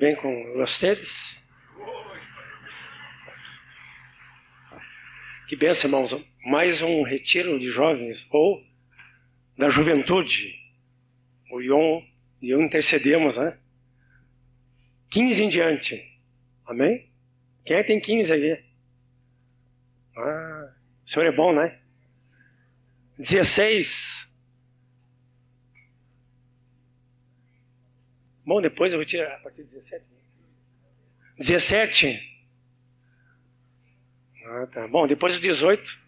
bem com vocês? Que benção, irmãos. Mais um retiro de jovens ou da juventude. O Ion e eu intercedemos, né? 15 em diante. Amém? Quem é que tem 15 aí? Ah, o senhor é bom, né? 16. Bom, depois eu vou tirar a partir de 17. 17. Ah, tá. Bom, depois dos 18.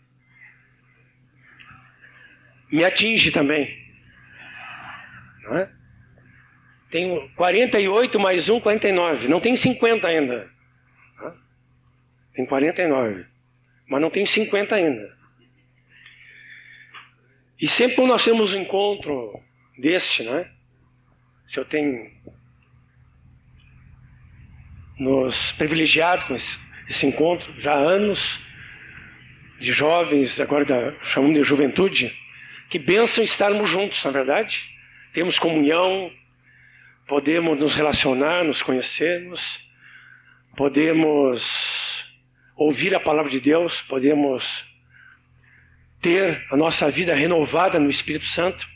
Me atinge também. Não é? Tenho 48 mais 1, 49. Não tem 50 ainda. Tem 49. Mas não tem 50 ainda. E sempre quando nós temos um encontro deste, né? Se eu tenho nos privilegiado com esse, esse encontro já há anos de jovens, agora da, chamamos de juventude, que benção estarmos juntos, na verdade. Temos comunhão, podemos nos relacionar, nos conhecermos, podemos ouvir a palavra de Deus, podemos ter a nossa vida renovada no Espírito Santo.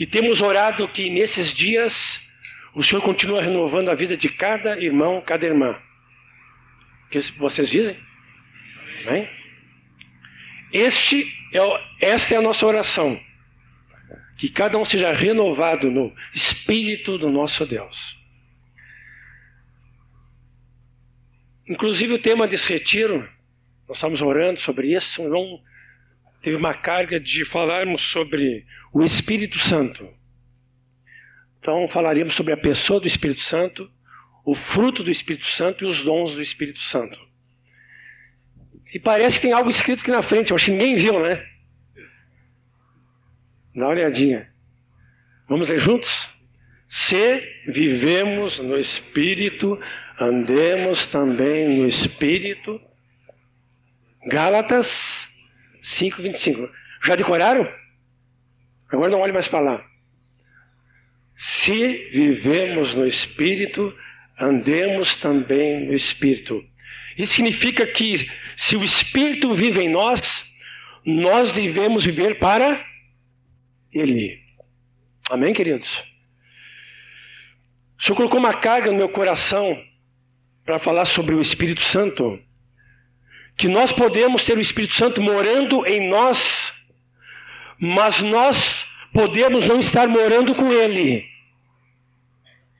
E temos orado que nesses dias o Senhor continua renovando a vida de cada irmão, cada irmã. O que vocês dizem? Amém? Este é, esta é a nossa oração. Que cada um seja renovado no Espírito do nosso Deus. Inclusive o tema desse retiro, nós estamos orando sobre isso, não teve uma carga de falarmos sobre o Espírito Santo. Então falaríamos sobre a pessoa do Espírito Santo, o fruto do Espírito Santo e os dons do Espírito Santo. E parece que tem algo escrito aqui na frente, eu acho que ninguém viu, né? Dá uma olhadinha. Vamos ler juntos? Se vivemos no Espírito, andemos também no Espírito. Gálatas 5, 25. Já decoraram? Agora não olhe mais para lá. Se vivemos no Espírito, andemos também no Espírito. Isso significa que se o Espírito vive em nós, nós devemos viver para Ele. Amém, queridos? O Senhor colocou uma carga no meu coração para falar sobre o Espírito Santo. Que nós podemos ter o Espírito Santo morando em nós, mas nós podemos não estar morando com Ele.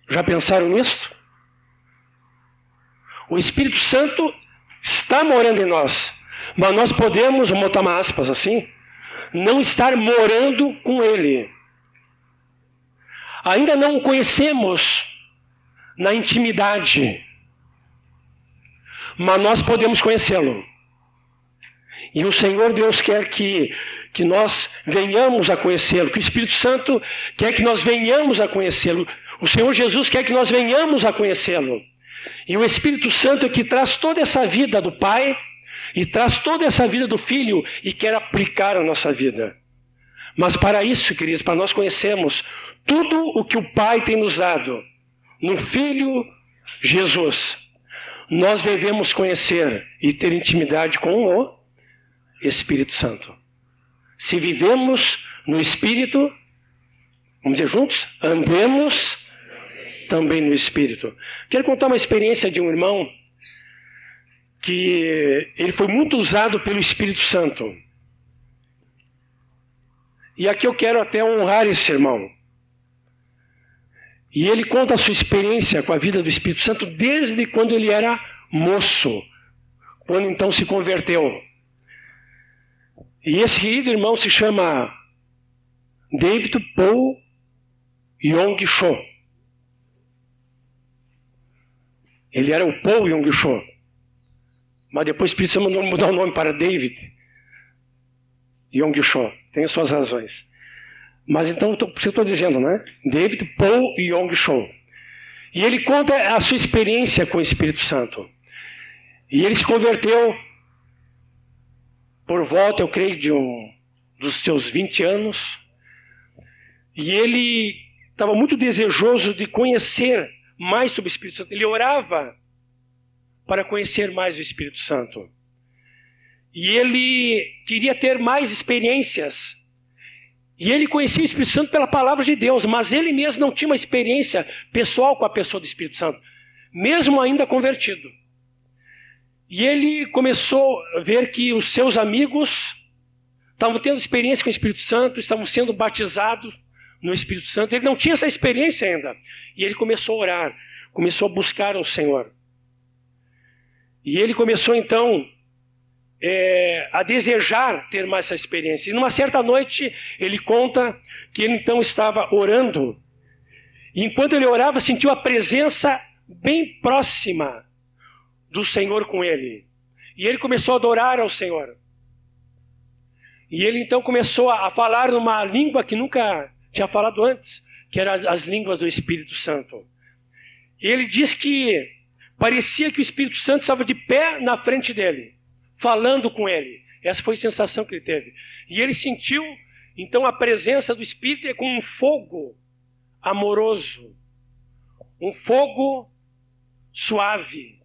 Já pensaram nisso? O Espírito Santo está morando em nós, mas nós podemos, vamos botar uma aspas assim, não estar morando com Ele. Ainda não o conhecemos na intimidade, mas nós podemos conhecê-lo. E o Senhor Deus quer que, que nós venhamos a conhecê-lo, que o Espírito Santo quer que nós venhamos a conhecê-lo. O Senhor Jesus quer que nós venhamos a conhecê-lo. E o Espírito Santo é que traz toda essa vida do Pai e traz toda essa vida do Filho e quer aplicar a nossa vida. Mas para isso, queridos, para nós conhecermos tudo o que o Pai tem nos dado no Filho Jesus, nós devemos conhecer e ter intimidade com o Espírito Santo. Se vivemos no Espírito, vamos dizer juntos, andemos também no Espírito. Quero contar uma experiência de um irmão que ele foi muito usado pelo Espírito Santo. E aqui eu quero até honrar esse irmão. E ele conta a sua experiência com a vida do Espírito Santo desde quando ele era moço, quando então se converteu. E esse querido irmão se chama David Paul Yong Cho. Ele era o Paul Yong Cho. Mas depois mandou mudar o nome para David Yong Cho. Tem as suas razões. Mas então, por isso eu estou dizendo, né? David Paul Yong Cho. E ele conta a sua experiência com o Espírito Santo. E ele se converteu por volta, eu creio, de um dos seus 20 anos. E ele estava muito desejoso de conhecer mais sobre o Espírito Santo. Ele orava para conhecer mais o Espírito Santo. E ele queria ter mais experiências. E ele conhecia o Espírito Santo pela palavra de Deus, mas ele mesmo não tinha uma experiência pessoal com a pessoa do Espírito Santo, mesmo ainda convertido. E ele começou a ver que os seus amigos estavam tendo experiência com o Espírito Santo, estavam sendo batizados no Espírito Santo. Ele não tinha essa experiência ainda. E ele começou a orar, começou a buscar o Senhor. E ele começou então é, a desejar ter mais essa experiência. E numa certa noite, ele conta que ele então estava orando. E enquanto ele orava, sentiu a presença bem próxima do Senhor com ele. E ele começou a adorar ao Senhor. E ele então começou a falar numa língua que nunca tinha falado antes, que eram as línguas do Espírito Santo. E ele diz que parecia que o Espírito Santo estava de pé na frente dele falando com ele. Essa foi a sensação que ele teve. E ele sentiu, então, a presença do Espírito é um fogo amoroso, um fogo suave,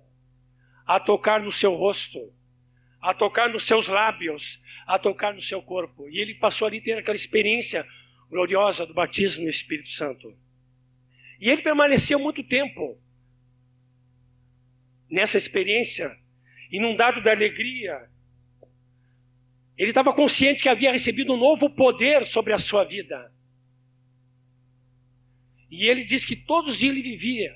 a tocar no seu rosto, a tocar nos seus lábios, a tocar no seu corpo. E ele passou ali a ter aquela experiência gloriosa do batismo no Espírito Santo. E ele permaneceu muito tempo nessa experiência inundado de alegria. Ele estava consciente que havia recebido um novo poder sobre a sua vida. E ele diz que todos os dias ele vivia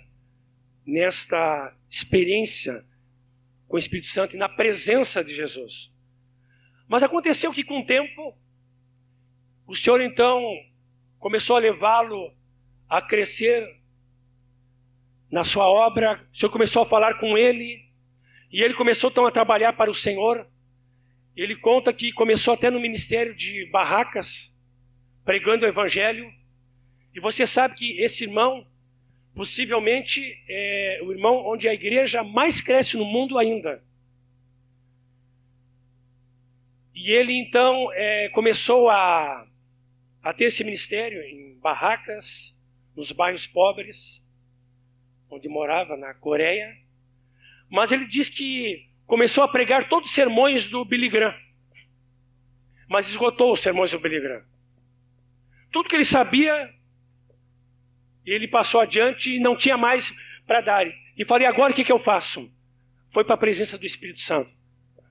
nesta experiência com o Espírito Santo e na presença de Jesus. Mas aconteceu que com o tempo, o Senhor então começou a levá-lo a crescer na sua obra, o Senhor começou a falar com ele, e ele começou então a trabalhar para o Senhor. Ele conta que começou até no ministério de barracas, pregando o evangelho. E você sabe que esse irmão, possivelmente, é o irmão onde a igreja mais cresce no mundo ainda. E ele então é, começou a, a ter esse ministério em barracas, nos bairros pobres, onde morava na Coreia. Mas ele diz que começou a pregar todos os sermões do Billy Graham. Mas esgotou os sermões do Billy Graham. Tudo que ele sabia, ele passou adiante e não tinha mais para dar. E falei, agora o que, que eu faço? Foi para a presença do Espírito Santo.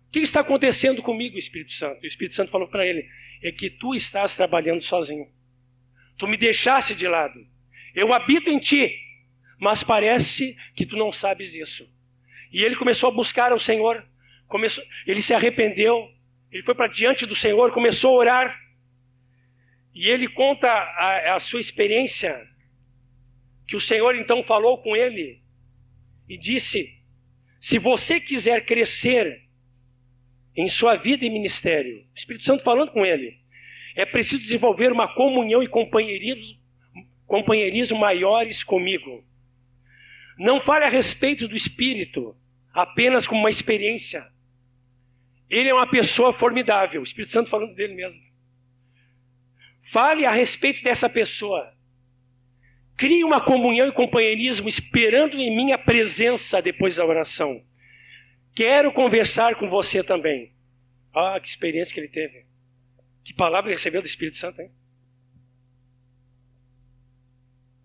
O que está acontecendo comigo, Espírito Santo? O Espírito Santo falou para ele: é que tu estás trabalhando sozinho. Tu me deixaste de lado. Eu habito em ti, mas parece que tu não sabes isso. E ele começou a buscar o Senhor, começou, ele se arrependeu, ele foi para diante do Senhor, começou a orar. E ele conta a, a sua experiência, que o Senhor então falou com ele e disse: Se você quiser crescer em sua vida e ministério, o Espírito Santo falando com ele, é preciso desenvolver uma comunhão e companheirismo, companheirismo maiores comigo. Não fale a respeito do Espírito apenas como uma experiência. Ele é uma pessoa formidável, o Espírito Santo falando dele mesmo. Fale a respeito dessa pessoa. Crie uma comunhão e companheirismo esperando em minha presença depois da oração. Quero conversar com você também. Ah, que experiência que ele teve. Que palavra recebeu do Espírito Santo, hein?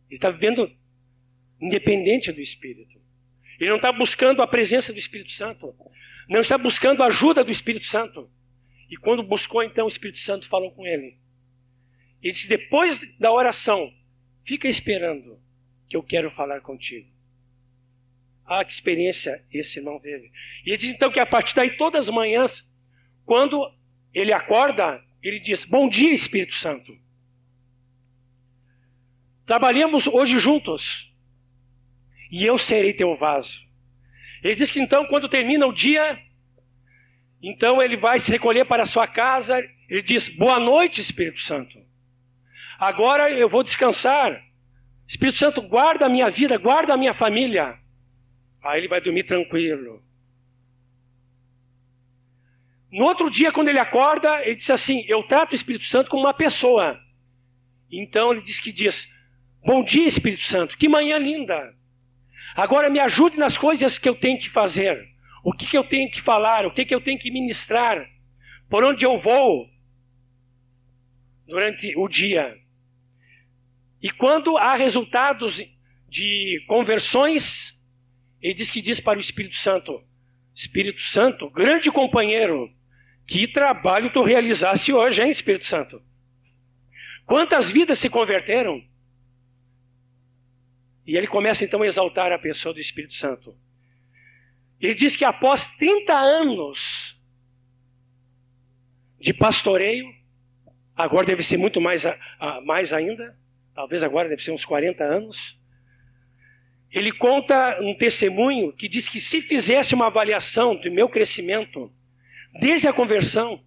Ele está vivendo independente do Espírito. Ele não está buscando a presença do Espírito Santo. Não está buscando a ajuda do Espírito Santo. E quando buscou, então, o Espírito Santo falou com ele. Ele disse: depois da oração, fica esperando, que eu quero falar contigo. Ah, que experiência esse irmão teve. E ele diz então que a partir daí, todas as manhãs, quando ele acorda, ele diz: Bom dia, Espírito Santo. Trabalhamos hoje juntos e eu serei teu vaso. Ele diz que então, quando termina o dia, então ele vai se recolher para a sua casa. Ele diz: Boa noite, Espírito Santo. Agora eu vou descansar. Espírito Santo, guarda a minha vida, guarda a minha família. Aí ele vai dormir tranquilo. No outro dia, quando ele acorda, ele diz assim: Eu trato o Espírito Santo como uma pessoa. Então ele diz que diz: Bom dia, Espírito Santo, que manhã linda. Agora me ajude nas coisas que eu tenho que fazer. O que, que eu tenho que falar, o que, que eu tenho que ministrar, por onde eu vou durante o dia. E quando há resultados de conversões, ele diz que diz para o Espírito Santo: Espírito Santo, grande companheiro, que trabalho tu realizasse hoje, hein, Espírito Santo? Quantas vidas se converteram? E ele começa então a exaltar a pessoa do Espírito Santo. Ele diz que após 30 anos de pastoreio, agora deve ser muito mais, mais ainda, talvez agora deve ser uns 40 anos. Ele conta um testemunho que diz que se fizesse uma avaliação do meu crescimento, desde a conversão,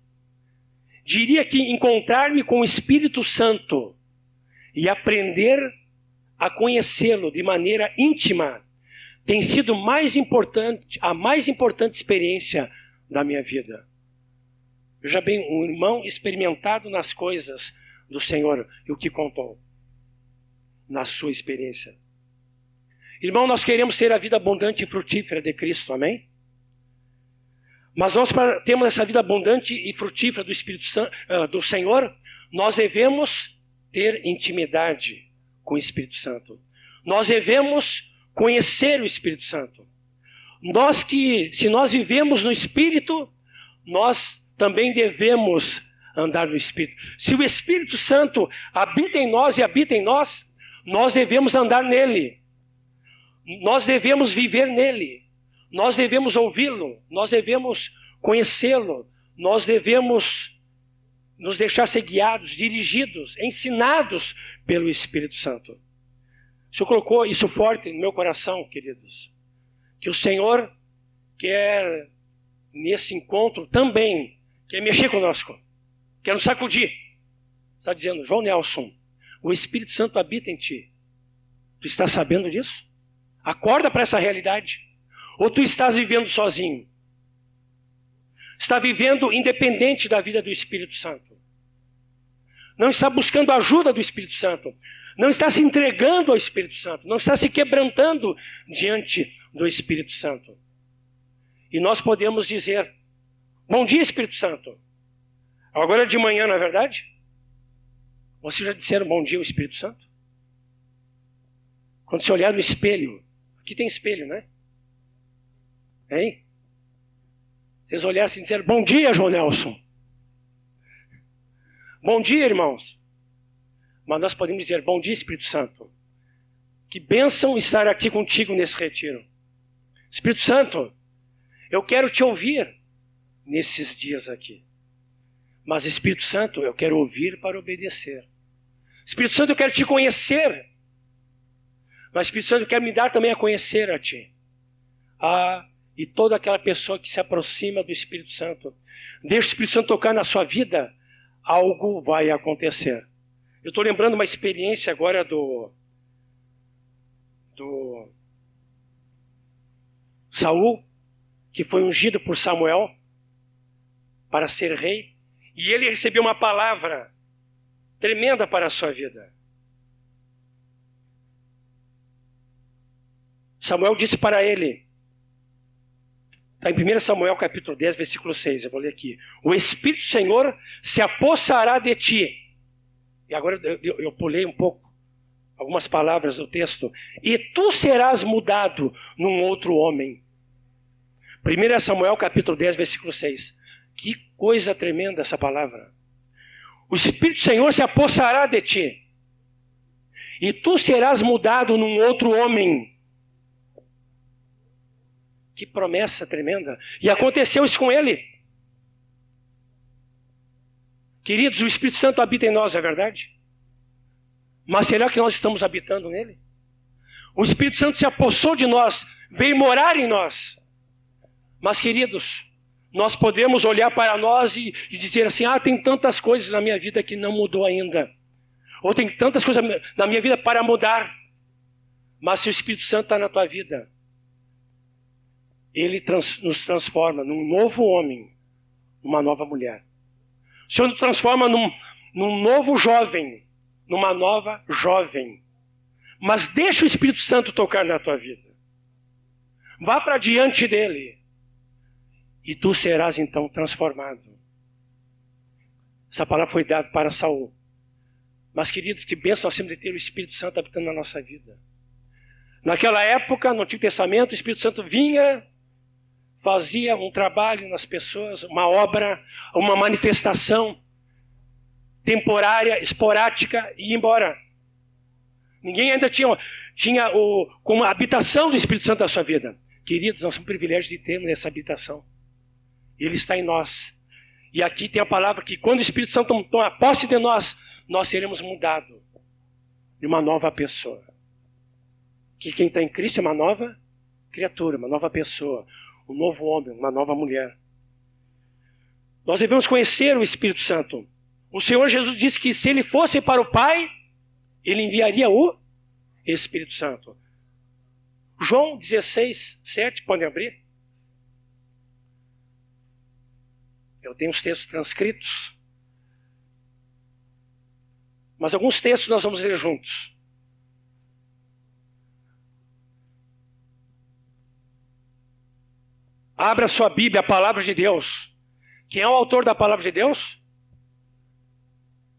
diria que encontrar-me com o Espírito Santo e aprender a conhecê-lo de maneira íntima tem sido mais importante, a mais importante experiência da minha vida. Veja bem, um irmão experimentado nas coisas do Senhor e o que contou na sua experiência. Irmão, nós queremos ter a vida abundante e frutífera de Cristo, amém? Mas nós, para termos essa vida abundante e frutífera do Espírito Santo, uh, do Senhor, nós devemos ter intimidade com o Espírito Santo. Nós devemos conhecer o Espírito Santo. Nós que, se nós vivemos no Espírito, nós também devemos andar no Espírito. Se o Espírito Santo habita em nós e habita em nós, nós devemos andar nele. Nós devemos viver nele. Nós devemos ouvi-lo. Nós devemos conhecê-lo. Nós devemos nos deixar ser guiados, dirigidos, ensinados pelo Espírito Santo. O Senhor colocou isso forte no meu coração, queridos. Que o Senhor quer, nesse encontro, também, quer mexer conosco, quer nos sacudir. Está dizendo, João Nelson, o Espírito Santo habita em ti. Tu estás sabendo disso? Acorda para essa realidade. Ou tu estás vivendo sozinho? Está vivendo independente da vida do Espírito Santo. Não está buscando ajuda do Espírito Santo. Não está se entregando ao Espírito Santo. Não está se quebrantando diante do Espírito Santo. E nós podemos dizer: Bom dia, Espírito Santo. Agora de manhã, não é verdade? Vocês já disseram bom dia ao Espírito Santo? Quando você olhar no espelho, aqui tem espelho, né? Hein? Vocês olhassem e disseram: Bom dia, João Nelson. Bom dia, irmãos. Mas nós podemos dizer: Bom dia, Espírito Santo. Que bênção estar aqui contigo nesse retiro. Espírito Santo, eu quero te ouvir nesses dias aqui. Mas, Espírito Santo, eu quero ouvir para obedecer. Espírito Santo, eu quero te conhecer. Mas, Espírito Santo, eu quero me dar também a conhecer a ti. Ah, e toda aquela pessoa que se aproxima do Espírito Santo. Deixa o Espírito Santo tocar na sua vida, algo vai acontecer. Eu estou lembrando uma experiência agora do. do. Saul, que foi ungido por Samuel para ser rei, e ele recebeu uma palavra tremenda para a sua vida. Samuel disse para ele: Está em 1 Samuel capítulo 10, versículo 6. Eu vou ler aqui. O Espírito do Senhor se apossará de ti. E agora eu, eu, eu pulei um pouco algumas palavras do texto. E tu serás mudado num outro homem. 1 Samuel capítulo 10, versículo 6. Que coisa tremenda essa palavra. O Espírito do Senhor se apossará de ti. E tu serás mudado num outro homem. Que promessa tremenda. E aconteceu isso com ele. Queridos, o Espírito Santo habita em nós, é verdade? Mas será que nós estamos habitando nele? O Espírito Santo se apossou de nós, veio morar em nós. Mas, queridos, nós podemos olhar para nós e, e, dizer assim: ah, tem tantas coisas na minha vida que não mudou ainda. Ou tem tantas coisas na minha vida para mudar. Mas se o Espírito Santo está na tua vida, ele trans, nos transforma num novo homem, numa nova mulher. O Senhor nos transforma num, num novo jovem, numa nova jovem. Mas deixa o Espírito Santo tocar na tua vida. Vá para diante dele. E tu serás então transformado. Essa palavra foi dada para Saul. Mas, queridos, que bênção nós temos de ter o Espírito Santo habitando na nossa vida. Naquela época, no Antigo Testamento, o Espírito Santo vinha, fazia um trabalho nas pessoas, uma obra, uma manifestação temporária, esporádica e ia embora. Ninguém ainda tinha, tinha o, como habitação do Espírito Santo na sua vida. Queridos, nós temos o privilégio de termos essa habitação. Ele está em nós. E aqui tem a palavra que quando o Espírito Santo toma posse de nós, nós seremos mudados de uma nova pessoa. Que quem está em Cristo é uma nova criatura, uma nova pessoa, um novo homem, uma nova mulher. Nós devemos conhecer o Espírito Santo. O Senhor Jesus disse que se ele fosse para o Pai, ele enviaria o Espírito Santo. João 16, 7, podem abrir. Eu tenho os textos transcritos. Mas alguns textos nós vamos ler juntos. Abra sua Bíblia, a palavra de Deus. Quem é o autor da palavra de Deus?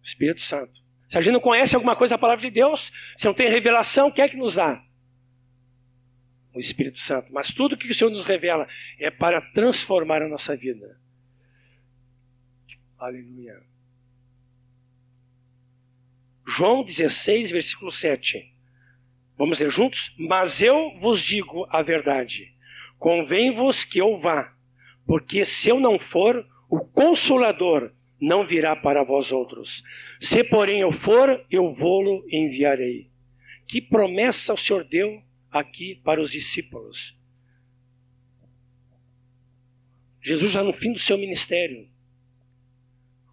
Espírito Santo. Se a gente não conhece alguma coisa da palavra de Deus, se não tem revelação, quem é que nos dá? O Espírito Santo. Mas tudo que o Senhor nos revela é para transformar a nossa vida. Aleluia. João 16, versículo 7. Vamos ler juntos? Mas eu vos digo a verdade. Convém-vos que eu vá, porque se eu não for, o Consolador não virá para vós outros. Se, porém, eu for, eu vou-lo enviarei. Que promessa o Senhor deu aqui para os discípulos? Jesus já no fim do seu ministério.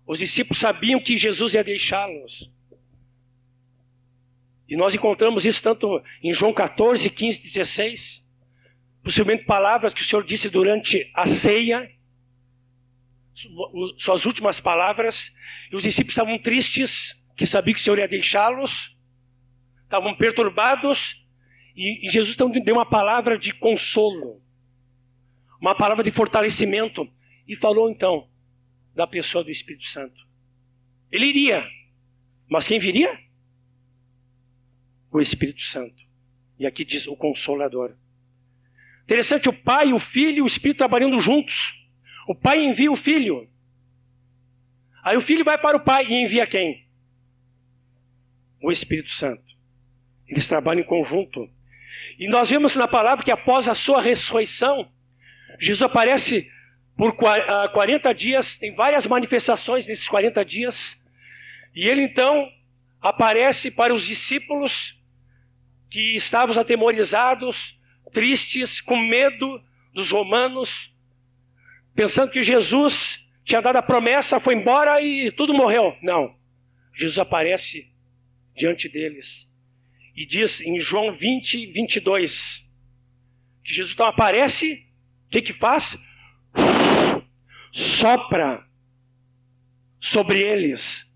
Os discípulos sabiam que Jesus ia deixá-los. E nós encontramos isso tanto em João 14, 15, 16. Possivelmente palavras que o Senhor disse durante a ceia suas últimas palavras, e os discípulos estavam tristes, que sabiam que o Senhor ia deixá-los, estavam perturbados, e, Jesus então deu uma palavra de consolo, uma palavra de fortalecimento, e falou então da pessoa do Espírito Santo. Ele iria, mas quem viria? O Espírito Santo. E aqui diz o Consolador. Interessante, o Pai, o Filho e o Espírito trabalhando juntos. O pai envia o filho. Aí o filho vai para o pai e envia quem? O Espírito Santo. Eles trabalham em conjunto. E nós vemos na palavra que após a sua ressurreição, Jesus aparece por 40 ah, dias, tem várias manifestações nesses 40 dias. E ele então aparece para os discípulos que estavam atemorizados, tristes, com medo dos romanos, pensando que Jesus tinha dado a promessa, foi embora e tudo morreu. Não. Jesus aparece diante deles e diz em João 20, 22, que Jesus então aparece, o que que faz? Sopra sobre eles.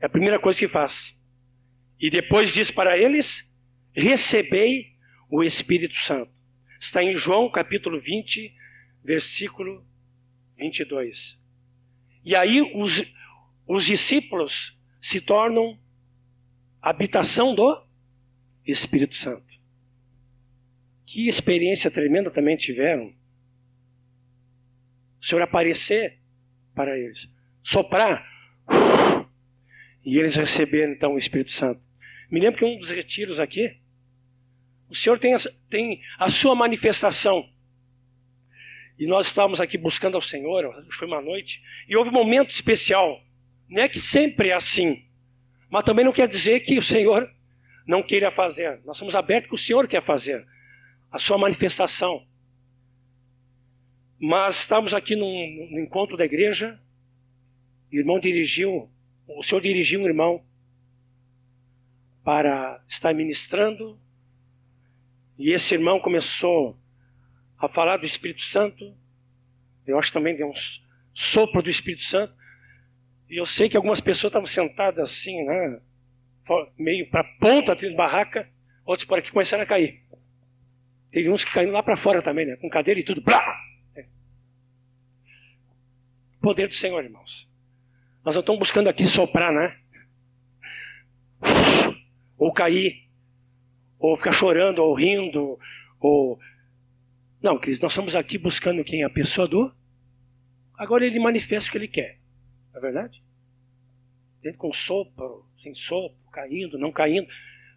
É a primeira coisa que faz. E depois diz para eles: recebei o Espírito Santo. Está em João capítulo 20, versículo 22. E aí os, os discípulos se tornam habitação do Espírito Santo. Que experiência tremenda também tiveram. O Senhor aparecer para eles, soprar, e eles receberam então o Espírito Santo. Me lembro que um dos retiros aqui, o Senhor tem a, tem a sua manifestação e nós estávamos aqui buscando ao Senhor, foi uma noite, e houve um momento especial. Não é que sempre é assim, mas também não quer dizer que o Senhor não queira fazer. Nós somos abertos que o Senhor quer fazer, a sua manifestação. Mas estávamos aqui num, num encontro da igreja, o irmão dirigiu, o Senhor dirigiu um irmão para estar ministrando, e esse irmão começou a falar do Espírito Santo. Eu acho também que é um sopro do Espírito Santo. E eu sei que algumas pessoas estavam sentadas assim, né? Meio para ponta da barraca, outros por aqui começaram a cair. Teve uns que caíram lá para fora também, né? Com cadeira e tudo. Blá! Poder do Senhor, irmãos. Nós não estamos buscando aqui soprar, né? Ou cair, ou ficar chorando, ou rindo, ou. Não, queridos, nós estamos aqui buscando quem? A pessoa do. Agora ele manifesta o que ele quer. Não é verdade? Com sopro, sem sopro, caindo, não caindo.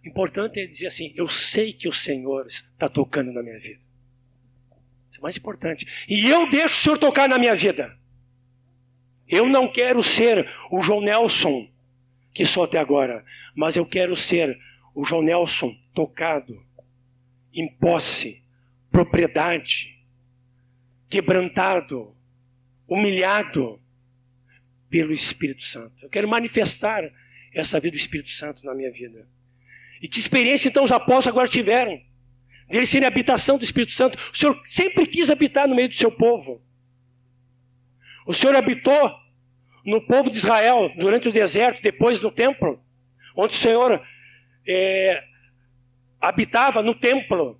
O importante é dizer assim: eu sei que o Senhor está tocando na minha vida. Isso é mais importante. E eu deixo o Senhor tocar na minha vida. Eu não quero ser o João Nelson que sou até agora, mas eu quero ser o João Nelson tocado, em posse, propriedade, quebrantado, humilhado pelo Espírito Santo. Eu quero manifestar essa vida do Espírito Santo na minha vida. E que experiência então os apóstolos agora tiveram? Eles serem a habitação do Espírito Santo. O Senhor sempre quis habitar no meio do seu povo. O Senhor habitou no povo de Israel durante o deserto, depois do templo, onde o Senhor é, habitava no templo.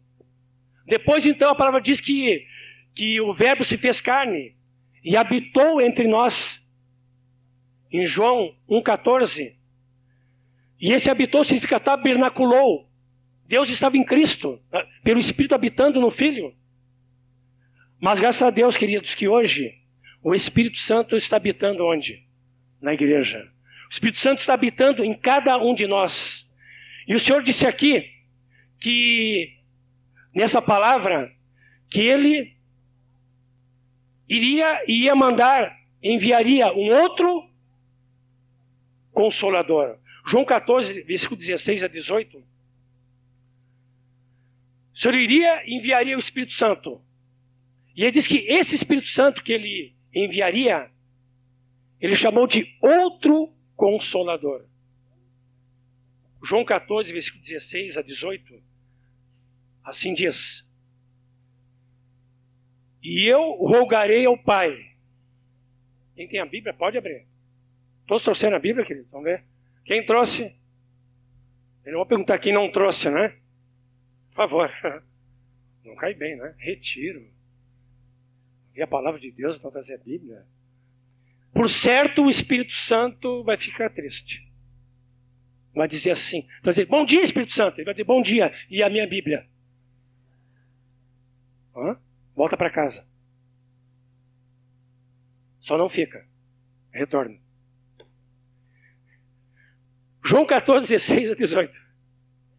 Depois, então, a palavra diz que, que o Verbo se fez carne e habitou entre nós. Em João 1,14. E esse habitou significa tabernaculou. Deus estava em Cristo, né, pelo Espírito habitando no Filho. Mas graças a Deus, queridos, que hoje o Espírito Santo está habitando onde? Na igreja. O Espírito Santo está habitando em cada um de nós. E o Senhor disse aqui que, nessa palavra, que ele iria ia mandar, enviaria um outro consolador. João 14, versículo 16 a 18. O Senhor iria e enviaria o Espírito Santo. E ele diz que esse Espírito Santo que ele enviaria, ele chamou de outro consolador. João 14, versículo 16 a 18, assim diz: E eu rogarei ao Pai. Quem tem a Bíblia, pode abrir. Todos trouxeram a Bíblia, querido? Vamos ver. Quem trouxe? Eu não vou perguntar quem não trouxe, né? Por favor. Não cai bem, né? Retiro. E a palavra de Deus para trazer a Bíblia. Por certo, o Espírito Santo vai ficar triste. Vai dizer assim: vai dizer, bom dia, Espírito Santo. Ele vai dizer, bom dia. E a minha Bíblia? Hã? Volta para casa. Só não fica. Retorna. João 14, 16 a 18.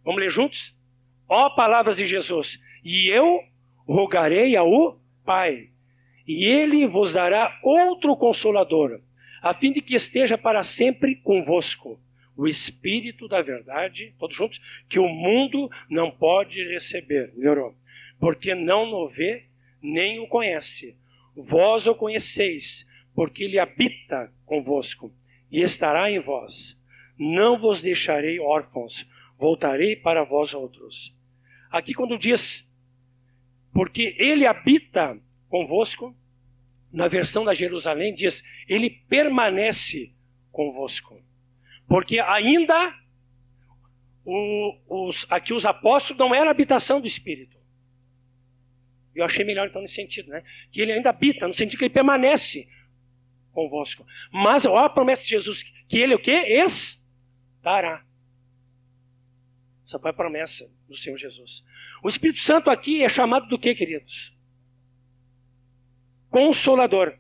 Vamos ler juntos? Ó palavras de Jesus. E eu rogarei ao Pai, e ele vos dará outro consolador, a fim de que esteja para sempre convosco. O Espírito da verdade, todos juntos, que o mundo não pode receber. Melhorou? Porque não o vê, nem o conhece. Vós o conheceis, porque ele habita convosco e estará em vós não vos deixarei órfãos, voltarei para vós outros. Aqui quando diz, porque ele habita convosco, na versão da Jerusalém diz, ele permanece convosco. Porque ainda o, os, aqui os apóstolos não eram habitação do Espírito. Eu achei melhor então nesse sentido, né? Que ele ainda habita, no sentido que ele permanece convosco. Mas olha a promessa de Jesus, que ele o quê? Ex dará. Essa foi a promessa do Senhor Jesus. O Espírito Santo aqui é chamado do que, queridos? Consolador.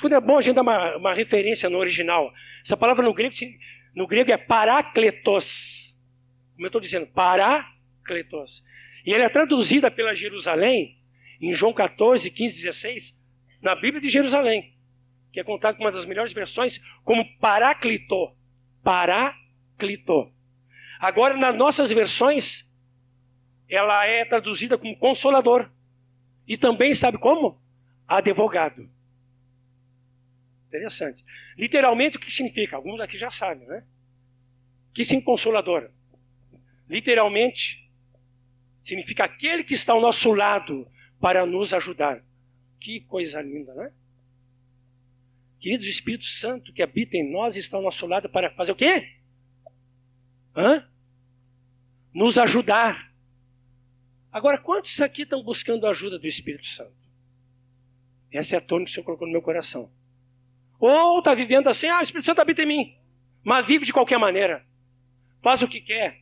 Quando é bom a gente dar uma, uma referência no original. Essa palavra no grego, no grego é parakletos. Como eu estou dizendo, parakletos. E ela é traduzida pela Jerusalém, em João 14, 15, 16, na Bíblia de Jerusalém que é contado com uma das melhores versões como Paraclito. Paraclito. Agora, nas nossas versões, ela é traduzida como consolador. E também, sabe como? Advogado. Interessante. Literalmente, o que significa? Alguns aqui já sabem, né? Que sim, consolador. Literalmente, significa aquele que está ao nosso lado para nos ajudar. Que coisa linda, né? Queridos, o Espírito Santo que habita em nós está ao nosso lado para fazer o quê? Hã? Nos ajudar. Agora, quantos aqui estão buscando a ajuda do Espírito Santo? Essa é a tônica que o Senhor colocou no meu coração. Ou está vivendo assim, ah, o Espírito Santo habita em mim, mas vive de qualquer maneira. Faz o que quer.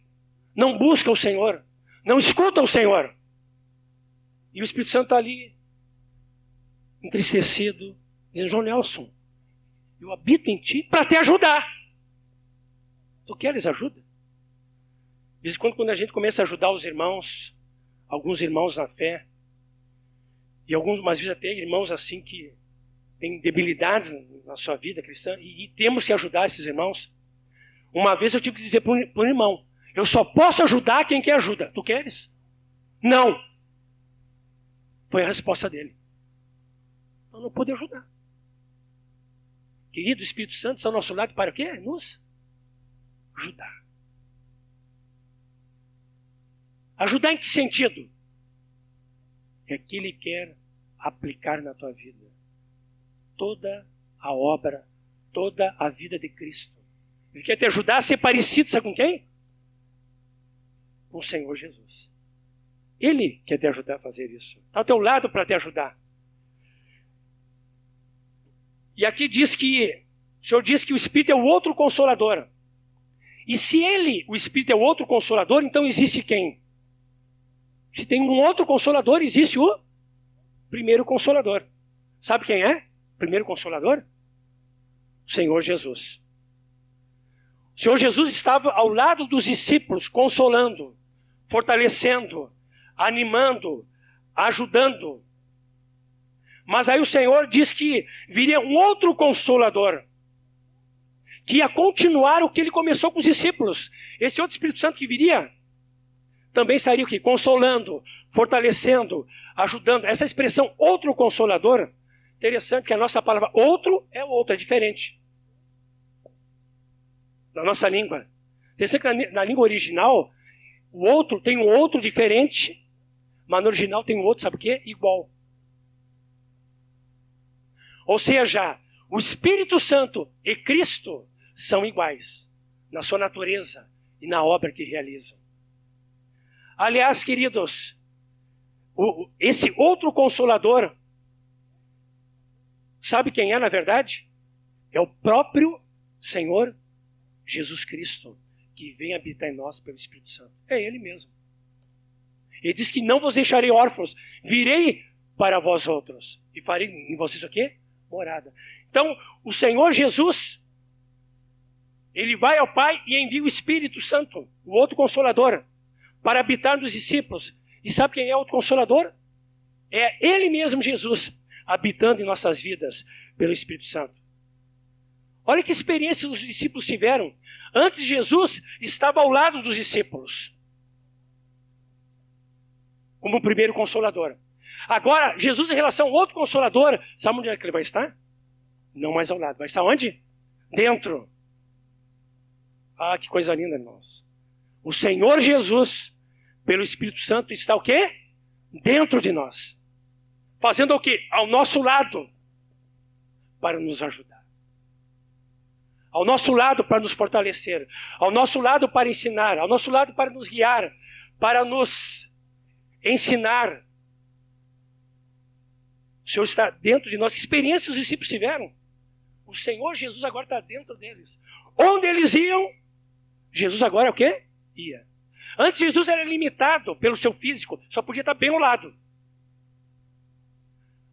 Não busca o Senhor. Não escuta o Senhor. E o Espírito Santo está ali, entristecido, dizendo, João Nelson, eu habito em ti para te ajudar. Tu queres ajuda? De vez em quando, quando a gente começa a ajudar os irmãos, alguns irmãos na fé, e alguns, mas vezes até irmãos assim que têm debilidades na sua vida cristã, e, e temos que ajudar esses irmãos. Uma vez eu tive que dizer para um irmão: eu só posso ajudar quem quer ajuda. Tu queres? Não. Foi a resposta dele. Eu não pude ajudar. Querido, Espírito Santo está ao nosso lado para o quê? Nos ajudar. Ajudar em que sentido? É que Ele quer aplicar na tua vida toda a obra, toda a vida de Cristo. Ele quer te ajudar a ser parecido, sabe com quem? Com o Senhor Jesus. Ele quer te ajudar a fazer isso. Está ao teu lado para te ajudar. E aqui diz que, o Senhor diz que o Espírito é o outro consolador. E se ele, o Espírito, é o outro consolador, então existe quem? Se tem um outro consolador, existe o primeiro consolador. Sabe quem é? O primeiro consolador? O Senhor Jesus. O Senhor Jesus estava ao lado dos discípulos, consolando, fortalecendo, animando, ajudando. Mas aí o Senhor diz que viria um outro consolador, que ia continuar o que ele começou com os discípulos. Esse outro Espírito Santo que viria, também estaria o quê? Consolando, fortalecendo, ajudando. Essa expressão outro consolador, interessante que a nossa palavra outro é outro, é diferente. Na nossa língua. Interessante que na, na língua original, o outro tem um outro diferente, mas no original tem um outro, sabe o quê? Igual. Ou seja, o Espírito Santo e Cristo são iguais na sua natureza e na obra que realizam. Aliás, queridos, o, esse outro consolador, sabe quem é na verdade? É o próprio Senhor Jesus Cristo, que vem habitar em nós pelo Espírito Santo. É Ele mesmo. Ele diz que não vos deixarei órfãos, virei para vós outros e farei em vocês o quê? morada. Então, o Senhor Jesus, ele vai ao Pai e envia o Espírito Santo, o outro consolador, para habitar nos discípulos. E sabe quem é o consolador? É Ele mesmo, Jesus, habitando em nossas vidas pelo Espírito Santo. Olha que experiência os discípulos tiveram. Antes, Jesus estava ao lado dos discípulos, como o primeiro consolador. Agora, Jesus, em relação ao outro consolador, sabe onde é que ele vai estar? Não mais ao lado. Vai estar onde? Dentro. Ah, que coisa linda, irmãos. O Senhor Jesus, pelo Espírito Santo, está o quê? Dentro de nós. Fazendo o quê? Ao nosso lado. Para nos ajudar. Ao nosso lado para nos fortalecer. Ao nosso lado para ensinar. Ao nosso lado para nos guiar. Para nos ensinar o Senhor está dentro de nós. Que experiência os discípulos tiveram? O Senhor Jesus agora está dentro deles. Onde eles iam, Jesus agora é o quê? Ia. Antes Jesus era limitado pelo seu físico, só podia estar bem ao lado.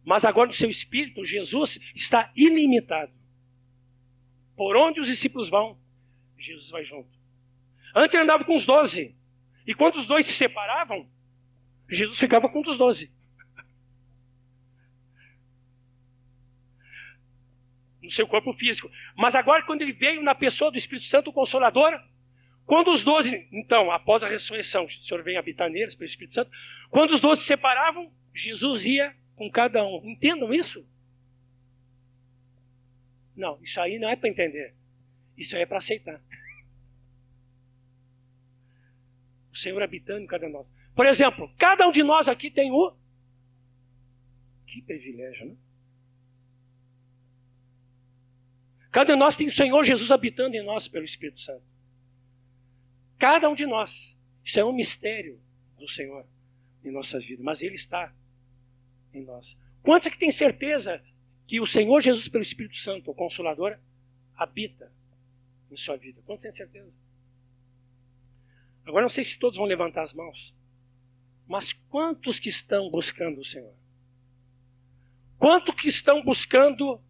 Mas agora no seu espírito, Jesus está ilimitado. Por onde os discípulos vão, Jesus vai junto. Antes andava com os doze. E quando os dois se separavam, Jesus ficava com os doze. no seu corpo físico. Mas agora, quando ele veio na pessoa do Espírito Santo, o Consolador, quando os doze, então, após a ressurreição, o Senhor vem habitar neles pelo Espírito Santo, quando os doze se separavam, Jesus ia com cada um. Entendam isso? Não, isso aí não é para entender. Isso aí é para aceitar. O Senhor habitando em cada um de nós. Por exemplo, cada um de nós aqui tem o. Que privilégio, né? Cada um de nós tem o Senhor Jesus habitando em nós pelo Espírito Santo. Cada um de nós. Isso é um mistério do Senhor. em nossas vidas, mas Ele está em nós. Quantos é que tem certeza que o Senhor Jesus, pelo Espírito Santo, o Consolador, habita em sua vida? Quantos têm certeza? Agora não sei se todos vão levantar as mãos, mas quantos que estão buscando o Senhor? Quantos que estão buscando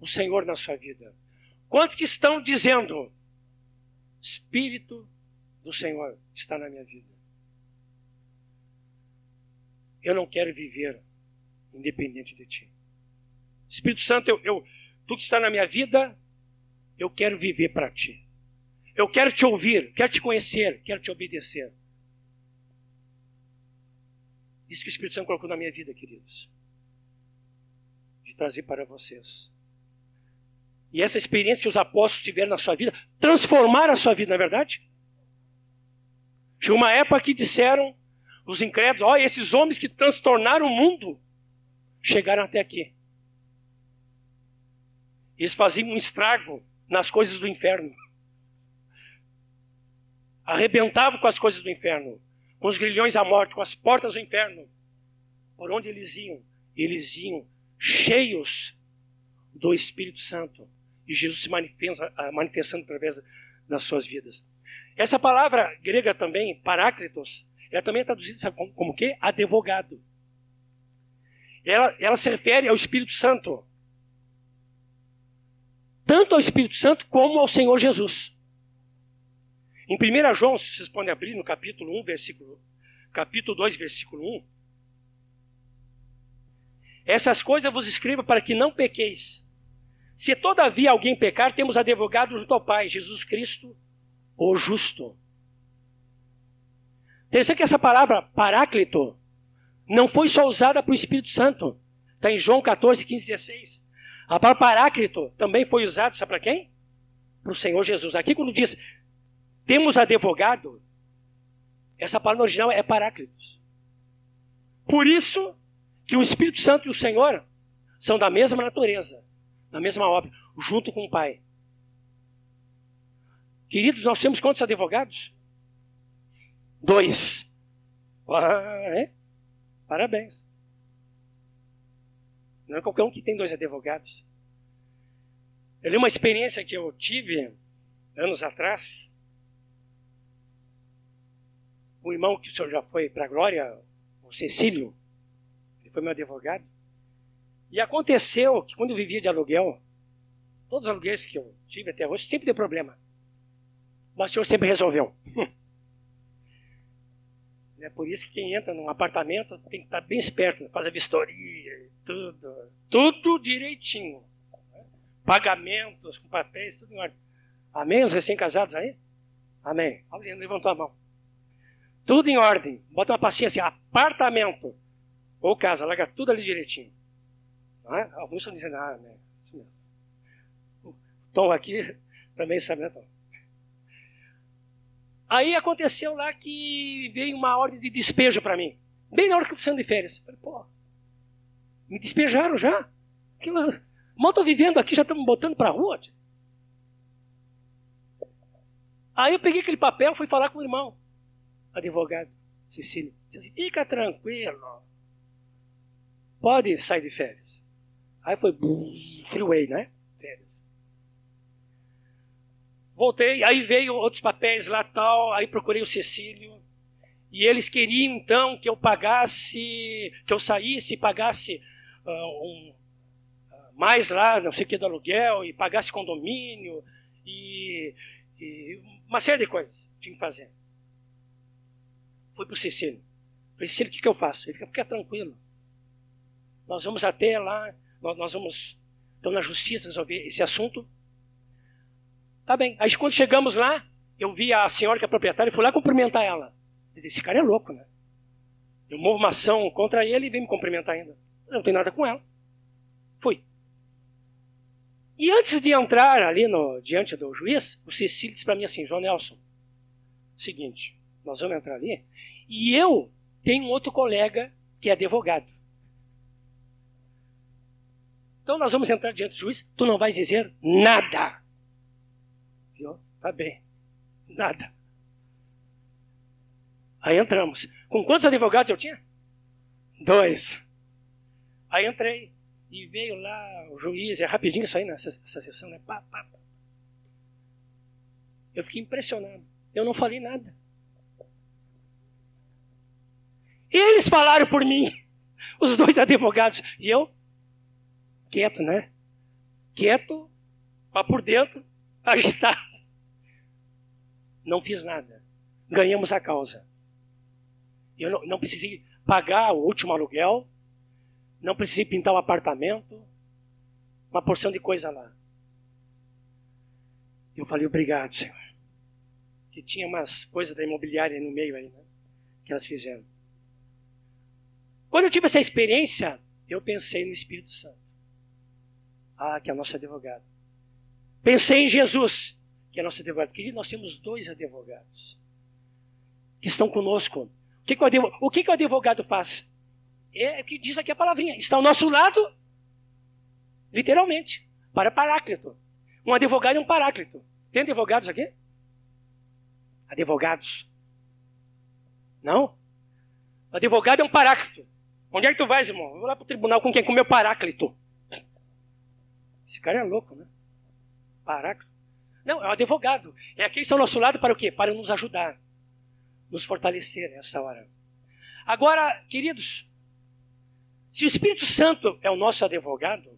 o Senhor na sua vida? Quantos que estão dizendo, Espírito do Senhor está na minha vida? Eu não quero viver independente de ti. Espírito Santo, eu, eu, tu que está na minha vida, eu quero viver para ti. Eu quero te ouvir, quero te conhecer, quero te obedecer. Isso que o Espírito Santo colocou na minha vida, queridos. De trazer para vocês. E essa experiência que os apóstolos tiveram na sua vida, transformaram a sua vida, não é verdade? Tinha uma época que disseram os incrédulos, olha, esses homens que transtornaram o mundo chegaram até aqui. Eles faziam um estrago nas coisas do inferno. Arrebentavam com as coisas do inferno, com os grilhões à morte, com as portas do inferno. Por onde eles iam? Eles iam cheios do Espírito Santo. E Jesus se ah, manifestando através das suas vidas. Essa palavra grega também, paráclitos, ela também é traduzida como, como que? Advogado. Ela, ela se refere ao Espírito Santo. Tanto ao Espírito Santo como ao Senhor Jesus. Em 1 João, se vocês podem abrir no capítulo 1, versículo, capítulo 2, versículo 1. Essas coisas vos escrevo para que não pequeis. Se todavia alguém pecar, temos advogado junto ao Pai, Jesus Cristo, o justo. Interessante que essa palavra paráclito não foi só usada para o Espírito Santo. Está em João 14, 15, 16. A palavra paráclito também foi usada, sabe para quem? Para o Senhor Jesus. Aqui quando diz temos advogado, essa palavra original é paráclitos. Por isso que o Espírito Santo e o Senhor são da mesma natureza, da mesma obra, junto com o Pai. Queridos, nós temos quantos advogados? Dois. Ah, é? Parabéns. Não é qualquer um que tem dois advogados. Eu li uma experiência que eu tive anos atrás. Um irmão que o senhor já foi para a glória, o Cecílio, ele foi meu advogado. E aconteceu que quando eu vivia de aluguel, todos os aluguéis que eu tive até hoje sempre deu problema. Mas o senhor sempre resolveu. É por isso que quem entra num apartamento tem que estar bem esperto, faz a vistoria, tudo, tudo direitinho. Pagamentos, com papéis, tudo em ordem. Amém? Os recém-casados aí? Amém. Alguém levantou a mão. Tudo em ordem. Bota uma pastinha assim, apartamento. Ou casa, larga tudo ali direitinho. É? Alguns estão dizendo, ah, né? Isso mesmo. O Tom aqui também sabe, né, Tom? Aí aconteceu lá que veio uma ordem de despejo para mim. Bem na hora que eu estou saindo de férias. Falei, pô, me despejaram já? Aquilo, mal estou vivendo aqui, já estão me botando para rua. Aí eu peguei aquele papel e fui falar com o irmão, advogado, Cecília. Disse assim, fica tranquilo. Pode sair de férias. Aí foi freeway, né? Voltei, aí veio outros papéis lá tal, aí procurei o Cecílio. E eles queriam então que eu pagasse, que eu saísse e pagasse uh, um, uh, mais lá, não sei o que, do aluguel, e pagasse condomínio, e, e uma série de coisas tinha que fazer. Fui para o Cecílio. Falei, Cecílio, o que, que eu faço? Ele fica, fica tranquilo. Nós vamos até lá, nós, vamos, então na justiça resolver esse assunto. Tá bem. Aí quando chegamos lá, eu vi a senhora que é proprietária e fui lá cumprimentar ela. Disse, esse cara é louco, né? Eu movo uma ação contra ele e vem me cumprimentar ainda. Eu não tenho nada com ela. Fui. E antes de entrar ali no, diante do juiz, o Cecílio disse para mim assim, João Nelson, seguinte, nós vamos entrar ali, e eu tenho um outro colega que é advogado. Então nós vamos entrar diante do juiz, tu não vais dizer nada. Viu? Tá bem. Nada. Aí entramos. Com quantos advogados eu tinha? Dois. Aí entrei. E veio lá o juiz, é rapidinho isso aí nessa essa sessão, né? Pá, pá, pá. Eu fiquei impressionado. Eu não falei nada. Eles falaram por mim, os dois advogados. E eu, quieto, né? Quieto, mas por dentro, agitado. Não fiz nada. Ganhamos a causa. Eu não, não precisei pagar o último aluguel, não precisei pintar o um apartamento, uma porção de coisa lá. Eu falei, obrigado, Senhor. Que tinha umas coisas da imobiliária no meio aí, né? Que elas fizeram. Quando eu tive essa experiência, eu pensei no Espírito Santo. Ah, que é nosso advogado. Pensei em Jesus, que é nosso advogado. Querido, nós temos dois advogados que estão conosco. O que, que, o, advogado, o, que, que o advogado faz? É o que diz aqui a palavrinha. Está ao nosso lado, literalmente, para paráclito. Um advogado é um paráclito. Tem advogados aqui? Advogados? Não? O advogado é um paráclito. Onde é que tu vais, irmão? Eu vou lá para o tribunal com quem? Com o meu paráclito. Esse cara é louco, né? Paráclito. Não, é um advogado. É aquele que está ao nosso lado para o quê? Para nos ajudar, nos fortalecer nessa hora. Agora, queridos, se o Espírito Santo é o nosso advogado,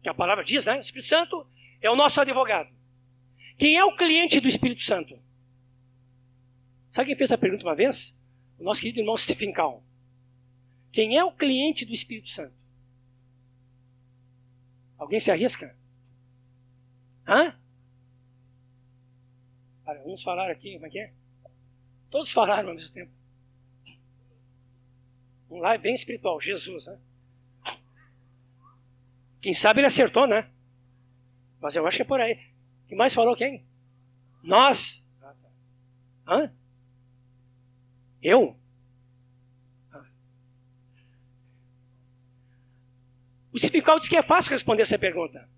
que a palavra diz, né? O Espírito Santo é o nosso advogado. Quem é o cliente do Espírito Santo? Sabe quem fez a pergunta uma vez? O nosso querido irmão Stephen. Quem é o cliente do Espírito Santo? Alguém se arrisca? Hã? Vamos falar aqui, como é que é? Todos falaram ao mesmo tempo. Um lá é bem espiritual, Jesus, né? Quem sabe ele acertou, né? Mas eu acho que é por aí. Quem mais falou quem? Nós. Ah, tá. Hã? Eu? O Cifical diz que é fácil responder essa pergunta.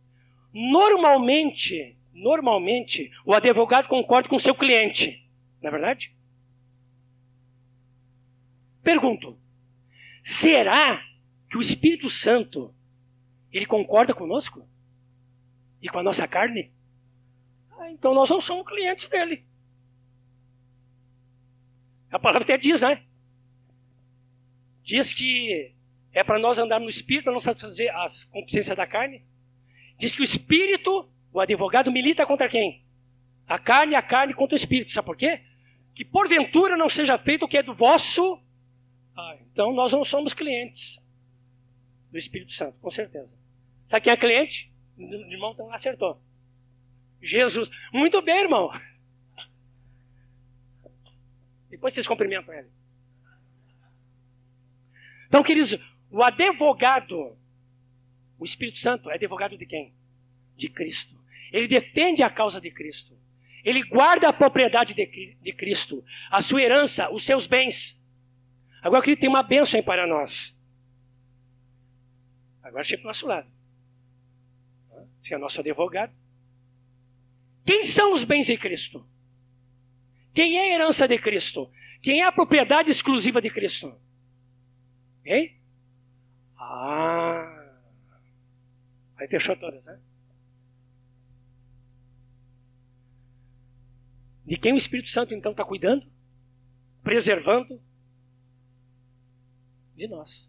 Normalmente, normalmente, o advogado concorda com o seu cliente. Não é verdade? Pergunto: Será que o Espírito Santo ele concorda conosco? E com a nossa carne? Ah, então nós não somos clientes dele. A palavra até diz, né? Diz que é para nós andarmos no Espírito, para não satisfazer as concupiscências da carne. Diz que o Espírito, o advogado, milita contra quem? A carne, a carne contra o Espírito. Sabe por quê? Que porventura não seja feito o que é do vosso ah, então nós não somos clientes do Espírito Santo, com certeza. Sabe quem é cliente? O irmão então acertou. Jesus. Muito bem, irmão. Depois vocês cumprimentam ele. Então, queridos, o advogado, o Espírito Santo, é advogado de quem? De Cristo. Ele defende a causa de Cristo. Ele guarda a propriedade de, de Cristo, a sua herança, os seus bens. Agora que ele tem uma bênção para nós. Agora chega para o nosso lado. Você é nosso advogado. Quem são os bens de Cristo? Quem é a herança de Cristo? Quem é a propriedade exclusiva de Cristo? Hein? Ah! Aí fechou todas, né? De quem o Espírito Santo então está cuidando? Preservando? De nós.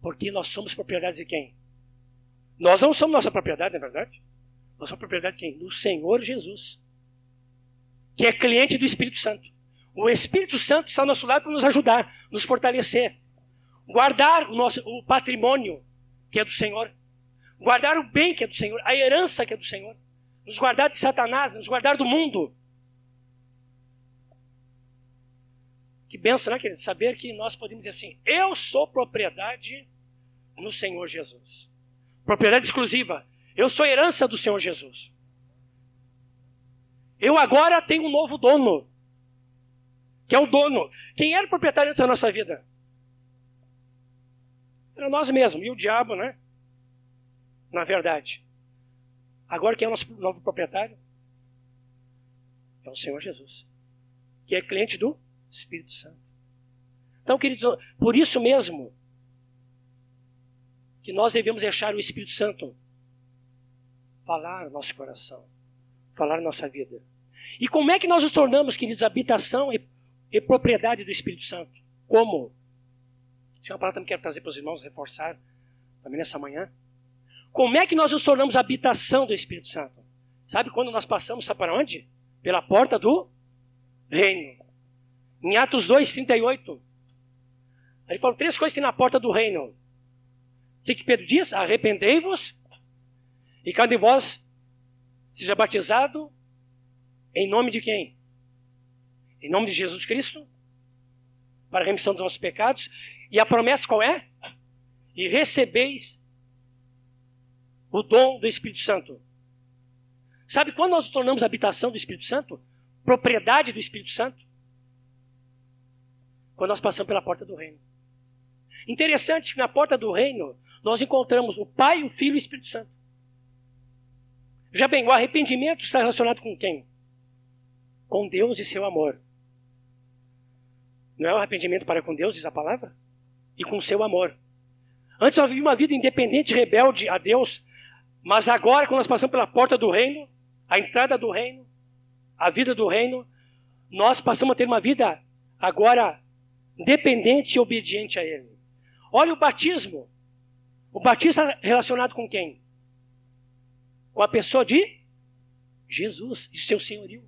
Porque nós somos propriedade de quem? Nós não somos nossa propriedade, não é verdade? Nós somos propriedade de quem? Do Senhor Jesus. Que é cliente do Espírito Santo. O Espírito Santo está ao nosso lado para nos ajudar, nos fortalecer. Guardar o nosso o patrimônio que é do Senhor. Guardar o bem que é do Senhor, a herança que é do Senhor. Nos guardar de Satanás, nos guardar do mundo. Que benção, né, querido? Saber que nós podemos dizer assim: eu sou propriedade no Senhor Jesus. Propriedade exclusiva. Eu sou herança do Senhor Jesus. Eu agora tenho um novo dono. Que é o dono. Quem era o proprietário antes da nossa vida? Era nós mesmos. E o diabo, né? Na verdade. Agora quem é o nosso novo proprietário? É o Senhor Jesus que é cliente do Espírito Santo. Então, queridos, por isso mesmo que nós devemos deixar o Espírito Santo falar no nosso coração, falar nossa vida. E como é que nós nos tornamos, queridos, habitação e, e propriedade do Espírito Santo? Como? Isso é uma palavra que eu quero trazer para os irmãos, reforçar também nessa manhã. Como é que nós nos tornamos habitação do Espírito Santo? Sabe quando nós passamos, sabe para onde? Pela porta do reino. Em Atos 2, 38. Ele falou três coisas que tem na porta do reino. O que, que Pedro diz? Arrependei-vos e cada um de vós seja batizado em nome de quem? Em nome de Jesus Cristo, para a remissão dos nossos pecados. E a promessa qual é? E recebeis o dom do Espírito Santo. Sabe quando nós nos tornamos habitação do Espírito Santo? Propriedade do Espírito Santo? Quando nós passamos pela porta do reino. Interessante que na porta do reino nós encontramos o Pai, o Filho e o Espírito Santo. Já bem, o arrependimento está relacionado com quem? Com Deus e seu amor. Não é o arrependimento para com Deus, diz a palavra? E com seu amor. Antes nós vivíamos uma vida independente, rebelde a Deus, mas agora, quando nós passamos pela porta do reino, a entrada do reino, a vida do reino, nós passamos a ter uma vida agora dependente e obediente a Ele. Olha o batismo. O batismo está relacionado com quem? Com a pessoa de Jesus, de seu senhorio.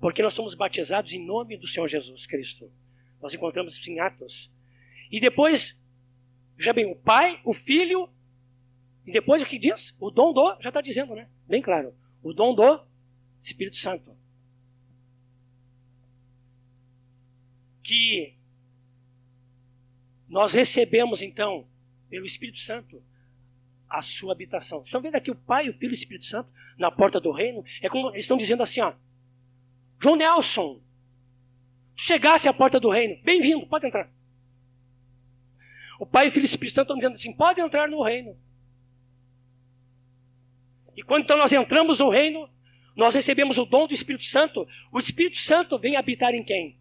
Porque nós somos batizados em nome do Senhor Jesus Cristo. Nós encontramos isso em Atos. E depois, já bem, o Pai, o Filho, e depois o que diz? O dom do, já está dizendo, né? Bem claro. O dom do Espírito Santo. Que nós recebemos então, pelo Espírito Santo, a sua habitação. Estão vendo aqui o Pai, o Filho e o Espírito Santo na porta do reino? É como eles estão dizendo assim, ó. João Nelson, chegasse à porta do reino, bem-vindo, pode entrar. O Pai, o Filho e o Espírito Santo estão dizendo assim, pode entrar no reino. E quando então nós entramos no reino, nós recebemos o dom do Espírito Santo. O Espírito Santo vem habitar em quem?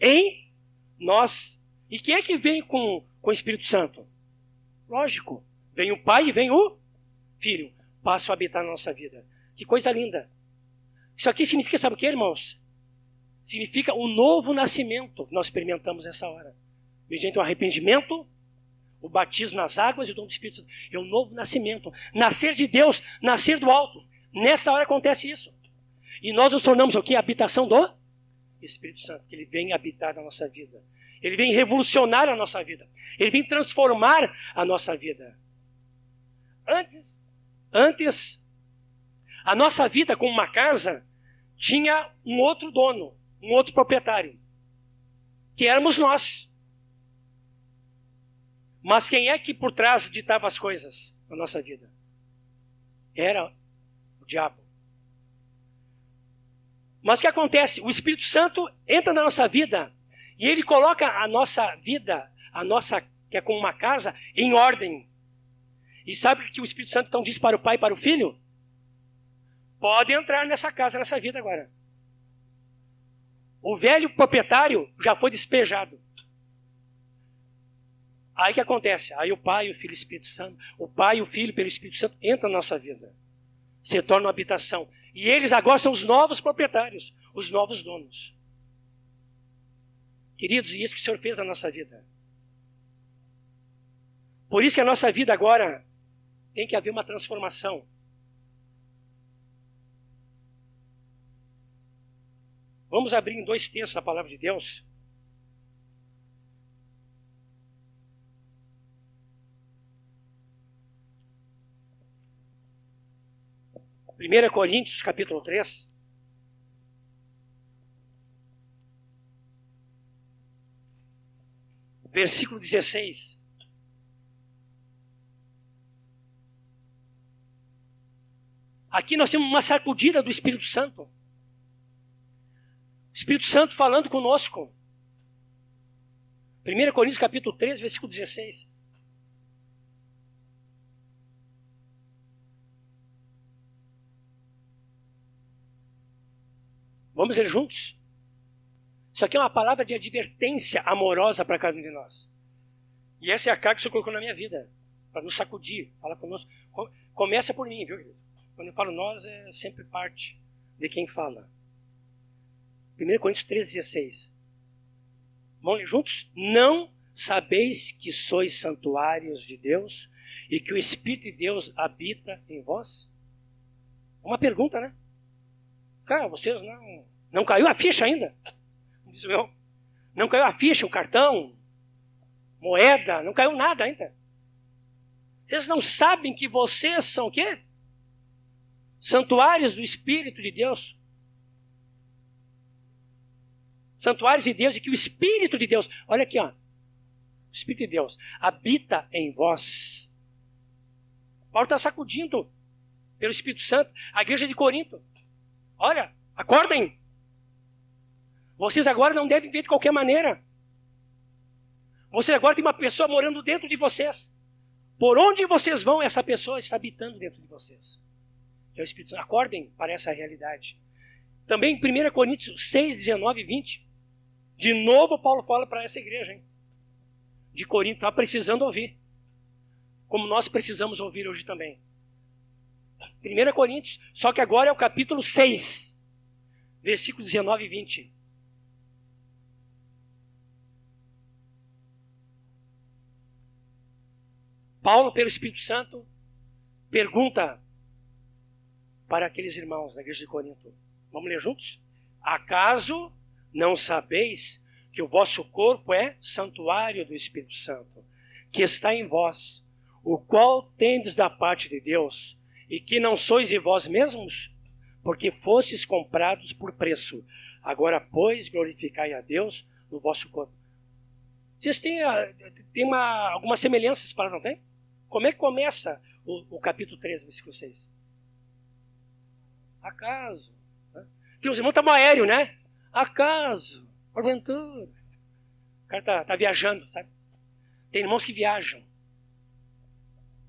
Em nós. E quem é que vem com, com o Espírito Santo? Lógico, vem o Pai e vem o Filho. Passa a habitar na nossa vida. Que coisa linda. Isso aqui significa, sabe o que, irmãos? Significa o novo nascimento que nós experimentamos nessa hora. Mediante o arrependimento, o batismo nas águas e o dom do Espírito Santo. É o novo nascimento. Nascer de Deus, nascer do alto. Nessa hora acontece isso. E nós nos tornamos o que? A habitação do Espírito Santo. Que ele vem habitar na nossa vida. Ele vem revolucionar a nossa vida. Ele vem transformar a nossa vida. Antes, antes a nossa vida como uma casa tinha um outro dono, um outro proprietário, que éramos nós. Mas quem é que por trás ditava as coisas na nossa vida? Era o diabo. Mas o que acontece? O Espírito Santo entra na nossa vida e ele coloca a nossa vida, a nossa, que é como uma casa, em ordem. E sabe o que o Espírito Santo então diz para o Pai e para o Filho? Pode entrar nessa casa, nessa vida agora. O velho proprietário já foi despejado. Aí que acontece? Aí o Pai, o Filho e o Espírito Santo, o Pai, o Filho pelo Espírito Santo entram na nossa vida. Se tornam habitação. E eles agora são os novos proprietários, os novos donos. Queridos, e isso que o Senhor fez na nossa vida. Por isso que a nossa vida agora tem que haver uma transformação. Vamos abrir em dois textos a palavra de Deus. Primeira Coríntios, capítulo 3. versículo 16. Aqui nós temos uma sacudida do Espírito Santo. O Espírito Santo falando conosco. 1 Coríntios capítulo 3, versículo 16. Vamos ler juntos? Isso aqui é uma palavra de advertência amorosa para cada um de nós. E essa é a carga que o Senhor colocou na minha vida, para nos sacudir, fala conosco. Começa por mim, viu, querido? Quando eu falo nós, é sempre parte de quem fala. 1 Coríntios 13, 16. Vamos ler juntos? Não sabeis que sois santuários de Deus e que o Espírito de Deus habita em vós? Uma pergunta, né? Cara, vocês não. Não caiu a ficha ainda? Diz meu. Não caiu a ficha, o cartão, moeda, não caiu nada ainda. Vocês não sabem que vocês são o quê? Santuários do Espírito de Deus. Santuários de Deus e que o Espírito de Deus, olha aqui, ó. O Espírito de Deus habita em vós. Paulo está sacudindo pelo Espírito Santo a igreja de Corinto. Olha, acordem. Vocês agora não devem ver de qualquer maneira. Vocês agora tem uma pessoa morando dentro de vocês. Por onde vocês vão, essa pessoa está habitando dentro de vocês. Que é o Espírito Santo. Acordem para essa realidade. Também em 1 Coríntios 6, 19 e 20. De novo, Paulo fala para essa igreja, hein? De Corinto, está precisando ouvir. Como nós precisamos ouvir hoje também. 1 Coríntios, só que agora é o capítulo 6, versículos 19 e 20. Paulo, pelo Espírito Santo, pergunta para aqueles irmãos da igreja de Corinto. Vamos ler juntos? Acaso não sabeis que o vosso corpo é santuário do Espírito Santo, que está em vós, o qual tendes da parte de Deus, e que não sois de vós mesmos, porque fostes comprados por preço. Agora, pois, glorificai a Deus no vosso corpo. Vocês têm, ah, têm uma, algumas semelhanças para não tem? Como é que começa o, o capítulo 13, versículo 6? Acaso. Né? Que os irmãos estavam aéreo, né? Acaso. Porventura. O cara está tá viajando, sabe? Tem irmãos que viajam,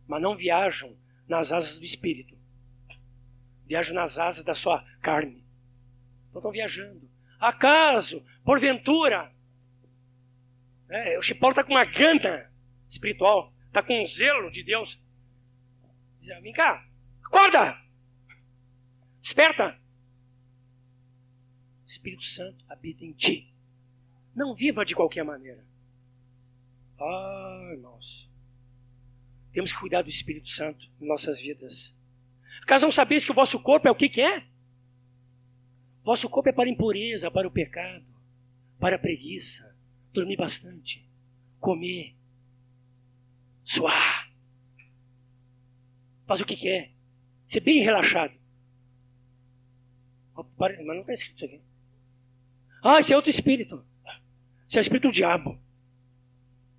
mas não viajam nas asas do espírito. Viajam nas asas da sua carne. Então estão viajando. Acaso, porventura, o Chipolo está com uma gana espiritual está com um zelo de Deus. Diz, vem cá, acorda! Desperta! O Espírito Santo habita em ti. Não viva de qualquer maneira. Ah, irmãos. Temos que cuidar do Espírito Santo em nossas vidas. Acaso não sabeis que o vosso corpo é o que, que é? Vosso corpo é para impureza, para o pecado, para a preguiça, dormir bastante, comer, suar. Faz o que quer. Ser bem relaxado. Mas não está escrito isso aqui. Ah, esse é outro espírito. Esse é o espírito do diabo.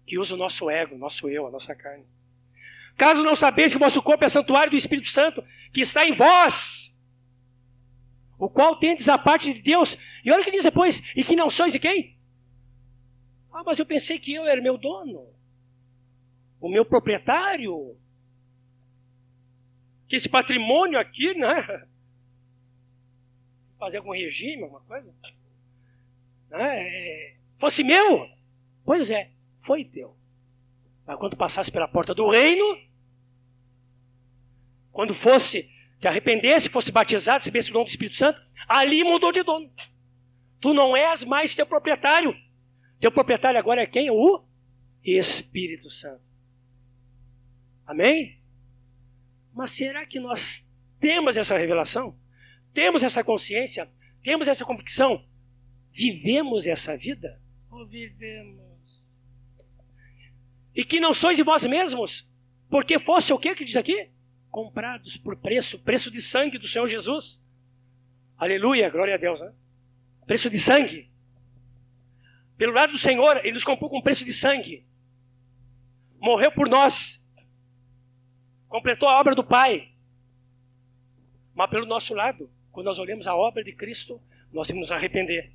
Que usa o nosso ego, o nosso eu, a nossa carne. Caso não sabeis que o vosso corpo é santuário do Espírito Santo, que está em vós, o qual tendes a parte de Deus. E olha o que diz depois, e que não sois de quem? Ah, mas eu pensei que eu era meu dono o meu proprietário. Que esse patrimônio aqui, né? Fazer algum regime, alguma coisa. Né? Fosse meu. Pois é, foi teu. Mas quando passasse pela porta do reino, quando fosse te arrependesse, fosse batizado, recebesse o dom do Espírito Santo, ali mudou de dono. Tu não és mais teu proprietário. Teu proprietário agora é quem? O Espírito Santo. Amém? Mas será que nós temos essa revelação? Temos essa consciência? Temos essa convicção? Vivemos essa vida? Ou vivemos? E que não sois de vós mesmos, porque fosse o que que diz aqui? Comprados por preço, preço de sangue do Senhor Jesus. Aleluia, glória a Deus. Né? Preço de sangue. Pelo lado do Senhor, Ele nos comprou com preço de sangue. Morreu por nós completou a obra do Pai. Mas pelo nosso lado, quando nós olhamos a obra de Cristo, nós temos que nos arrepender.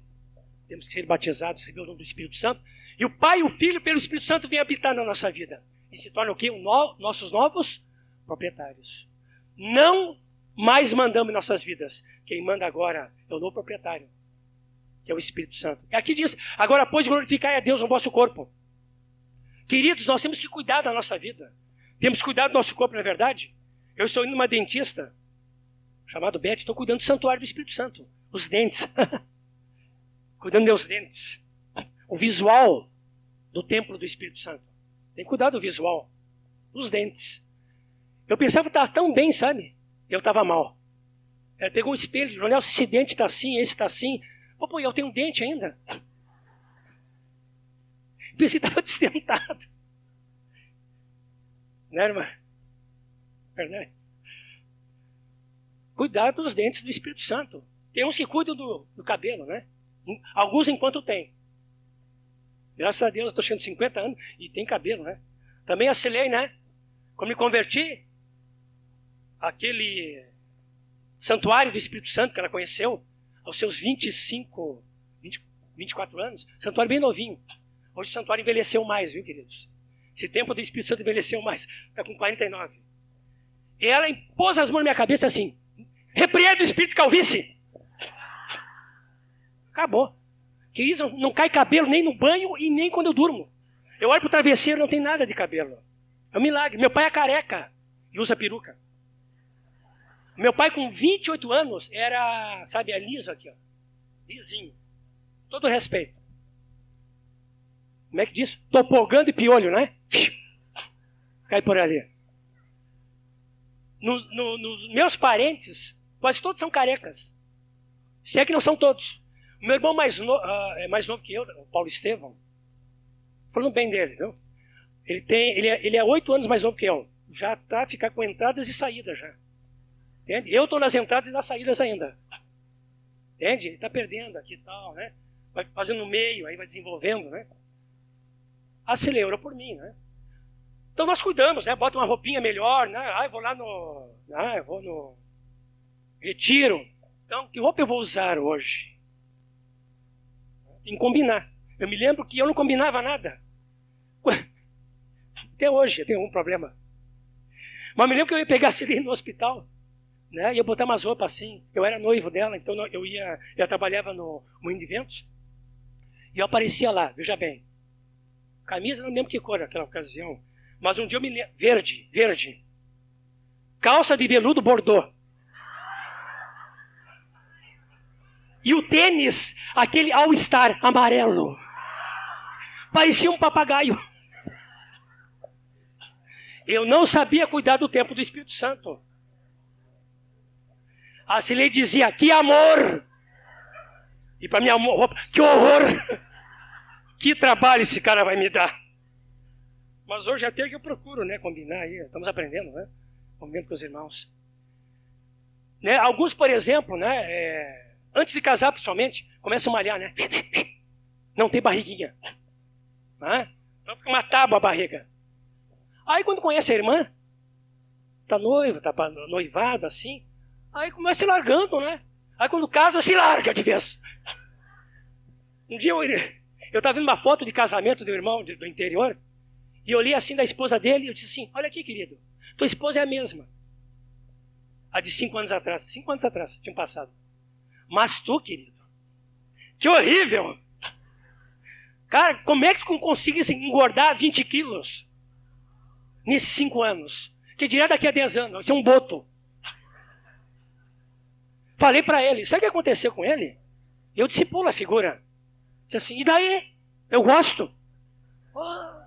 Temos que ser batizados, receber o nome do Espírito Santo. E o Pai e o Filho, pelo Espírito Santo, vêm habitar na nossa vida. E se tornam o quê? No, nossos novos proprietários. Não mais mandamos nossas vidas. Quem manda agora é o novo proprietário. que é o Espírito Santo. E aqui diz: agora, pois, glorificai a Deus no vosso corpo. Queridos, nós temos que cuidar da nossa vida. Temos que cuidar do nosso corpo, não é verdade? Eu estou indo numa dentista, chamado Beth, estou cuidando do santuário do Espírito Santo. Os dentes. cuidando dos meus dentes. O visual do templo do Espírito Santo. Tem que cuidar do visual. Dos dentes. Eu pensava que estava tão bem, sabe? Eu estava mal. Ela pegou um espelho, Jonel, esse dente está assim, esse está assim. Pô, pô, eu tenho um dente ainda. Pensei que estava destentado. Né, irmã? Verdade? Cuidado dos dentes do Espírito Santo. Tem uns que cuidam do, do cabelo, né? Alguns enquanto tem. Graças a Deus, eu estou chegando 50 anos e tem cabelo, né? Também assilei, né? Quando me converti, aquele santuário do Espírito Santo que ela conheceu, aos seus 25, 20, 24 anos, santuário bem novinho. Hoje o santuário envelheceu mais, viu, queridos? Esse tempo do Espírito Santo envelheceu mais. Está com 49. E ela pôs as mãos na minha cabeça assim: repreenda o espírito calvície. Acabou. Isso não cai cabelo nem no banho e nem quando eu durmo. Eu olho para o travesseiro não tem nada de cabelo. É um milagre. Meu pai é careca e usa peruca. Meu pai, com 28 anos, era, sabe, é liso aqui, ó. Lisinho. Todo respeito. Como é que diz? Topogando e piolho, né? Cai por ali. No, no, nos meus parentes, quase todos são carecas. Se é que não são todos. Meu irmão mais, no, uh, é mais novo que eu, o Paulo Estevão, falando bem dele, viu? Ele, tem, ele, é, ele é oito anos mais novo que eu. Já a ficar com entradas e saídas já. Entende? Eu estou nas entradas e nas saídas ainda. Entende? Ele está perdendo aqui e tal, né? Vai fazendo no meio, aí vai desenvolvendo, né? Acelera por mim, né? Então nós cuidamos, né? Bota uma roupinha melhor, né? Ah, eu vou lá no. Ah, eu vou no. Retiro. Então, que roupa eu vou usar hoje? Que combinar. Eu me lembro que eu não combinava nada. Até hoje eu tenho um problema. Mas me lembro que eu ia pegar a Sirene no hospital. Né? Ia botar umas roupas assim. Eu era noivo dela, então eu ia. Eu trabalhava no Moinho de Ventos. E eu aparecia lá, veja bem. Camisa, não lembro que cor naquela ocasião. Mas um dia eu me lembro. Verde, verde. Calça de veludo bordô. E o tênis, aquele All-Star amarelo. Parecia um papagaio. Eu não sabia cuidar do tempo do Espírito Santo. A Cilei dizia, que amor! E para minha roupa, que horror! Que trabalho esse cara vai me dar! Mas hoje até que eu procuro, né, combinar aí, estamos aprendendo, né? Convivendo com os irmãos. Né, alguns, por exemplo, né, é, antes de casar, principalmente, começam a malhar, né? Não tem barriguinha. Né? Então fica uma tábua a barriga. Aí quando conhece a irmã, tá noiva, tá noivada assim, aí começa se largando, né? Aí quando casa, se larga de vez. Um dia eu, eu tava vendo uma foto de casamento do irmão do interior, e olhei assim da esposa dele e eu disse assim: Olha aqui, querido, tua esposa é a mesma. A de cinco anos atrás. Cinco anos atrás, tinha passado. Mas tu, querido, que horrível! Cara, como é que tu consegues engordar 20 quilos nesses cinco anos? Que direto daqui a 10 anos, vai ser um boto. Falei para ele, sabe o que aconteceu com ele? Eu discipulo a figura. Disse assim, e daí? Eu gosto. Oh.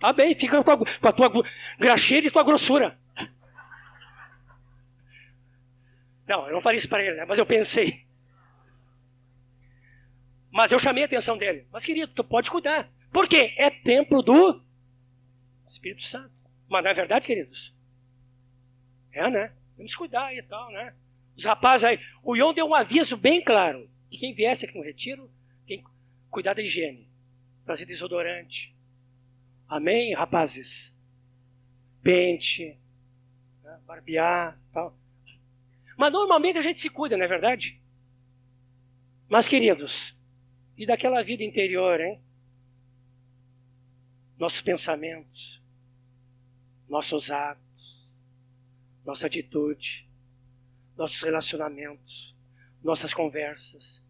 Tá bem, fica com a, com a tua graxeira e tua grossura. Não, eu não falei isso para ele, né? mas eu pensei. Mas eu chamei a atenção dele. Mas, querido, tu pode cuidar. Por quê? É templo do Espírito Santo. Mas não é verdade, queridos? É, né? Temos que cuidar e tal, né? Os rapazes aí. O Ion deu um aviso bem claro. Que quem viesse aqui no retiro, tem que cuidar da higiene. Trazer desodorante, Amém, rapazes? Pente, né, barbear, tal. Mas normalmente a gente se cuida, não é verdade? Mas, queridos, e daquela vida interior, hein? Nossos pensamentos, nossos atos, nossa atitude, nossos relacionamentos, nossas conversas.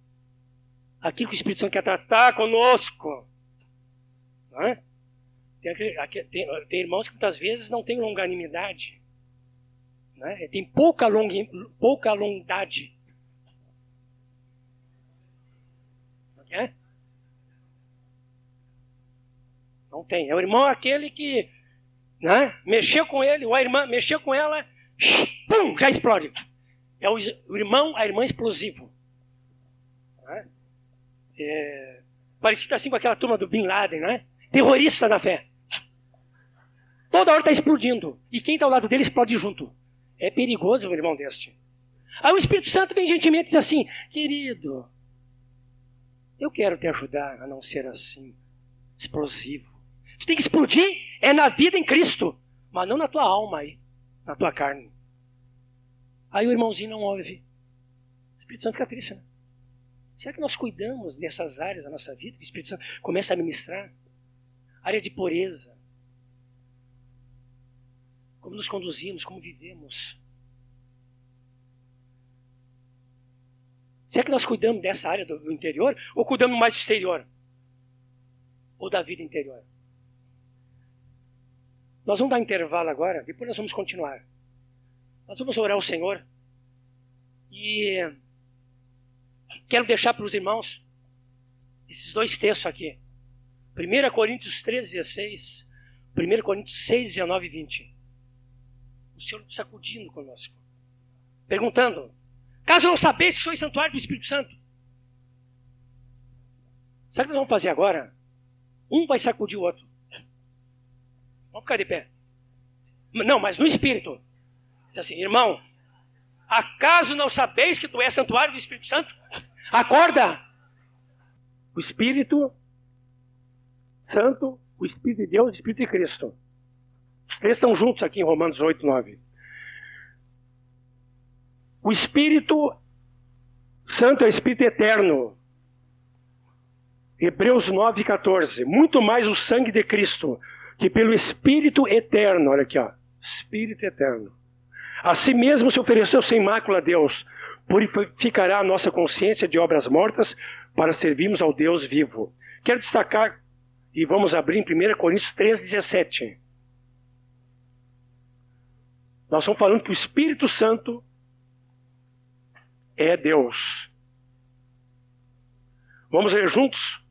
aquilo que o Espírito Santo quer tratar conosco. Não é? Tem, tem, tem, irmãos que muitas vezes não têm longanimidade. Né? Tem pouca, long, pouca longidade. Não é? Não tem. É o irmão aquele que né, mexeu com ele, ou a irmã mexeu com ela, pum, já explode. É o, o irmão, a irmã explosivo. Né? É, parecido assim com aquela turma do Bin Laden, né? Terrorista da fé. Toda hora está explodindo. E quem está ao lado dele explode junto. É perigoso um irmão deste. Aí o Espírito Santo vem gentilmente e diz assim: Querido, eu quero te ajudar a não ser assim, explosivo. Tu tem que explodir é na vida em Cristo, mas não na tua alma aí, na tua carne. Aí o irmãozinho não ouve. O Espírito Santo fica triste, né? Será que nós cuidamos dessas áreas da nossa vida? O Espírito Santo começa a ministrar. Área de pureza. Como nos conduzimos, como vivemos. Será que nós cuidamos dessa área do interior ou cuidamos mais do exterior? Ou da vida interior? Nós vamos dar intervalo agora, depois nós vamos continuar. Nós vamos orar ao Senhor. E quero deixar para os irmãos esses dois textos aqui. 1 Coríntios 13, 16. 1 Coríntios 6, 19 e 20. O Senhor sacudindo conosco. Perguntando: Caso não sabeis que sois santuário do Espírito Santo. Sabe o que nós vamos fazer agora? Um vai sacudir o outro. Vamos ficar de pé. Não, mas no Espírito. Assim, irmão, acaso não sabeis que tu és santuário do Espírito Santo? Acorda! O Espírito Santo, o Espírito de Deus o Espírito de Cristo. Eles estão juntos aqui em Romanos 8, 9. O Espírito Santo é o Espírito eterno. Hebreus 9, 14. Muito mais o sangue de Cristo, que pelo Espírito eterno, olha aqui, ó, Espírito eterno. A si mesmo se ofereceu sem mácula a Deus, purificará a nossa consciência de obras mortas para servirmos ao Deus vivo. Quero destacar, e vamos abrir em 1 Coríntios 3, 17. Nós estamos falando que o Espírito Santo é Deus. Vamos ler juntos?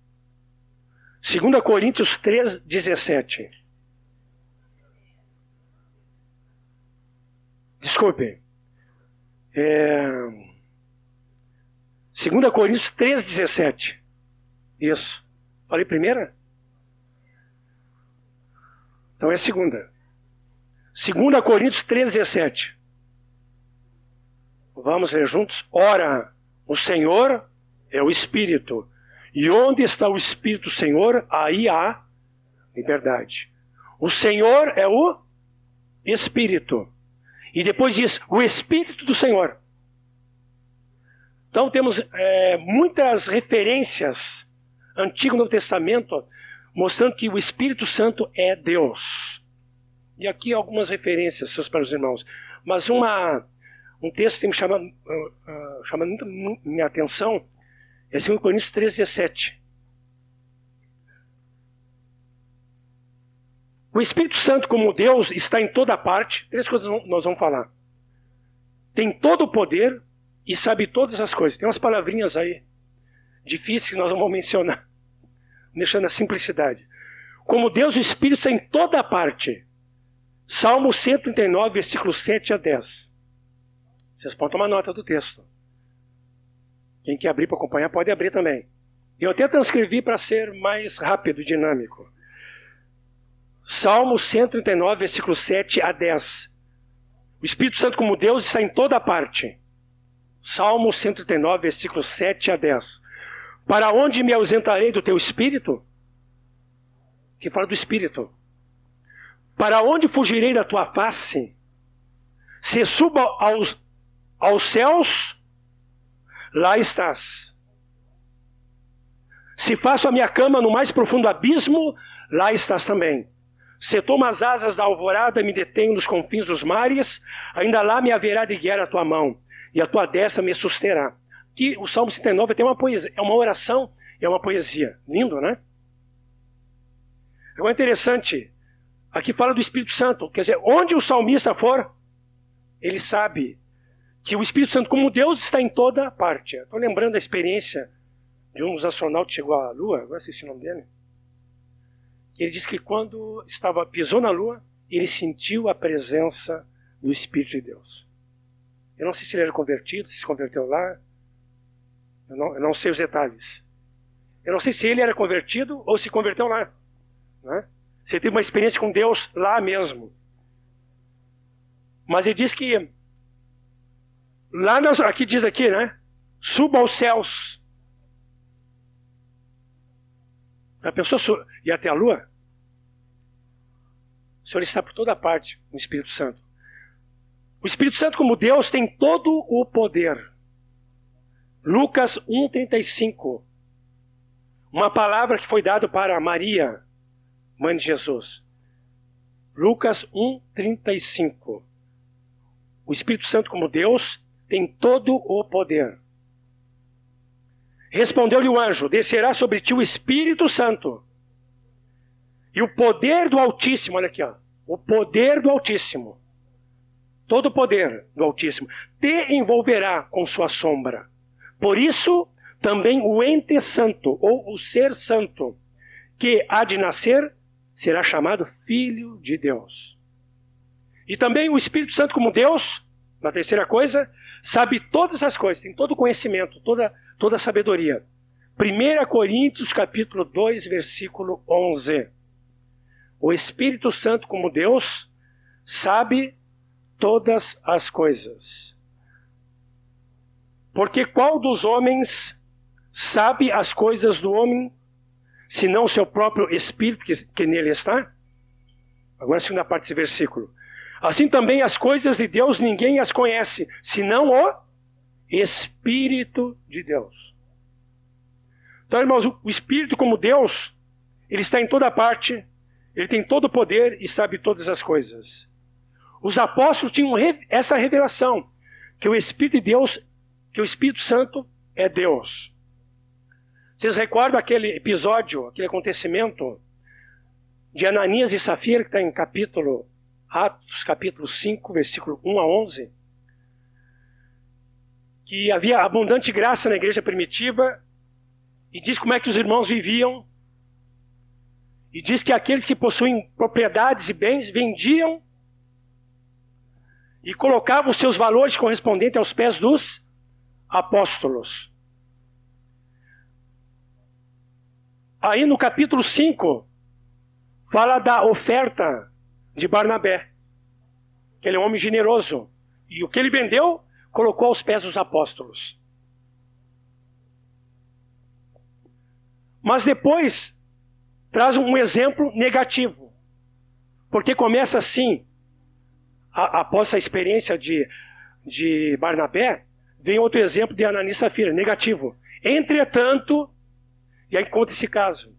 2 Coríntios 3, 17. Desculpe. É... 2 Coríntios 3, 17. Isso. Falei primeira? Então é segunda. 2 Coríntios 3, 17. Vamos ler juntos? Ora, o Senhor é o Espírito. E onde está o Espírito do Senhor, aí há liberdade. O Senhor é o Espírito. E depois diz, o Espírito do Senhor. Então temos é, muitas referências, Antigo e Novo Testamento, mostrando que o Espírito Santo é Deus. E aqui algumas referências para os irmãos. Mas uma, um texto que me chama, uh, uh, chama muito minha atenção é 2 Coríntios 13, 17. O Espírito Santo, como Deus, está em toda parte. Três coisas nós vamos falar. Tem todo o poder e sabe todas as coisas. Tem umas palavrinhas aí difíceis que nós vamos mencionar, deixando a simplicidade. Como Deus, o Espírito está em toda parte. Salmo 139, versículos 7 a 10. Vocês podem tomar nota do texto. Quem quer abrir para acompanhar pode abrir também. Eu até transcrevi para ser mais rápido e dinâmico. Salmo 139, versículo 7 a 10. O Espírito Santo, como Deus, está em toda parte. Salmo 139, versículo 7 a 10. Para onde me ausentarei do teu espírito? Que fala do espírito. Para onde fugirei da tua face? Se suba aos, aos céus, lá estás. Se faço a minha cama no mais profundo abismo, lá estás também. Se tomo as asas da alvorada e me detenho nos confins dos mares, ainda lá me haverá de guiar a tua mão, e a tua destra me susterá. que o Salmo 69 tem uma poesia, é uma oração, é uma poesia. Lindo, né? Agora é interessante, aqui fala do Espírito Santo, quer dizer, onde o salmista for, ele sabe que o Espírito Santo, como Deus, está em toda parte. Estou lembrando a experiência de um dos astronautas que chegou à Lua, agora esqueci o nome dele. Ele disse que quando estava pisou na Lua, ele sentiu a presença do Espírito de Deus. Eu não sei se ele era convertido, se se converteu lá. Eu não, eu não sei os detalhes. Eu não sei se ele era convertido ou se converteu lá. Né? Você teve uma experiência com Deus lá mesmo. Mas ele diz que lá nas, aqui diz aqui, né? Suba aos céus. A pessoa e até a lua. O Senhor está por toda parte, o Espírito Santo. O Espírito Santo, como Deus, tem todo o poder. Lucas 1,35. Uma palavra que foi dada para Maria, mãe de Jesus. Lucas 1,35. O Espírito Santo, como Deus, tem todo o poder. Respondeu-lhe o anjo: Descerá sobre ti o Espírito Santo. E o poder do Altíssimo, olha aqui, ó, o poder do Altíssimo, todo o poder do Altíssimo, te envolverá com sua sombra. Por isso, também o ente santo, ou o ser santo, que há de nascer, será chamado Filho de Deus. E também o Espírito Santo, como Deus, na terceira coisa, sabe todas as coisas, tem todo o conhecimento, toda, toda sabedoria. 1 Coríntios capítulo 2, versículo 11. O Espírito Santo, como Deus, sabe todas as coisas. Porque qual dos homens sabe as coisas do homem, senão o seu próprio Espírito que, que nele está? Agora a segunda parte desse versículo. Assim também as coisas de Deus ninguém as conhece, senão o Espírito de Deus. Então, irmãos, o Espírito, como Deus, ele está em toda parte, ele tem todo o poder e sabe todas as coisas. Os apóstolos tinham essa revelação, que o Espírito de Deus, que o Espírito Santo é Deus. Vocês recordam aquele episódio, aquele acontecimento de Ananias e Safira, que está em capítulo Atos capítulo 5, versículo 1 a 11, que havia abundante graça na igreja primitiva, e diz como é que os irmãos viviam, e diz que aqueles que possuem propriedades e bens vendiam e colocavam os seus valores correspondentes aos pés dos apóstolos. Aí no capítulo 5, fala da oferta de Barnabé, que ele é um homem generoso. E o que ele vendeu, colocou aos pés dos apóstolos. Mas depois traz um exemplo negativo. Porque começa assim, a, após essa experiência de, de Barnabé, vem outro exemplo de Ananias Safira, negativo. Entretanto, e aí conta esse caso,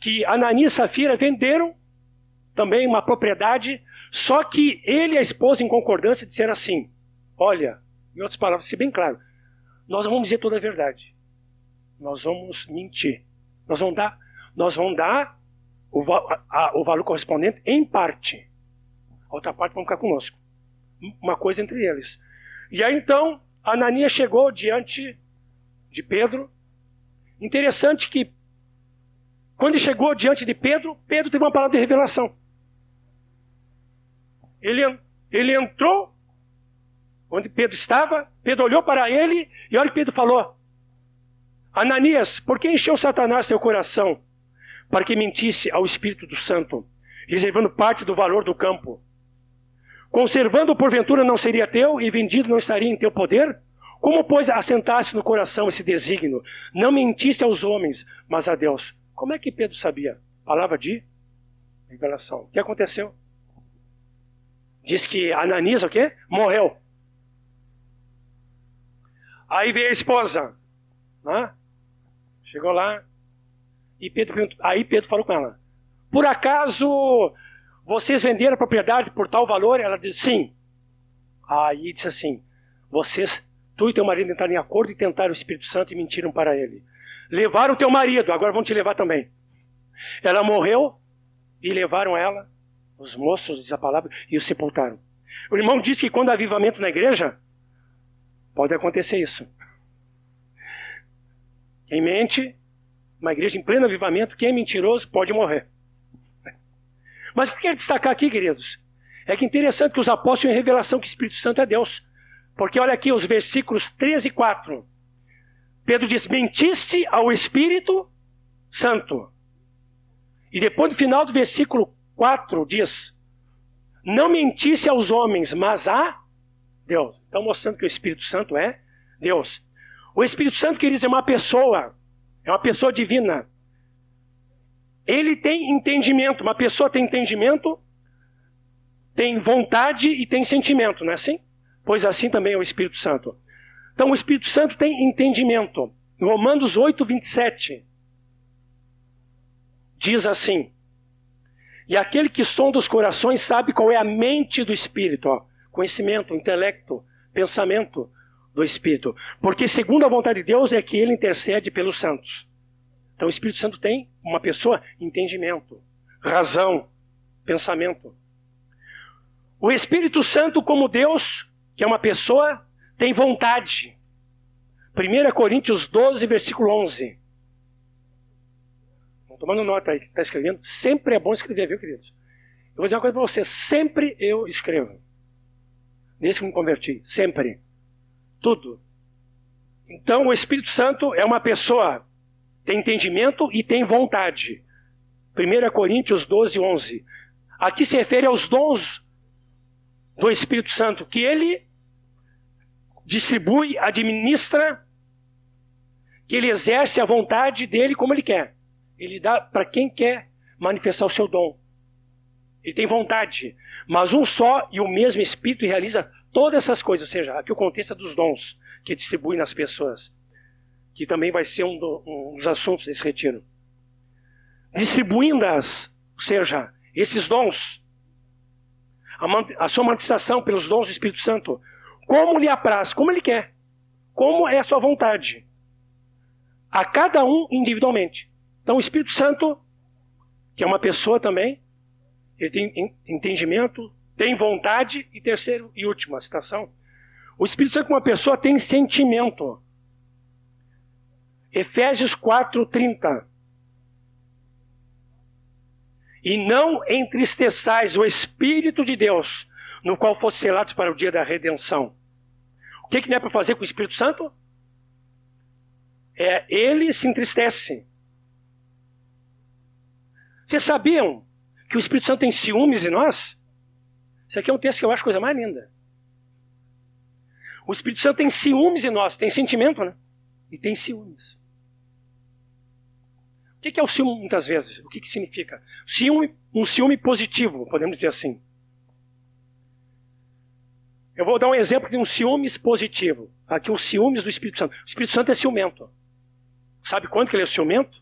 que Ananias e Safira venderam também uma propriedade, só que ele e a esposa, em concordância, disseram assim: Olha, em outras palavras, se bem claro, nós vamos dizer toda a verdade. Nós vamos mentir. Nós vamos dar, nós vamos dar o, a, o valor correspondente em parte. A outra parte vão ficar conosco. Uma coisa entre eles. E aí então, Ananias chegou diante de Pedro. Interessante que, quando chegou diante de Pedro, Pedro teve uma palavra de revelação. Ele, ele entrou onde Pedro estava, Pedro olhou para ele e olha o que Pedro falou. Ananias, por que encheu Satanás seu coração para que mentisse ao Espírito do Santo, reservando parte do valor do campo? Conservando porventura não seria teu e vendido não estaria em teu poder? Como, pois, assentasse no coração esse desígnio? Não mentisse aos homens, mas a Deus. Como é que Pedro sabia? Palavra de revelação. O que aconteceu? Diz que Ananias o quê? Morreu. Aí veio a esposa. Né? Chegou lá. E Pedro, aí Pedro falou com ela: Por acaso vocês venderam a propriedade por tal valor? Ela disse: Sim. Aí disse assim: Vocês Tu e teu marido entraram em acordo e tentaram o Espírito Santo e mentiram para ele. Levaram teu marido, agora vão te levar também. Ela morreu e levaram ela, os moços, diz a palavra, e o sepultaram. O irmão disse que quando há avivamento na igreja, pode acontecer isso. Quem mente, uma igreja em pleno avivamento, quem é mentiroso pode morrer. Mas o que eu quero destacar aqui, queridos, é que interessante que os apóstolos têm revelação que o Espírito Santo é Deus. Porque olha aqui os versículos 13 e 4. Pedro diz: Mentiste ao Espírito Santo. E depois, no final do versículo 4, diz: Não mentisse aos homens, mas a Deus. Então, mostrando que o Espírito Santo é Deus. O Espírito Santo, queridos, é uma pessoa, é uma pessoa divina. Ele tem entendimento. Uma pessoa tem entendimento, tem vontade e tem sentimento, não é assim? Pois assim também é o Espírito Santo. Então, o Espírito Santo tem entendimento. Romanos 8, 27 diz assim: E aquele que sonda os corações sabe qual é a mente do Espírito, ó, conhecimento, intelecto, pensamento do Espírito. Porque, segundo a vontade de Deus, é que ele intercede pelos santos. Então, o Espírito Santo tem uma pessoa entendimento, razão, pensamento. O Espírito Santo, como Deus, que é uma pessoa, tem vontade. 1 Coríntios 12, versículo 11. Tomando nota aí está escrevendo. Sempre é bom escrever, viu, queridos? Eu vou dizer uma coisa para você. Sempre eu escrevo. Desde que me converti. Sempre. Tudo. Então, o Espírito Santo é uma pessoa tem entendimento e tem vontade. 1 Coríntios 12, 11. Aqui se refere aos dons do Espírito Santo, que ele distribui, administra, que ele exerce a vontade dele como ele quer. Ele dá para quem quer manifestar o seu dom. Ele tem vontade. Mas um só e o mesmo Espírito realiza todas essas coisas. Ou seja, aqui o contexto é dos dons que distribui nas pessoas que também vai ser um, do, um dos assuntos desse retiro. Distribuindo-as, ou seja, esses dons, a, a sua manifestação pelos dons do Espírito Santo, como lhe apraz, como ele quer, como é a sua vontade, a cada um individualmente. Então, o Espírito Santo, que é uma pessoa também, ele tem entendimento, tem vontade, e terceiro e última citação, o Espírito Santo, como uma pessoa, tem sentimento. Efésios 4:30. E não entristeçais o Espírito de Deus, no qual fosse selados para o dia da redenção. O que, que não é para fazer com o Espírito Santo? É, ele se entristece. Vocês sabiam que o Espírito Santo tem ciúmes em nós? Isso aqui é um texto que eu acho coisa mais linda. O Espírito Santo tem ciúmes em nós, tem sentimento, né? E tem ciúmes. O que é o ciúme muitas vezes? O que, que significa? Ciúme, um ciúme positivo, podemos dizer assim. Eu vou dar um exemplo de um ciúmes positivo. Aqui, os ciúmes do Espírito Santo. O Espírito Santo é ciumento. Sabe quando que ele é ciumento?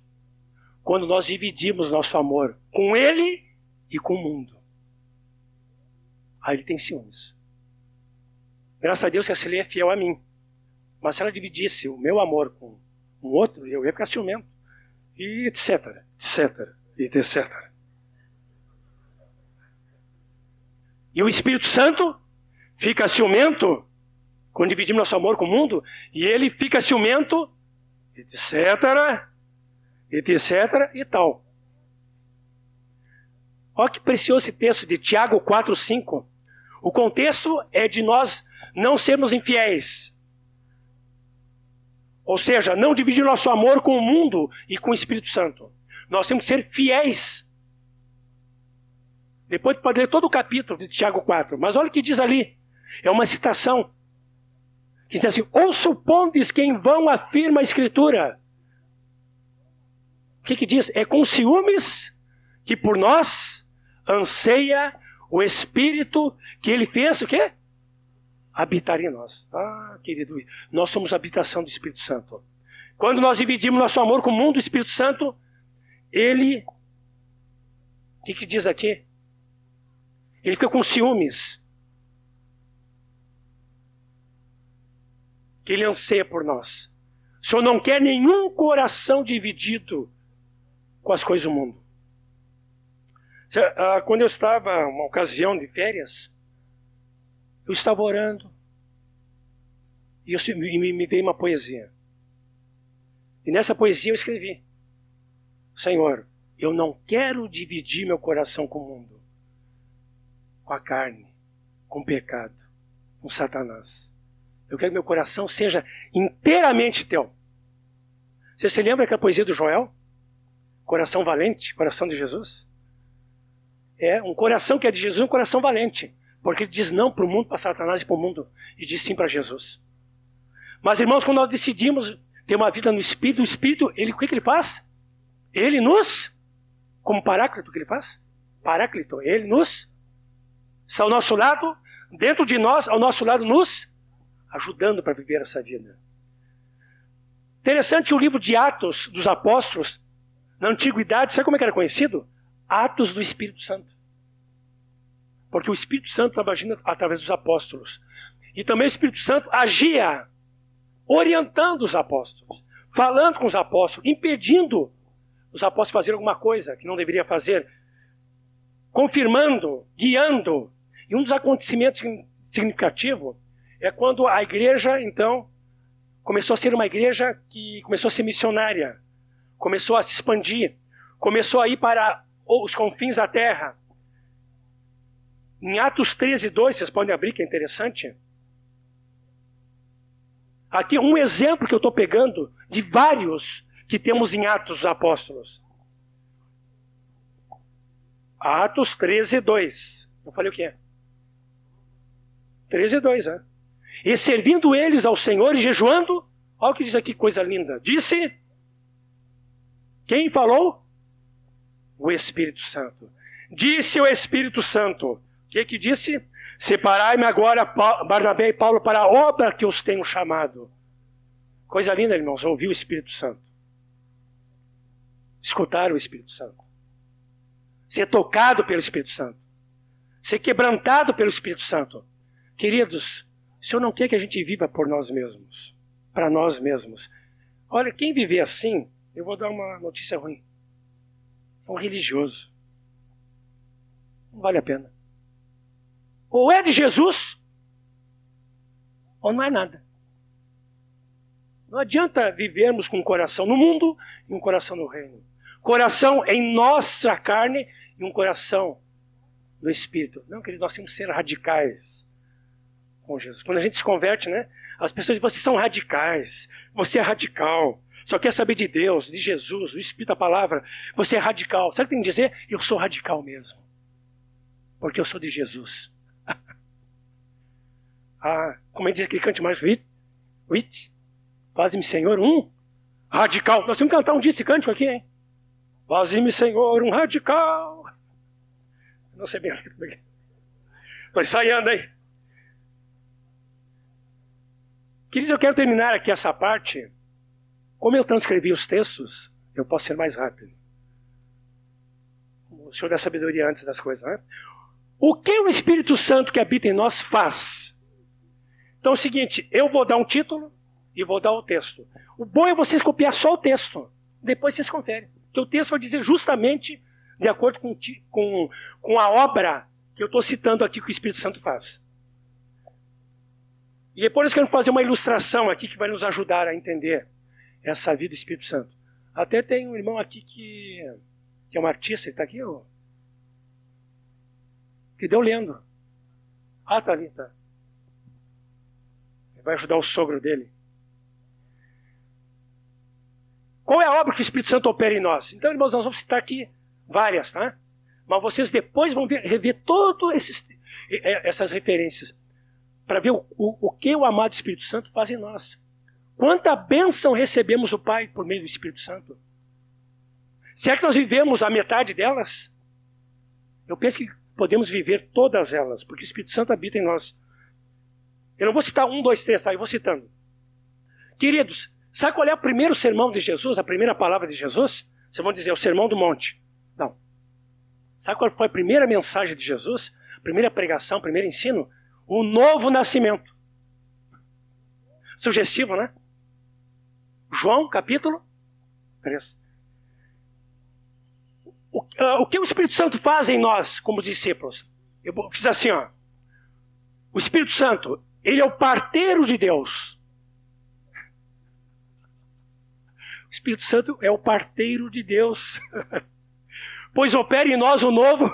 Quando nós dividimos nosso amor com ele e com o mundo. Aí ele tem ciúmes. Graças a Deus que essa lei é fiel a mim. Mas se ela dividisse o meu amor com um outro, eu ia ficar ciumento e etc, etc, etc. E o Espírito Santo fica ciumento quando dividimos nosso amor com o mundo, e ele fica ciumento, etc, etc e tal. Olha que precioso esse texto de Tiago 4, 5. O contexto é de nós não sermos infiéis. Ou seja, não dividir nosso amor com o mundo e com o Espírito Santo. Nós temos que ser fiéis. Depois pode ler todo o capítulo de Tiago 4. Mas olha o que diz ali. É uma citação. Que diz assim: Ou supondes que em vão afirma a Escritura. O que, que diz? É com ciúmes que por nós anseia o Espírito que ele fez o quê? habitar em nós. Ah, querido, nós somos habitação do Espírito Santo. Quando nós dividimos nosso amor com o mundo do Espírito Santo, ele. O que, que diz aqui? Ele fica com ciúmes. Que Ele anseia por nós. O Senhor não quer nenhum coração dividido com as coisas do mundo. Ah, quando eu estava, uma ocasião de férias, eu estava orando e, eu, e me veio uma poesia. E nessa poesia eu escrevi: Senhor, eu não quero dividir meu coração com o mundo, com a carne, com o pecado, com Satanás. Eu quero que meu coração seja inteiramente teu. Você se lembra daquela poesia do Joel? Coração valente, coração de Jesus? É, um coração que é de Jesus, um coração valente. Porque ele diz não para o mundo, para Satanás e para o mundo. E diz sim para Jesus. Mas, irmãos, quando nós decidimos ter uma vida no Espírito, o Espírito, ele, o que, que ele faz? Ele nos, como Paráclito, o que ele faz? Paráclito, ele nos, está ao nosso lado, dentro de nós, ao nosso lado, nos ajudando para viver essa vida. Interessante que o livro de Atos dos Apóstolos, na antiguidade, sabe como é era conhecido? Atos do Espírito Santo. Porque o Espírito Santo agindo através dos apóstolos. E também o Espírito Santo agia orientando os apóstolos, falando com os apóstolos, impedindo os apóstolos fazer alguma coisa que não deveria fazer, confirmando, guiando. E um dos acontecimentos significativos é quando a igreja, então, começou a ser uma igreja que começou a ser missionária, começou a se expandir, começou a ir para os confins da terra. Em Atos 13, 2, vocês podem abrir, que é interessante. Aqui um exemplo que eu estou pegando de vários que temos em Atos dos Apóstolos. Atos 13, 2. Eu falei o quê? 13, 2, né? E servindo eles ao Senhor e jejuando, olha o que diz aqui, coisa linda. Disse, quem falou? O Espírito Santo. Disse o Espírito Santo. O que que disse? Separai-me agora, Barnabé e Paulo, para a obra que os tenho chamado. Coisa linda, irmãos, ouvir o Espírito Santo. Escutar o Espírito Santo. Ser tocado pelo Espírito Santo. Ser quebrantado pelo Espírito Santo. Queridos, o Senhor não quer que a gente viva por nós mesmos, para nós mesmos. Olha, quem viver assim, eu vou dar uma notícia ruim. É um religioso. Não vale a pena. Ou é de Jesus, ou não é nada. Não adianta vivermos com um coração no mundo e um coração no reino. Coração em nossa carne e um coração no espírito. Não, querido, nós temos que ser radicais com Jesus. Quando a gente se converte, né? As pessoas dizem, vocês são radicais, você é radical, só quer saber de Deus, de Jesus, do Espírito, da palavra. Você é radical. Sabe o que tem que dizer? Eu sou radical mesmo. Porque eu sou de Jesus. ah, como é que diz aquele cante mais? Wit? Wit? Faze-me, Senhor, um radical. Nós temos que cantar um dia esse cântico aqui, hein? Faze-me, Senhor, um radical. Não sei bem. Estou ensaiando aí. Queridos, eu quero terminar aqui essa parte. Como eu transcrevi os textos, eu posso ser mais rápido. O Senhor da sabedoria antes das coisas, né? O que o Espírito Santo que habita em nós faz? Então é o seguinte, eu vou dar um título, e vou dar o texto. O bom é vocês copiar só o texto. Depois vocês conferem. Porque o texto vai dizer justamente de acordo com, com, com a obra que eu estou citando aqui que o Espírito Santo faz. E depois eu quero fazer uma ilustração aqui que vai nos ajudar a entender essa vida do Espírito Santo. Até tem um irmão aqui que, que é um artista, ele está aqui, ó, que deu lendo. Ah, tá ali, tá. Vai ajudar o sogro dele. Qual é a obra que o Espírito Santo opera em nós? Então, irmãos, nós vamos citar aqui várias, tá? Mas vocês depois vão ver, rever todas essas referências para ver o, o, o, que o amado Espírito Santo faz em nós. Quanta bênção recebemos do Pai por meio do Espírito Santo? Será que nós vivemos a metade delas? Eu penso que podemos viver todas elas, porque o Espírito Santo habita em nós. Eu não vou citar um, dois, três, tá? Eu vou citando. Queridos, Sabe qual é o primeiro sermão de Jesus, a primeira palavra de Jesus? Vocês vão dizer, é o sermão do monte. Não. Sabe qual foi a primeira mensagem de Jesus? Primeira pregação, o primeiro ensino? O novo nascimento. sugestivo, né? João, capítulo 3. O, uh, o que o Espírito Santo faz em nós, como discípulos? Eu fiz assim, ó. O Espírito Santo, ele é o parteiro de Deus. O Espírito Santo é o parteiro de Deus. pois opera em nós o novo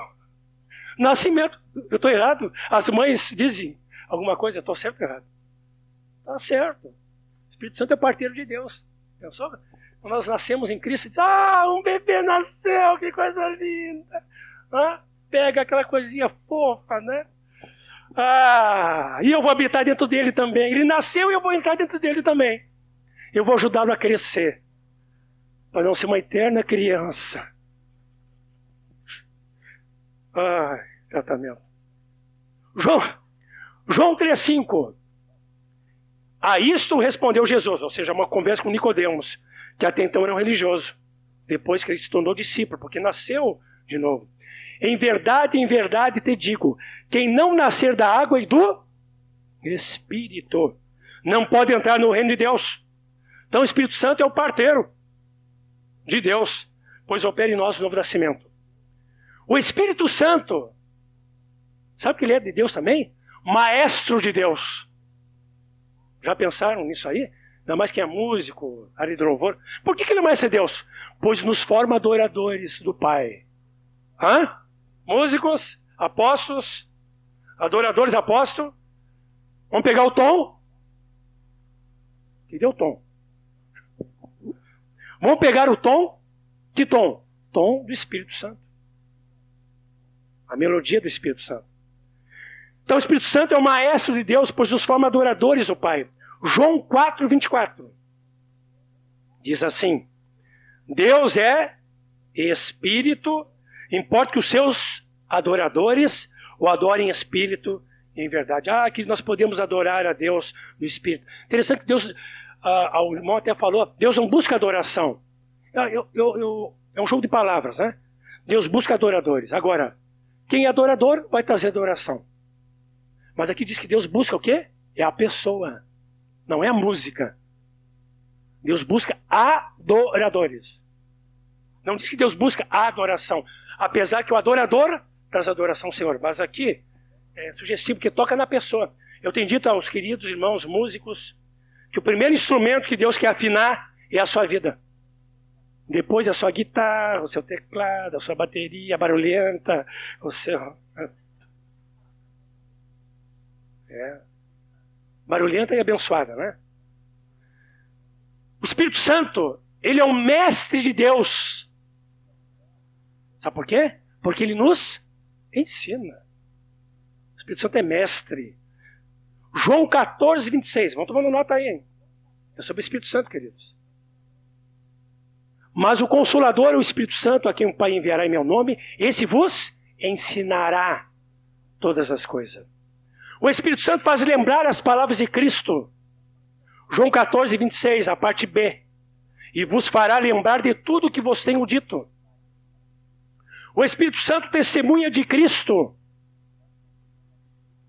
nascimento. Eu estou errado? As mães dizem alguma coisa, eu estou certo ou errado? Está certo. O Espírito Santo é parteiro de Deus. Pensou? Quando nós nascemos em Cristo, diz, ah, um bebê nasceu, que coisa linda. Ah, pega aquela coisinha fofa, né? Ah, e eu vou habitar dentro dele também. Ele nasceu e eu vou entrar dentro dele também. Eu vou ajudá-lo a crescer. Para não ser uma eterna criança. Ah, tratamento. João, João 3,5. A isto respondeu Jesus, ou seja, uma conversa com Nicodemos, que até então era um religioso, depois que ele se tornou discípulo, porque nasceu de novo. Em verdade, em verdade te digo: quem não nascer da água e do Espírito não pode entrar no reino de Deus. Então o Espírito Santo é o parteiro de Deus, pois opera em nós o novo nascimento. O Espírito Santo, sabe que ele é de Deus também? Maestro de Deus. Já pensaram nisso aí? Ainda mais quem é músico, área. Por que, que ele é maestro de Deus? Pois nos forma adoradores do Pai. Hã? músicos, apóstolos, adoradores apóstolos. Vamos pegar o tom. Que deu tom? Vamos pegar o tom. Que tom? Tom do Espírito Santo. A melodia do Espírito Santo. Então o Espírito Santo é o maestro de Deus, pois os forma adoradores do Pai. João 4, 24. Diz assim: Deus é Espírito Importa que os seus adoradores o adorem em espírito e em verdade. Ah, que nós podemos adorar a Deus no espírito. Interessante que Deus, ah, o irmão até falou, Deus não busca adoração. Eu, eu, eu, é um jogo de palavras, né? Deus busca adoradores. Agora, quem é adorador vai trazer adoração. Mas aqui diz que Deus busca o quê? É a pessoa, não é a música. Deus busca adoradores. Não diz que Deus busca adoração. Apesar que o adorador traz adoração ao Senhor. Mas aqui é sugestivo que toca na pessoa. Eu tenho dito aos queridos irmãos músicos que o primeiro instrumento que Deus quer afinar é a sua vida. Depois a sua guitarra, o seu teclado, a sua bateria barulhenta, o seu. É. Barulhenta e abençoada, né? O Espírito Santo, ele é o mestre de Deus Sabe por quê? Porque ele nos ensina. O Espírito Santo é mestre. João 14, 26. Vamos tomando nota aí, hein? É sobre o Espírito Santo, queridos. Mas o Consolador o Espírito Santo, a quem o Pai enviará em meu nome, esse vos ensinará todas as coisas. O Espírito Santo faz lembrar as palavras de Cristo. João 14, 26, a parte B. E vos fará lembrar de tudo que vos tenho dito. O Espírito Santo testemunha de Cristo.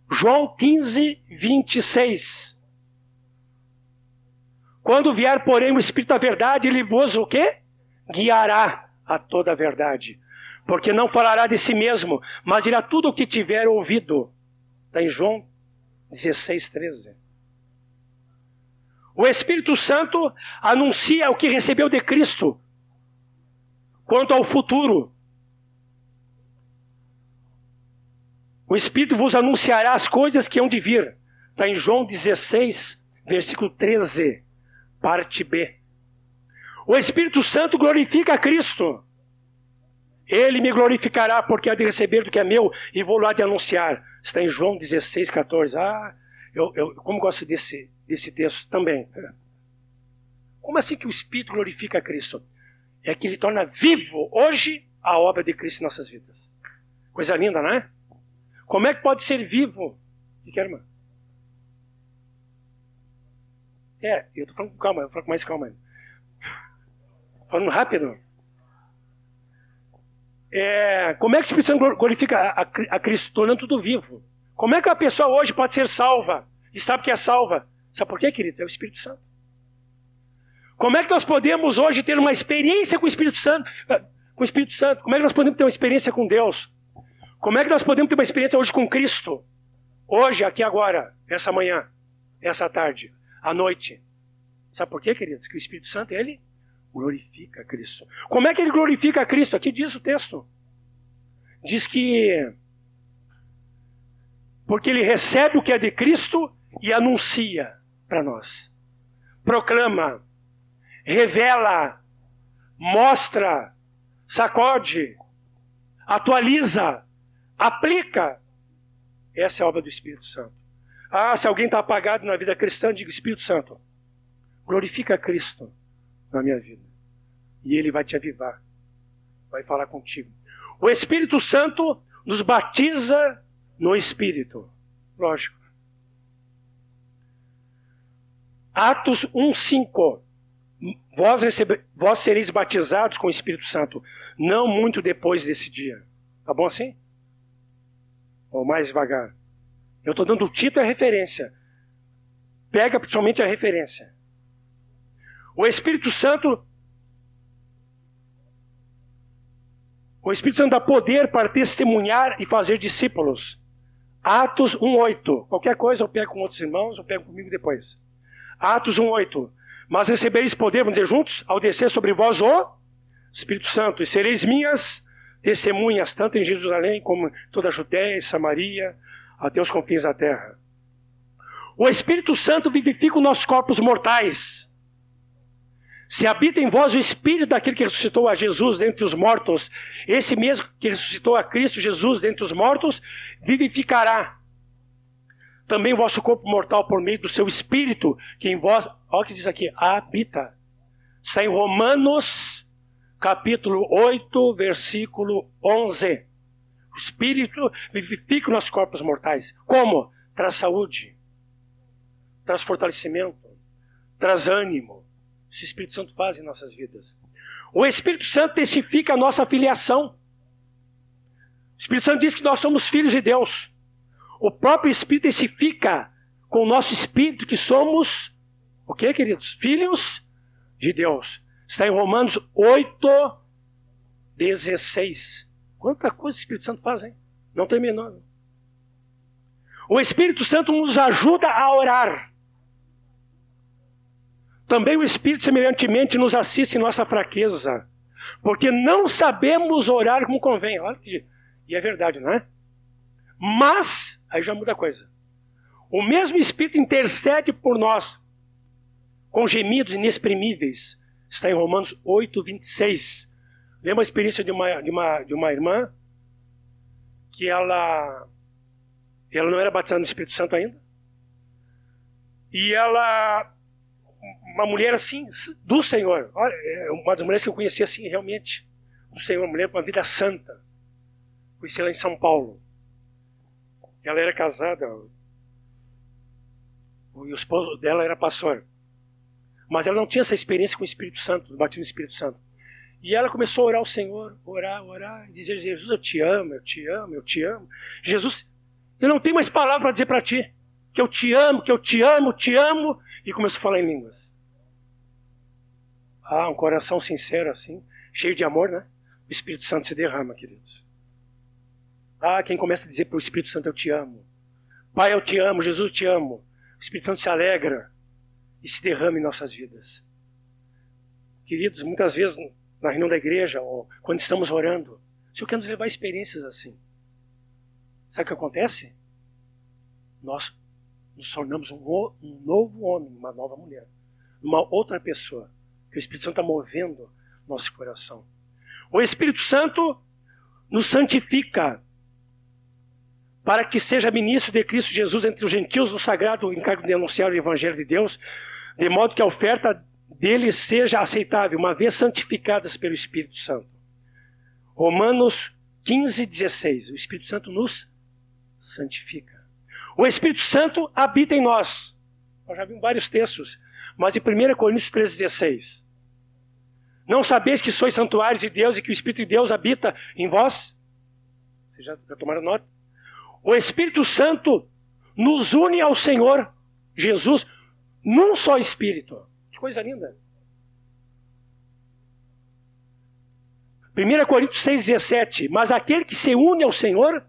João 15, 26. Quando vier, porém, o Espírito da verdade, ele vos o quê? Guiará a toda a verdade. Porque não falará de si mesmo, mas dirá tudo o que tiver ouvido. Está em João 16, 13. O Espírito Santo anuncia o que recebeu de Cristo quanto ao futuro. O Espírito vos anunciará as coisas que hão de vir. Está em João 16, versículo 13, parte B. O Espírito Santo glorifica a Cristo. Ele me glorificará, porque há de receber do que é meu e vou lá de anunciar. Está em João 16, 14. Ah, eu, eu como gosto desse, desse texto também. Como assim que o Espírito glorifica a Cristo? É que ele torna vivo hoje a obra de Cristo em nossas vidas. Coisa linda, não é? Como é que pode ser vivo? O que é, irmã? É, eu estou falando com calma, eu falo com mais calma. Falando rápido. É, como é que o Espírito Santo glorifica a, a, a, Cristo, tornando tudo vivo? Como é que a pessoa hoje pode ser salva e sabe que é salva? Sabe por quê, querido? É o Espírito Santo. Como é que nós podemos hoje ter uma experiência com o Espírito Santo? Ah, com o Espírito Santo? Como é que nós podemos ter uma experiência com Deus? Como é que nós podemos ter uma experiência hoje com Cristo? Hoje, aqui agora, essa manhã, essa tarde, à noite. Sabe por quê, queridos? Que o Espírito Santo, ele glorifica Cristo. Como é que ele glorifica Cristo? Aqui diz o texto. Diz que porque ele recebe o que é de Cristo e anuncia para nós. Proclama, revela, mostra, sacode, atualiza, aplica. Essa é a obra do Espírito Santo. Ah, se alguém está apagado na vida cristã, diga Espírito Santo, glorifica Cristo na minha vida. E ele vai te avivar, vai falar contigo. O Espírito Santo nos batiza no Espírito. Lógico. Atos 1,5. Vós, vós sereis batizados com o Espírito Santo, não muito depois desse dia. Tá bom assim? Ou mais devagar. Eu estou dando o título e a referência. Pega principalmente a referência. O Espírito Santo. O Espírito Santo dá poder para testemunhar e fazer discípulos. Atos 1,8. Qualquer coisa eu pego com outros irmãos, eu pego comigo depois. Atos 1,8. Mas recebereis poder, vamos dizer juntos, ao descer sobre vós o Espírito Santo, e sereis minhas testemunhas, tanto em Jerusalém como em toda a Judéia Samaria, até os confins da terra. O Espírito Santo vivifica os nossos corpos mortais. Se habita em vós o Espírito daquele que ressuscitou a Jesus dentre os mortos, esse mesmo que ressuscitou a Cristo Jesus dentre os mortos, vivificará também o vosso corpo mortal por meio do seu Espírito, que em vós, olha o que diz aqui, habita. Está em Romanos, capítulo 8, versículo 11. O Espírito vivifica os nossos corpos mortais. Como? Traz saúde, traz fortalecimento, traz ânimo, o Espírito Santo faz em nossas vidas. O Espírito Santo testifica a nossa filiação. O Espírito Santo diz que nós somos filhos de Deus. O próprio Espírito testifica com o nosso espírito que somos, o que, queridos? Filhos de Deus. Está em Romanos 8, 16. Quanta coisa o Espírito Santo faz, hein? Não terminou. O Espírito Santo nos ajuda a orar. Também o Espírito, semelhantemente, nos assiste em nossa fraqueza, porque não sabemos orar como convém. Olha que, e é verdade, não é? Mas, aí já muda a coisa. O mesmo Espírito intercede por nós com gemidos inexprimíveis. Está em Romanos 8, 26. Lembra a experiência de uma, de uma, de uma irmã que ela, ela não era batizada no Espírito Santo ainda? E ela uma mulher assim, do Senhor. Olha, é uma das mulheres que eu conheci assim, realmente. Do Senhor, uma mulher com uma vida santa. Conheci ela em São Paulo. Ela era casada. E o esposo dela era pastor. Mas ela não tinha essa experiência com o Espírito Santo, do batismo do Espírito Santo. E ela começou a orar ao Senhor, orar, orar, e dizer: Jesus, eu te amo, eu te amo, eu te amo. Jesus, eu não tenho mais palavra para dizer para ti que eu te amo, que eu te amo, te amo. E começou a falar em línguas. Ah, um coração sincero assim, cheio de amor, né? O Espírito Santo se derrama, queridos. Ah, quem começa a dizer para o Espírito Santo, eu te amo. Pai, eu te amo. Jesus, eu te amo. O Espírito Santo se alegra e se derrama em nossas vidas. Queridos, muitas vezes na reunião da igreja, ou quando estamos orando, o Senhor quer nos levar a experiências assim. Sabe o que acontece? Nós nos tornamos um, um novo homem, uma nova mulher, uma outra pessoa que o Espírito Santo está movendo nosso coração. O Espírito Santo nos santifica para que seja ministro de Cristo Jesus entre os gentios no sagrado encargo de anunciar o Evangelho de Deus, de modo que a oferta deles seja aceitável, uma vez santificadas pelo Espírito Santo. Romanos 15, 16. O Espírito Santo nos santifica. O Espírito Santo habita em nós. Nós já vimos vários textos, mas em 1 Coríntios 3,16. Não sabeis que sois santuários de Deus e que o Espírito de Deus habita em vós? Vocês já, já tomaram nota? O Espírito Santo nos une ao Senhor Jesus num só Espírito. Que coisa linda. 1 Coríntios 6,17. Mas aquele que se une ao Senhor, ou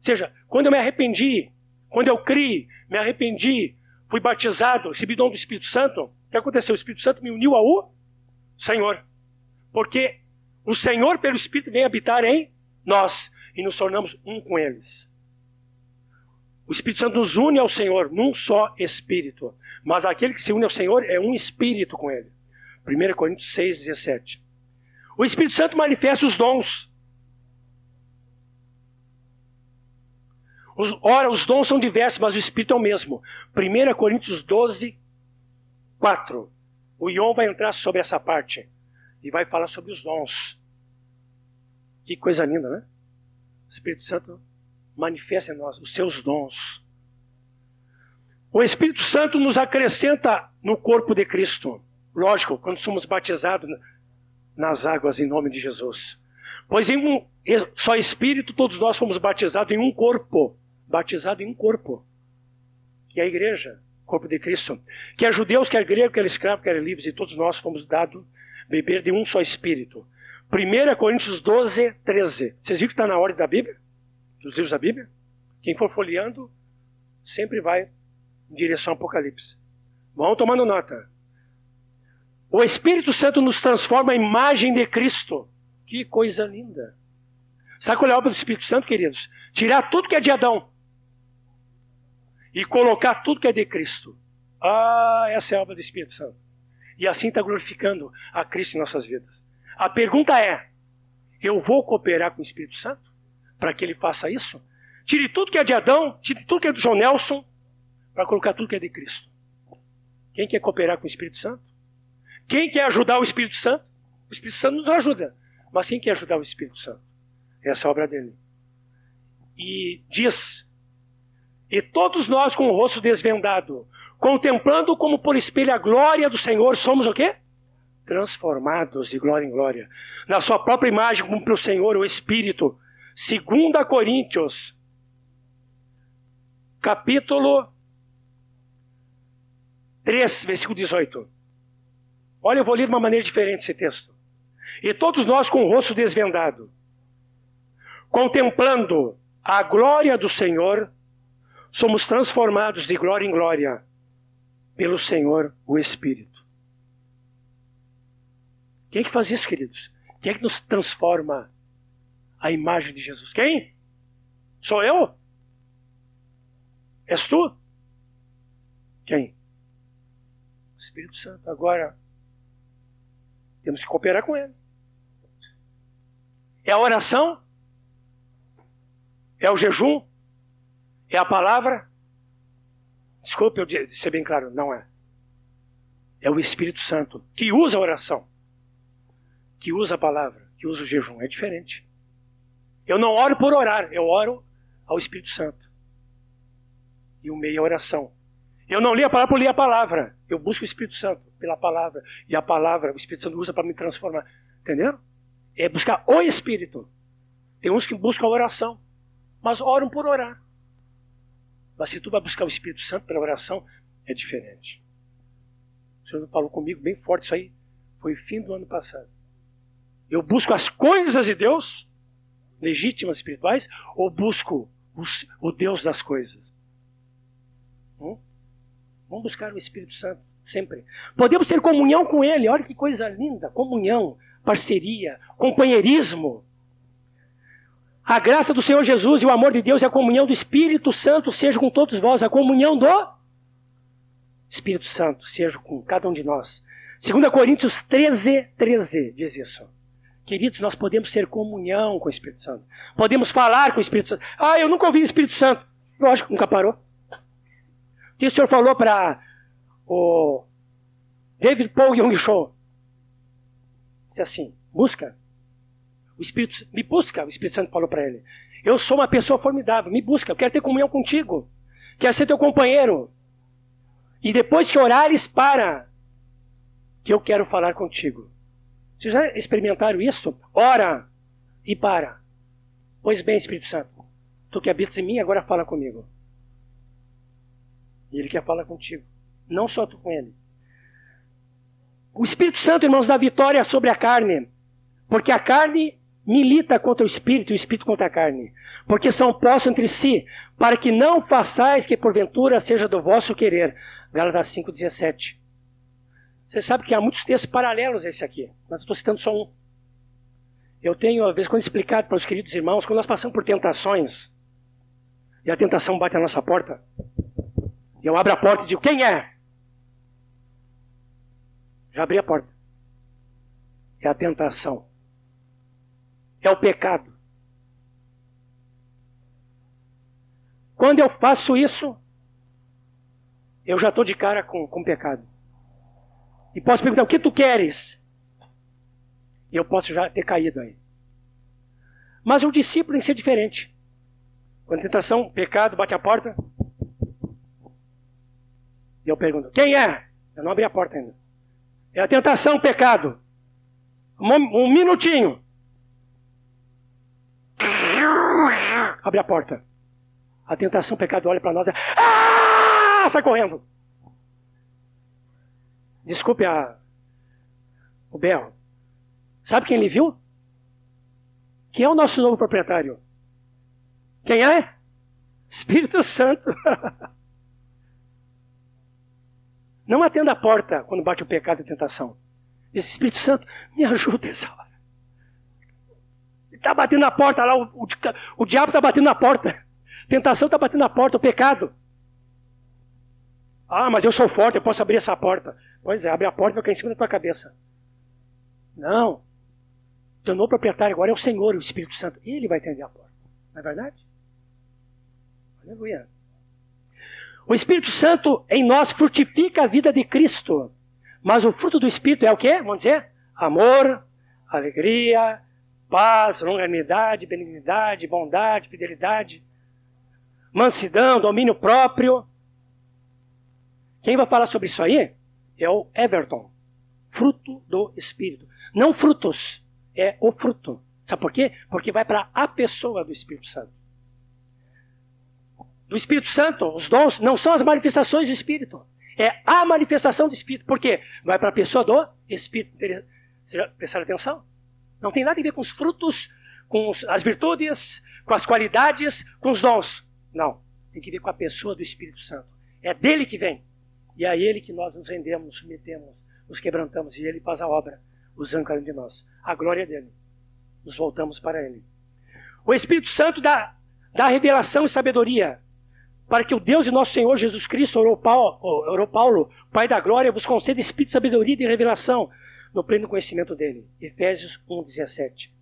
seja, quando eu me arrependi, quando eu criei, me arrependi, fui batizado, recebi dom do Espírito Santo, o que aconteceu? O Espírito Santo me uniu ao Senhor. Porque o Senhor, pelo Espírito, vem habitar em nós e nos tornamos um com eles. O Espírito Santo nos une ao Senhor num só Espírito. Mas aquele que se une ao Senhor é um Espírito com ele. 1 Coríntios 6, 17. O Espírito Santo manifesta os dons. Os, ora, os dons são diversos, mas o Espírito é o mesmo. 1 Coríntios 12, 4. O Ion vai entrar sobre essa parte e vai falar sobre os dons. Que coisa linda, né? O Espírito Santo manifesta em nós os seus dons. O Espírito Santo nos acrescenta no corpo de Cristo. Lógico, quando somos batizados nas águas em nome de Jesus. Pois em um só Espírito todos nós fomos batizados em um corpo. Batizado em um corpo. Que é a igreja, corpo de Cristo. Que é judeus, quer grego, quer escravo, quer livres, e todos nós fomos dados beber de um só Espírito. 1 Coríntios 12, 13. Vocês viram que está na ordem da Bíblia? Dos livros da Bíblia? Quem for folheando, sempre vai em direção ao Apocalipse. Vão tomando nota. O Espírito Santo nos transforma a imagem de Cristo. Que coisa linda. Sabe qual é a obra do Espírito Santo, queridos? Tirar tudo que é de Adão e colocar tudo que é de Cristo. Ah, essa é a obra do Espírito Santo. E assim está glorificando a Cristo em nossas vidas. A pergunta é: eu vou cooperar com o Espírito Santo para que ele faça isso? Tire tudo que é de Adão, tire tudo que é do João Nelson, para colocar tudo que é de Cristo. Quem quer cooperar com o Espírito Santo? Quem quer ajudar o Espírito Santo? O Espírito Santo nos ajuda. Mas quem quer ajudar o Espírito Santo? Essa é a obra dele. E diz: E todos nós com o rosto desvendado, contemplando como por espelho a glória do Senhor, somos o quê? Transformados de glória em glória. Na sua própria imagem, como para o Senhor, o Espírito. 2 Coríntios, capítulo 3, versículo 18. Olha, eu vou ler de uma maneira diferente esse texto. E todos nós com o rosto desvendado, contemplando a glória do Senhor, somos transformados de glória em glória pelo Senhor, o Espírito. Quem é que faz isso, queridos? Quem é que nos transforma a imagem de Jesus? Quem? Sou eu? És tu? Quem? O Espírito Santo. Agora, temos que cooperar com Ele. É a oração? É o jejum? É a palavra? Desculpe eu ser bem claro, não é. É o Espírito Santo que usa a oração, que usa a palavra, que usa o jejum. É diferente. Eu não oro por orar, eu oro ao Espírito Santo. E o meio é a oração. Eu não li a palavra por ler a palavra. Eu busco o Espírito Santo pela palavra. E a palavra, o Espírito Santo usa para me transformar. Entenderam? É buscar o Espírito. Tem uns que buscam a oração, mas oram por orar. Mas se tu vai buscar o Espírito Santo pela oração, é diferente. O Senhor falou comigo bem forte isso aí. Foi fim do ano passado. Eu busco as coisas de Deus, legítimas espirituais, ou busco os, o Deus das coisas? Hum? Vamos buscar o Espírito Santo, sempre. Podemos ter comunhão com Ele, olha que coisa linda: comunhão, parceria, companheirismo. A graça do Senhor Jesus e o amor de Deus e a comunhão do Espírito Santo seja com todos vós. A comunhão do Espírito Santo seja com cada um de nós. 2 Coríntios 13, 13 diz isso. Queridos, nós podemos ter comunhão com o Espírito Santo. Podemos falar com o Espírito Santo. Ah, eu nunca ouvi o Espírito Santo. Lógico, nunca parou que o senhor falou para o David Paul Young Cho? Disse assim: busca. O Espírito me busca, o Espírito Santo falou para ele. Eu sou uma pessoa formidável, me busca, eu quero ter comunhão contigo. Quero ser teu companheiro. E depois que orares, para, que eu quero falar contigo. Vocês já experimentaram isso? Ora e para. Pois bem, Espírito Santo, tu que habitas em mim, agora fala comigo. E Ele quer falar contigo. Não só tu com ele. O Espírito Santo, irmãos, dá vitória sobre a carne. Porque a carne milita contra o Espírito e o Espírito contra a carne. Porque são postos entre si, para que não façais que porventura seja do vosso querer. Gálatas 5,17. Você sabe que há muitos textos paralelos a esse aqui, mas eu estou citando só um. Eu tenho, às vezes, quando explicado para os queridos irmãos, quando nós passamos por tentações, e a tentação bate na nossa porta, e eu abro a porta e digo: Quem é? Já abri a porta. É a tentação. É o pecado. Quando eu faço isso, eu já estou de cara com, com pecado. E posso perguntar: o que tu queres? E eu posso já ter caído aí. Mas o discípulo tem que ser diferente. Quando a tentação, pecado, bate a porta. E eu pergunto: quem é? Eu não abri a porta ainda. É a tentação, pecado. Um, um minutinho. Abre a porta. A tentação, pecado olha para nós e ah! sai correndo. Desculpe a, o berro. Sabe quem ele viu? Quem é o nosso novo proprietário? Quem é? Espírito Santo. Não atenda a porta quando bate o pecado e a tentação. Diz, Espírito Santo, me ajuda essa hora. Está batendo na porta lá, o, o, o diabo está batendo na porta. Tentação está batendo na porta, o pecado. Ah, mas eu sou forte, eu posso abrir essa porta. Pois é, abre a porta e vai cair em cima da tua cabeça. Não. Teu novo proprietário agora é o Senhor, o Espírito Santo. Ele vai atender a porta. Não é verdade? Aleluia. O Espírito Santo em nós frutifica a vida de Cristo. Mas o fruto do Espírito é o quê? Vamos dizer? Amor, alegria, paz, longanimidade, benignidade, bondade, fidelidade, mansidão, domínio próprio. Quem vai falar sobre isso aí é o Everton. Fruto do Espírito. Não frutos, é o fruto. Sabe por quê? Porque vai para a pessoa do Espírito Santo. Do Espírito Santo, os dons não são as manifestações do Espírito. É a manifestação do Espírito. Por quê? Vai para a pessoa do Espírito. Prestaram atenção? Não tem nada a ver com os frutos, com as virtudes, com as qualidades, com os dons. Não. Tem que ver com a pessoa do Espírito Santo. É dele que vem. E é a ele que nós nos rendemos, nos submetemos, nos quebrantamos. E ele faz a obra usando cada um de nós. A glória é dele. Nos voltamos para ele. O Espírito Santo dá, dá revelação e sabedoria para que o Deus e nosso Senhor Jesus Cristo, orou Paulo, orou Paulo, Pai da glória, vos conceda espírito de sabedoria e de revelação no pleno conhecimento dele. Efésios 1:17.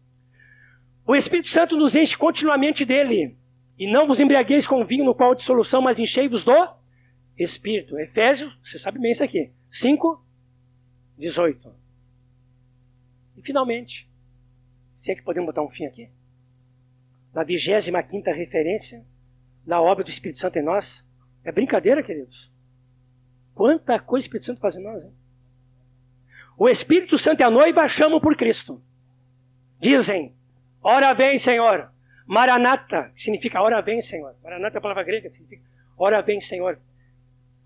O Espírito Santo nos enche continuamente dele, e não vos embriagueis com vinho no qual dissolução, mas enchei-vos do Espírito. Efésios, você sabe bem isso aqui. 5, 18. E finalmente, se é que podemos botar um fim aqui, na 25 quinta referência na obra do Espírito Santo em nós, é brincadeira, queridos. Quanta coisa o Espírito Santo faz em nós, hein? O Espírito Santo e a noiva chamam por Cristo. Dizem, ora vem, Senhor. Maranata, significa ora vem, Senhor. Maranata é a palavra grega, significa ora vem, Senhor.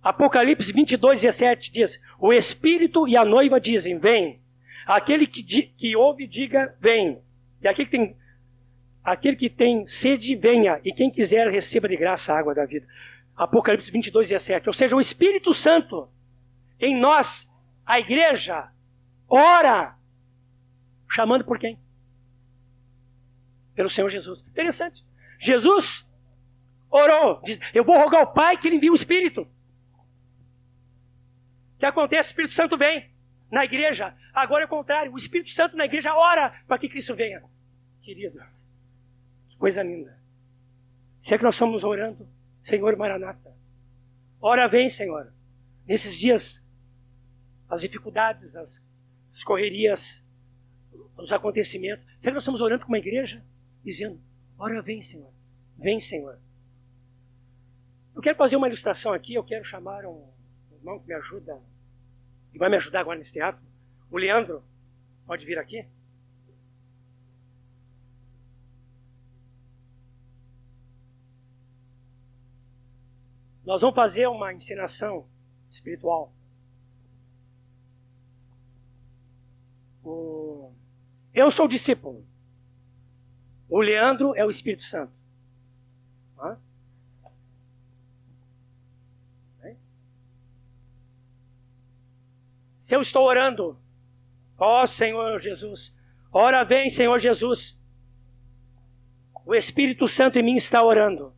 Apocalipse 22, 17 diz: O Espírito e a noiva dizem: Vem. Aquele que, que ouve, diga: Vem. E aquele que tem, aquele que tem sede, venha. E quem quiser, receba de graça a água da vida. Apocalipse 22, 17. Ou seja, o Espírito Santo em nós, a igreja, ora, chamando por quem? Pelo Senhor Jesus. Interessante. Jesus orou, diz: Eu vou rogar ao Pai que ele envie o Espírito que acontece? O Espírito Santo vem na igreja. Agora é o contrário. O Espírito Santo na igreja ora para que Cristo venha. Querido, que coisa linda. Se é que nós estamos orando, Senhor Maranata. Ora vem, Senhor. Nesses dias, as dificuldades, as, as correrias, os acontecimentos. Será que nós estamos orando com uma igreja? Dizendo, ora vem, Senhor. Vem, Senhor. Eu quero fazer uma ilustração aqui. Eu quero chamar um irmão que me ajuda, e vai me ajudar agora nesse teatro. O Leandro, pode vir aqui? Nós vamos fazer uma encenação espiritual. O... Eu sou discípulo. O Leandro é o Espírito Santo. Hã? Se eu estou orando, ó Senhor Jesus, ora vem, Senhor Jesus. O Espírito Santo em mim está orando.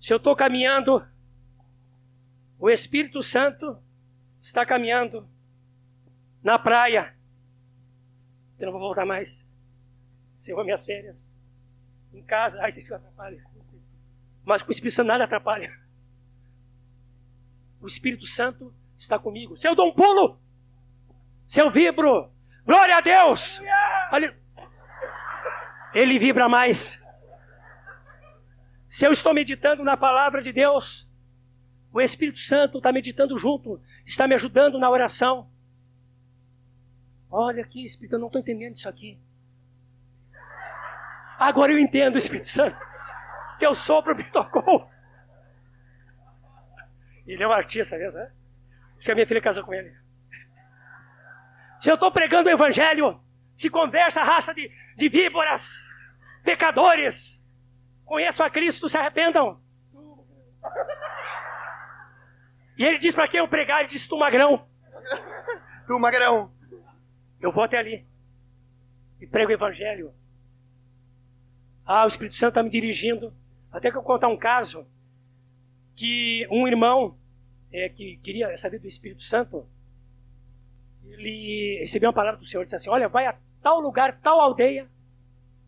Se eu estou caminhando, o Espírito Santo está caminhando na praia. Eu não vou voltar mais. Encerrou minhas férias. Em casa, ai, você fica atrapalha. Mas com o Espírito Santo nada atrapalha. O Espírito Santo está comigo. Se eu dou um pulo, se eu vibro, glória a Deus! Ele vibra mais. Se eu estou meditando na palavra de Deus, o Espírito Santo está meditando junto, está me ajudando na oração. Olha aqui, Espírito, eu não estou entendendo isso aqui. Agora eu entendo, Espírito Santo. Teu sopro me tocou. Ele é um artista mesmo, né? Se a minha filha casou com ele. Se eu estou pregando o evangelho, se conversa raça de, de víboras, pecadores, conheçam a Cristo, se arrependam. E ele diz para quem eu pregar, ele diz, tu magrão. Tu magrão. Eu vou até ali. E prego o evangelho. Ah, o Espírito Santo está me dirigindo. Até que eu contar um caso que um irmão é, que queria saber do Espírito Santo, ele recebeu uma palavra do Senhor disse assim: Olha, vai a tal lugar, tal aldeia,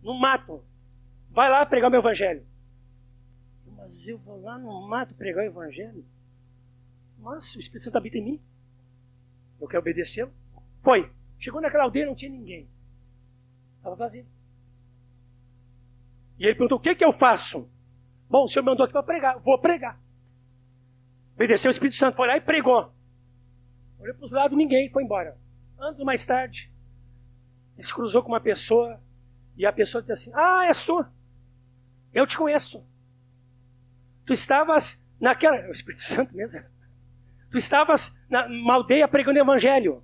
no mato. Vai lá pregar o meu evangelho. Mas eu vou lá no mato pregar o evangelho? Nossa, o Espírito Santo habita em mim. Eu quero obedecê-lo. Foi. Chegou naquela aldeia não tinha ninguém. Estava vazio. E ele perguntou: O que, que eu faço? Bom, o senhor mandou aqui para pregar. Vou pregar. Obedeceu o Espírito Santo, foi lá e pregou. Olhou para os lados, ninguém, foi embora. Anos mais tarde, ele se cruzou com uma pessoa e a pessoa disse assim: Ah, és tu? Eu te conheço. Tu estavas naquela. O Espírito Santo mesmo. Tu estavas na uma aldeia pregando evangelho.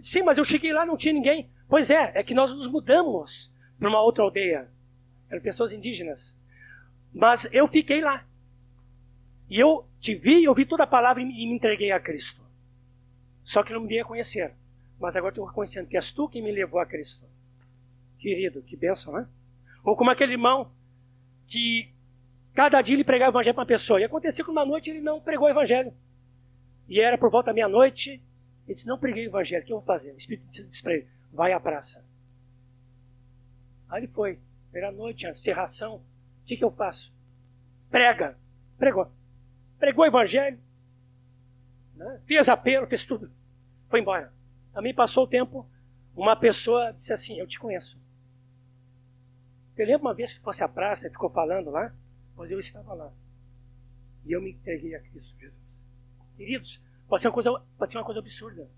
Sim, mas eu cheguei lá não tinha ninguém. Pois é, é que nós nos mudamos para uma outra aldeia. Eram pessoas indígenas. Mas eu fiquei lá. E eu te vi, eu ouvi toda a palavra e me entreguei a Cristo. Só que não me dei a conhecer. Mas agora estou reconhecendo que és tu que me levou a Cristo. Querido, que bênção, né? Ou como aquele irmão que cada dia ele pregava o evangelho para uma pessoa. E aconteceu que uma noite ele não pregou o evangelho. E era por volta da meia-noite. Ele disse: Não preguei o evangelho, o que eu vou fazer? O Espírito disse para ele: Vai à praça. Aí ele foi. Era noite, a serração. O que, que eu faço? Prega. Pregou. Pregou o evangelho. Né? Fez apelo, fez tudo. Foi embora. Também passou o tempo. Uma pessoa disse assim: Eu te conheço. Você lembra uma vez que fosse à praça e ficou falando lá? Pois eu estava lá. E eu me entreguei a Cristo Jesus. Queridos, pode ser uma coisa, pode ser uma coisa absurda.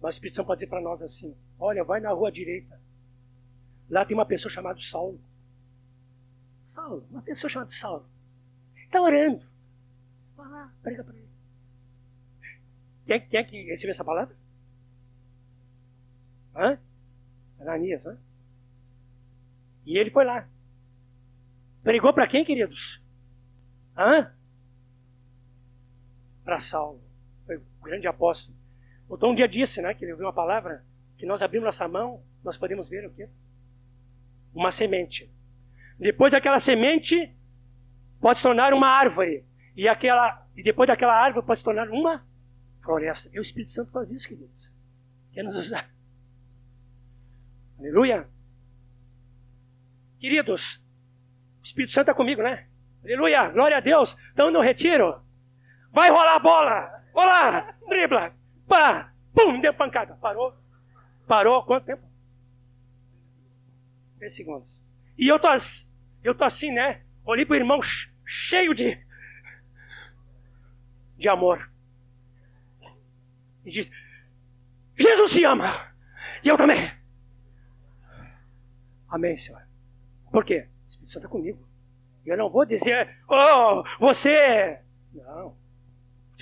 Mas o Espírito Santo pode dizer para nós assim: Olha, vai na rua direita. Lá tem uma pessoa chamada Saulo. Saulo, uma pessoa chamada Saulo. Está orando. Vai lá, prega para ele. Quem, quem é que recebeu essa palavra? Hã? Ananias, hã? E ele foi lá. Pregou para quem, queridos? Hã? Para Saulo. Foi o grande apóstolo. O um dia disse, né, que ele ouviu uma palavra, que nós abrimos nossa mão, nós podemos ver o quê? Uma semente. Depois daquela semente, pode se tornar uma árvore. E, aquela, e depois daquela árvore pode se tornar uma floresta. E o Espírito Santo faz isso, queridos. Quer nos usar. Aleluia. Queridos, o Espírito Santo está comigo, né? Aleluia, glória a Deus. Estamos no retiro. Vai rolar a bola. Rolar, dribla, pá, pum, deu pancada. Parou. Parou, quanto tempo? 10 segundos. E eu tô, eu tô assim, né? Olhei para o irmão cheio de, de amor. E diz: Jesus se ama. E eu também. Amém, Senhor. Por quê? O Espírito Santo está comigo. Eu não vou dizer, oh, você. Não.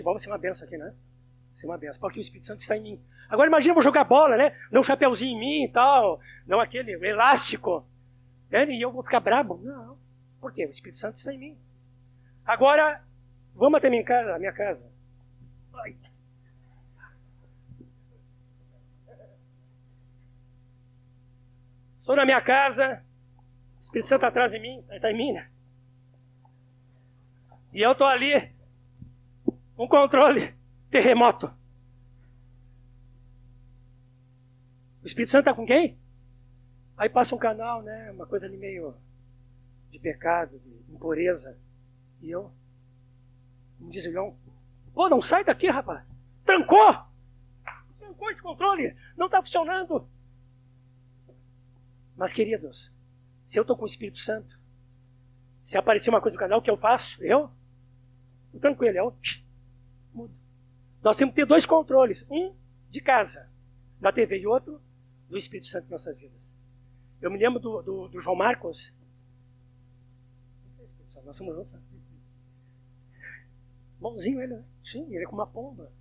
Futebol vai ser uma benção aqui, né? Vai ser uma benção, porque o Espírito Santo está em mim. Agora imagina eu vou jogar bola, né? Não um chapeuzinho em mim e tal, não aquele elástico. Né? E eu vou ficar brabo. Não. Por quê? O Espírito Santo está em mim. Agora, vamos até minha casa. Minha casa. Ai. Estou na minha casa, o Espírito Santo está atrás de mim, está em mim, né? E eu estou ali, um controle, terremoto. O Espírito Santo está com quem? Aí passa um canal, né? Uma coisa ali meio de pecado, de impureza. E eu, como diz o João, pô, não sai daqui, rapaz. Trancou! Trancou esse controle, não está funcionando. Mas, queridos, se eu estou com o Espírito Santo, se aparecer uma coisa no canal, o que eu faço? Eu? Estou tranquilo, eu Nós temos que ter dois controles: um de casa, da TV, e outro do Espírito Santo em nossas vidas. Eu me lembro do, do, do João Marcos. Nós somos juntos. Né? Mãozinho ele, né? Sim, ele é como uma pomba.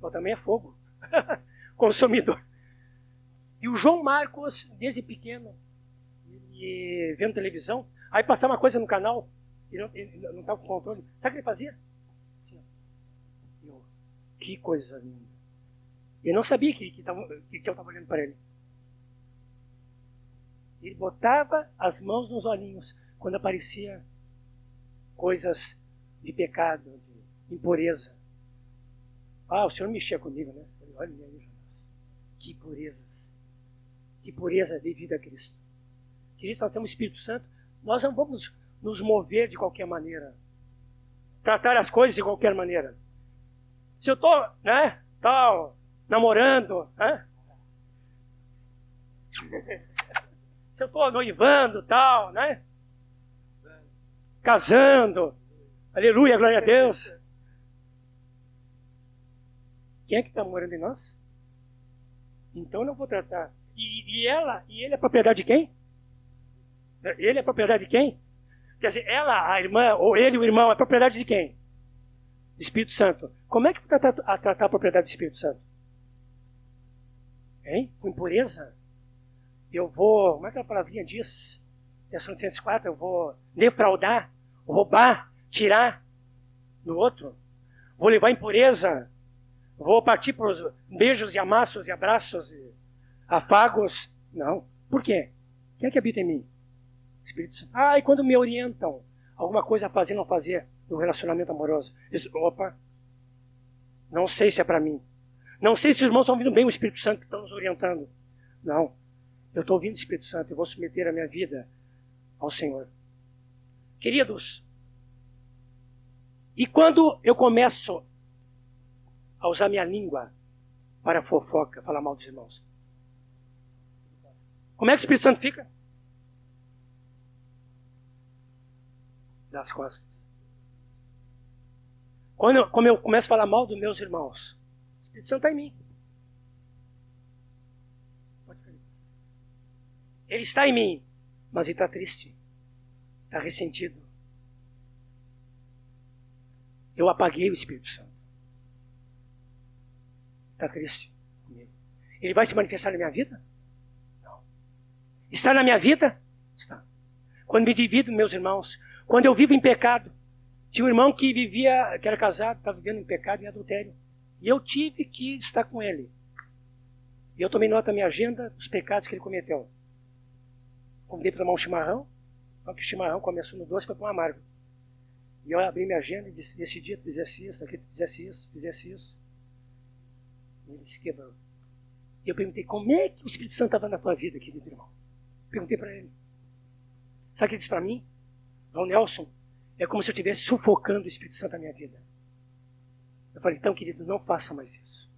Mas também é fogo. Consumidor. E o João Marcos, desde pequeno, vendo televisão, aí passava uma coisa no canal, ele não estava com controle. Sabe o que ele fazia? Eu, que coisa linda. Ele não sabia que, que, tava, que, que eu estava olhando para ele. Ele botava as mãos nos olhinhos quando aparecia coisas de pecado, de impureza. Ah, o Senhor mexia comigo, né? Olha que purezas. Que pureza devido a Cristo. Cristo, nós temos o Espírito Santo. Nós não vamos nos mover de qualquer maneira. Tratar as coisas de qualquer maneira. Se eu estou, né, tal, namorando, né? Se eu estou noivando, tal, né? Casando. Aleluia, glória a Deus. Quem é que está morando em nós? Então eu não vou tratar. E, e ela, e ele é propriedade de quem? Ele é propriedade de quem? Quer dizer, ela, a irmã, ou ele, o irmão, é propriedade de quem? Espírito Santo. Como é que vai tratar a, tratar a propriedade do Espírito Santo? Hein? Com impureza? Eu vou, como é que a palavrinha diz? Tessalonicenses 4, eu vou defraudar, roubar, tirar do outro. Vou levar impureza. Vou partir para os beijos e amassos e abraços e afagos. Não. Por quê? Quem é que habita em mim? Espírito Santo. Ah, e quando me orientam alguma coisa a fazer não fazer no relacionamento amoroso, opa, não sei se é para mim. Não sei se os irmãos estão ouvindo bem o Espírito Santo que estão nos orientando. Não. Eu estou ouvindo o Espírito Santo e vou submeter a minha vida ao Senhor. Queridos, e quando eu começo a usar minha língua para fofoca, falar mal dos irmãos, como é que o Espírito Santo fica? das costas. Quando eu, como eu começo a falar mal dos meus irmãos, o Espírito Santo está em mim. Ele está em mim, mas ele está triste, está ressentido. Eu apaguei o Espírito Santo. Está triste comigo. Ele vai se manifestar na minha vida? Não. Está na minha vida? Está. Quando me divido, meus irmãos, quando eu vivo em pecado, tinha um irmão que vivia, que era casado, estava vivendo em pecado e adultério. E eu tive que estar com ele. E eu tomei nota da minha agenda dos pecados que ele cometeu. Convidei para tomar um chimarrão, só que o chimarrão começou no doce para um amargo. E eu abri minha agenda e disse, esse dia tu fizesse isso, aqui tu fizesse isso, fizesse isso. E ele se quebrou. E eu perguntei, como é que o Espírito Santo estava na tua vida, querido irmão? Perguntei para ele. Sabe o que ele disse para mim? João Nelson, é como se eu estivesse sufocando o Espírito Santo na minha vida. Eu falei, então, querido, não faça mais isso.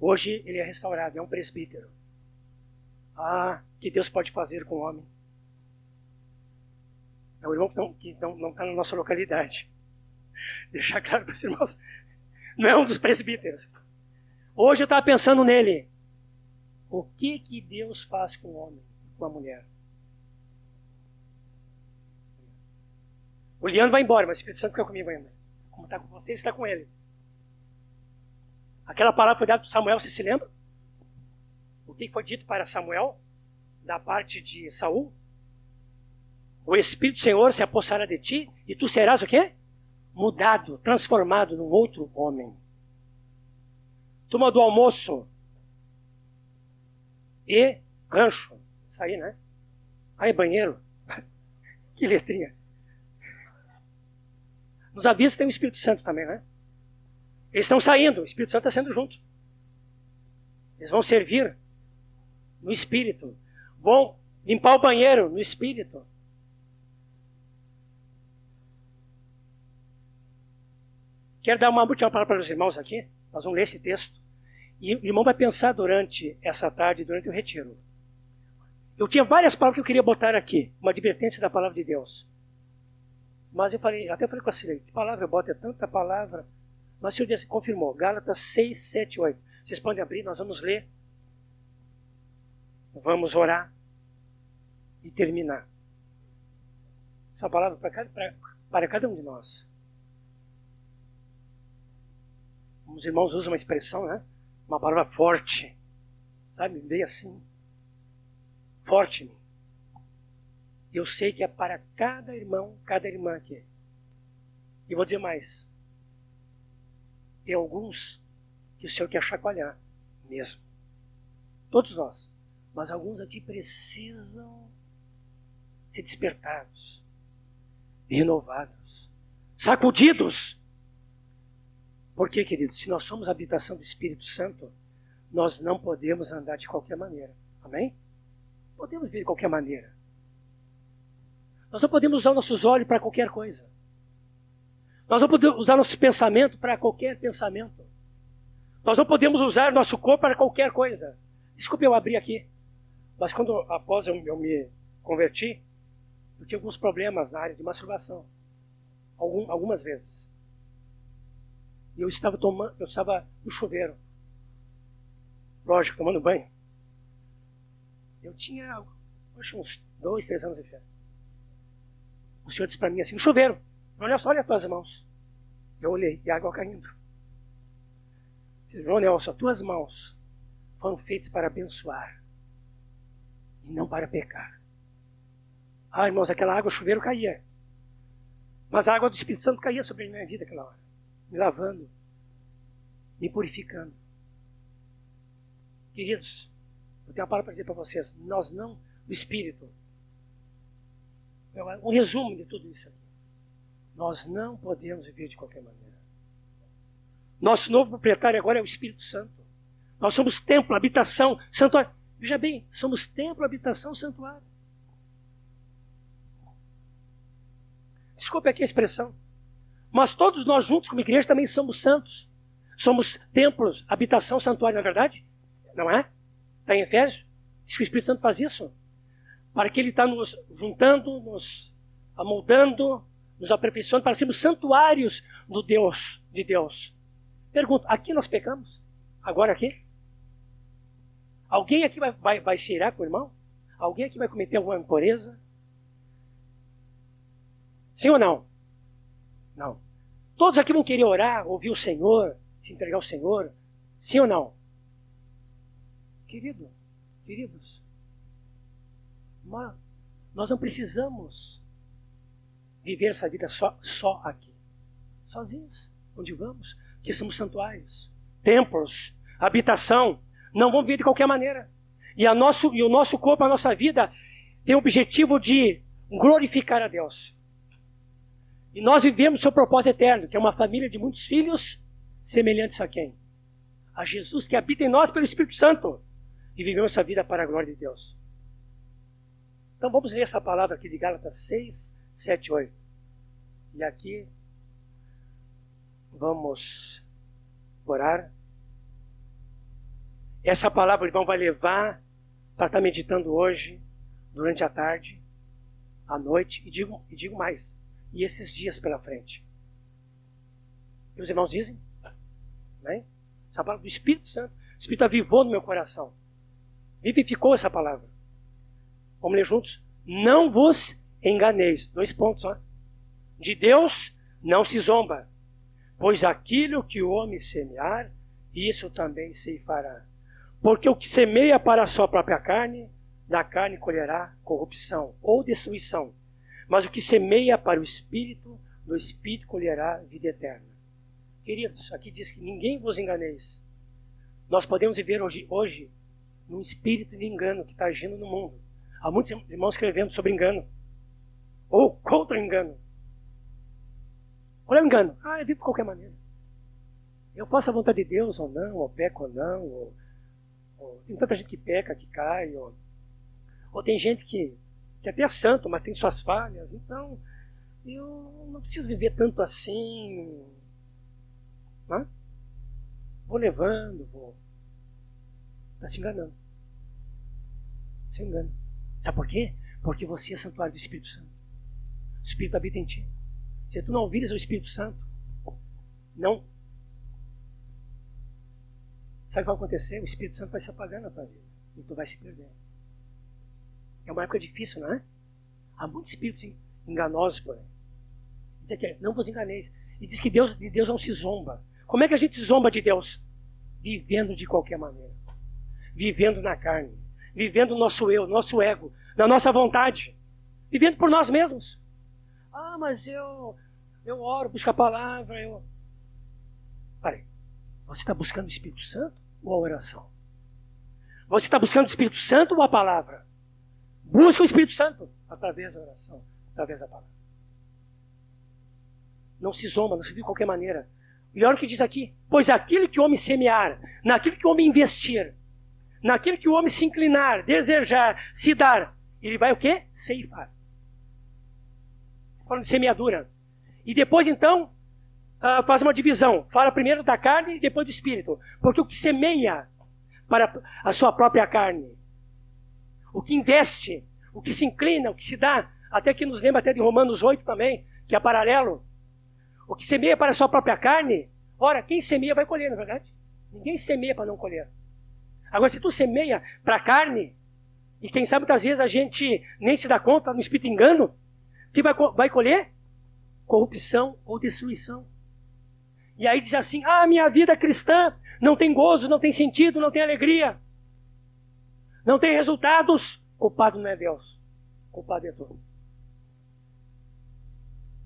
Hoje ele é restaurado, é um presbítero. Ah, que Deus pode fazer com o homem. É o irmão que não está na nossa localidade. Deixar claro para os irmãos, não é um dos presbíteros. Hoje eu estava pensando nele. O que que Deus faz com o homem, com a mulher? O Leandro vai embora, mas o Espírito Santo fica comigo ainda. Como está com você, está com ele. Aquela palavra foi dada para Samuel, você se lembra? O que foi dito para Samuel da parte de Saul? O Espírito do Senhor se apossará de ti e tu serás o quê? Mudado, transformado num outro homem. Turma do almoço e rancho. Isso aí, né? Aí, banheiro. que letrinha. Nos avisos tem o Espírito Santo também, né? Eles estão saindo, o Espírito Santo está sendo junto. Eles vão servir no Espírito. Vão limpar o banheiro no Espírito. Quero dar uma última palavra para os irmãos aqui. Nós vamos ler esse texto. E o irmão vai pensar durante essa tarde, durante o retiro. Eu tinha várias palavras que eu queria botar aqui, uma advertência da palavra de Deus. Mas eu falei, até falei com a Cília, que palavra eu boto? É tanta palavra. Mas o disse, confirmou, Gálatas 6, 7, 8. Vocês podem abrir, nós vamos ler. Vamos orar e terminar. Essa palavra para cada, para, cada um de nós. Os irmãos usam uma expressão, né? Uma palavra forte. Sabe? Bem assim. Forte em mim. Eu sei que é para cada irmão, cada irmã aqui. E vou dizer mais. Tem alguns que o Senhor quer chacoalhar mesmo. Todos nós. Mas alguns aqui precisam ser despertados, renovados, sacudidos. Por quê, queridos? Se nós somos habitação do Espírito Santo, nós não podemos andar de qualquer maneira. Amém? Podemos viver de qualquer maneira. Nós não podemos usar nossos olhos para qualquer coisa. Nós não podemos usar nosso pensamento para qualquer pensamento. Nós não podemos usar nosso corpo para qualquer coisa. Desculpe eu abrir aqui. Mas quando após eu, eu me converti, eu tive alguns problemas na área de masturbação. Algum, algumas vezes. E eu estava tomando, eu estava no chuveiro. Lógico, tomando banho. Eu tinha, acho, uns dois, três anos de fé. O Senhor disse para mim assim, no chuveiro, olha só, olha as tuas mãos. Eu olhei, e a água caindo. Disse, Nelson, as tuas mãos foram feitas para abençoar e não para pecar. Ah, irmãos, aquela água, o chuveiro caía. Mas a água do Espírito Santo caía sobre a minha vida aquela hora, me lavando, me purificando. Queridos, eu tenho uma palavra para dizer para vocês. Nós não, o Espírito, um resumo de tudo isso. Nós não podemos viver de qualquer maneira. Nosso novo proprietário agora é o Espírito Santo. Nós somos templo, habitação, santuário. Veja bem, somos templo, habitação, santuário. Desculpe aqui a expressão. Mas todos nós juntos, como igreja, também somos santos. Somos templos, habitação, santuário, não é verdade? Não é? Está em Efésios? Diz que o Espírito Santo faz isso para que Ele está nos juntando, nos amoldando, nos aperfeiçoando para sermos santuários do Deus, de Deus. Pergunto, aqui nós pecamos? Agora aqui? Alguém aqui vai, vai, vai se irar com o irmão? Alguém aqui vai cometer alguma impureza? Sim ou não? Não. Todos aqui vão querer orar, ouvir o Senhor, se entregar ao Senhor? Sim ou não? Querido, queridos, nós não precisamos viver essa vida só, só aqui. Sozinhos, onde vamos, que somos santuários, templos, habitação. Não vamos viver de qualquer maneira. E, a nosso, e o nosso corpo, a nossa vida, tem o objetivo de glorificar a Deus. E nós vivemos seu propósito eterno, que é uma família de muitos filhos, semelhantes a quem? A Jesus que habita em nós pelo Espírito Santo. E vivemos essa vida para a glória de Deus. Então vamos ler essa palavra aqui de Gálatas 6, 7, 8. E aqui vamos orar. Essa palavra irmão vai levar para estar meditando hoje, durante a tarde, à noite, e digo, e digo mais, e esses dias pela frente. E os irmãos dizem? Né? Essa palavra do Espírito Santo, o Espírito avivou no meu coração. Vivificou essa palavra. Vamos ler juntos? Não vos enganeis. Dois pontos, ó. De Deus não se zomba, pois aquilo que o homem semear, isso também se fará. Porque o que semeia para a sua própria carne, da carne colherá corrupção ou destruição. Mas o que semeia para o espírito, do espírito colherá vida eterna. Queridos, aqui diz que ninguém vos enganeis. Nós podemos viver hoje, hoje num espírito de engano que está agindo no mundo. Há muitos irmãos escrevendo sobre engano. Ou contra engano. Qual é o engano? Ah, eu vivo de qualquer maneira. Eu faço a vontade de Deus ou não, ou peco ou não, ou, ou tem tanta gente que peca, que cai, ou, ou tem gente que, que até é santo, mas tem suas falhas. Então, eu não preciso viver tanto assim. Vou levando, vou. Está se enganando. Se engana. Sabe por quê? Porque você é santuário do Espírito Santo. O Espírito habita em ti. Se tu não ouvires o Espírito Santo, não. Sabe o que vai acontecer? O Espírito Santo vai se apagar na tua vida. E tu vai se perder. É uma época difícil, não é? Há muitos espíritos enganosos por aí. Diz aqui, não vos enganeis. E diz que Deus, de Deus não se zomba. Como é que a gente zomba de Deus? Vivendo de qualquer maneira. Vivendo na carne vivendo o nosso eu, nosso ego, na nossa vontade, vivendo por nós mesmos. Ah, mas eu, eu oro, busco a palavra, eu. Peraí, você está buscando o Espírito Santo ou a oração? Você está buscando o Espírito Santo ou a palavra? Busca o Espírito Santo através da oração, através da palavra. Não se zomba, não se vive de qualquer maneira. E olha o que diz aqui: pois aquilo que o homem semear, naquilo que o homem investir, naquilo que o homem se inclinar, desejar, se dar, ele vai o quê? Ceifar. Falando de semeadura. E depois, então, uh, faz uma divisão. Fala primeiro da carne e depois do espírito. Porque o que semeia para a sua própria carne, o que investe, o que se inclina, o que se dá, até que nos lembra até de Romanos 8 também, que é paralelo. O que semeia para a sua própria carne, ora, quem semeia vai colher, não é verdade? Ninguém semeia para não colher. Agora, se tu semeia para a carne, e quem sabe muitas vezes a gente nem se dá conta, no espírito engano, que vai, vai colher? Corrupção ou destruição. E aí diz assim: ah, minha vida cristã não tem gozo, não tem sentido, não tem alegria, não tem resultados. Culpado não é Deus, culpado é tu.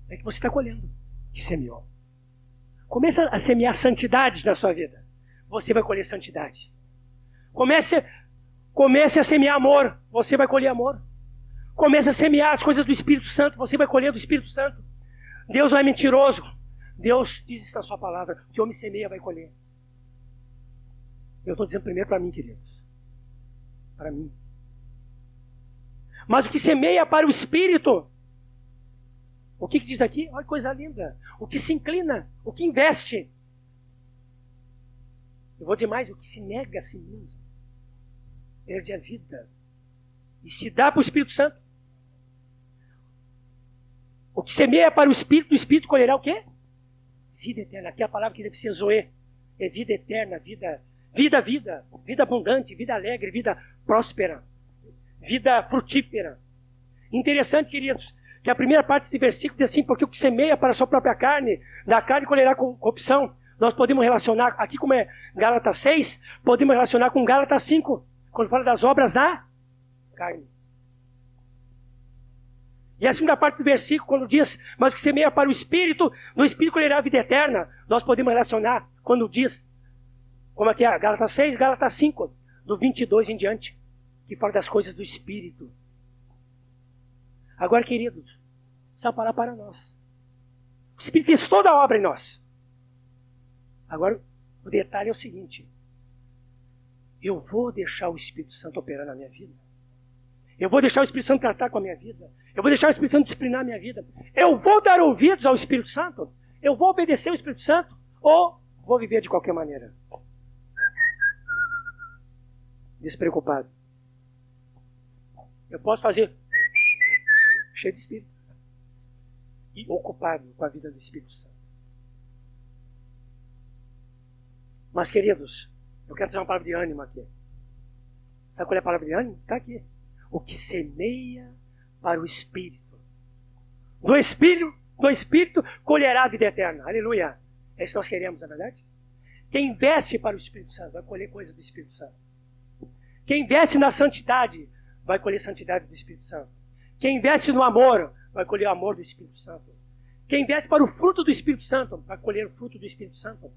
É que você está colhendo, que semeou. Começa a semear santidade na sua vida. Você vai colher santidade. Comece, comece a semear amor, você vai colher amor. Comece a semear as coisas do Espírito Santo, você vai colher do Espírito Santo. Deus não é mentiroso. Deus diz isso na sua palavra: que homem semeia vai colher. Eu estou dizendo primeiro para mim, queridos. Para mim. Mas o que semeia para o Espírito, o que, que diz aqui? Olha que coisa linda. O que se inclina, o que investe. Eu vou dizer mais: o que se nega a si mesmo perde a vida. E se dá para o Espírito Santo. O que semeia para o Espírito, o Espírito colherá o quê? Vida eterna. Aqui é a palavra que deve ser zoe. É vida eterna, vida, vida, vida, vida abundante, vida alegre, vida próspera, vida frutífera. Interessante, queridos, que a primeira parte desse versículo diz assim, porque o que semeia para a sua própria carne, da carne colherá corrupção. Nós podemos relacionar, aqui como é Gálatas 6, podemos relacionar com Gálatas 5, quando fala das obras da carne. E a segunda parte do versículo, quando diz, mas o que semeia para o Espírito, no Espírito colherá a vida eterna, nós podemos relacionar quando diz, como que é, Gálatas 6, Gálatas 5, do 22 em diante, que fala das coisas do Espírito. Agora, queridos, essa palavra para nós. O Espírito fez toda a obra em nós. Agora, o detalhe é o seguinte: eu vou deixar o Espírito Santo operar na minha vida. Eu vou deixar o Espírito Santo tratar com a minha vida. Eu vou deixar o Espírito Santo disciplinar a minha vida. Eu vou dar ouvidos ao Espírito Santo. Eu vou obedecer ao Espírito Santo. Ou vou viver de qualquer maneira. Despreocupado. Eu posso fazer cheio de Espírito. E ocupado com a vida do Espírito Santo. Mas, queridos, eu quero trazer uma palavra de ânimo aqui. Sabe qual é a palavra de ânimo? Está aqui. O que semeia para o Espírito. Do Espírito, do Espírito colherá a vida eterna. Aleluia. É isso que nós queremos, na é verdade? Quem investe para o Espírito Santo vai colher coisas do Espírito Santo. Quem investe na santidade vai colher santidade do Espírito Santo. Quem investe no amor vai colher o amor do Espírito Santo. Quem investe para o fruto do Espírito Santo vai colher o fruto do Espírito Santo.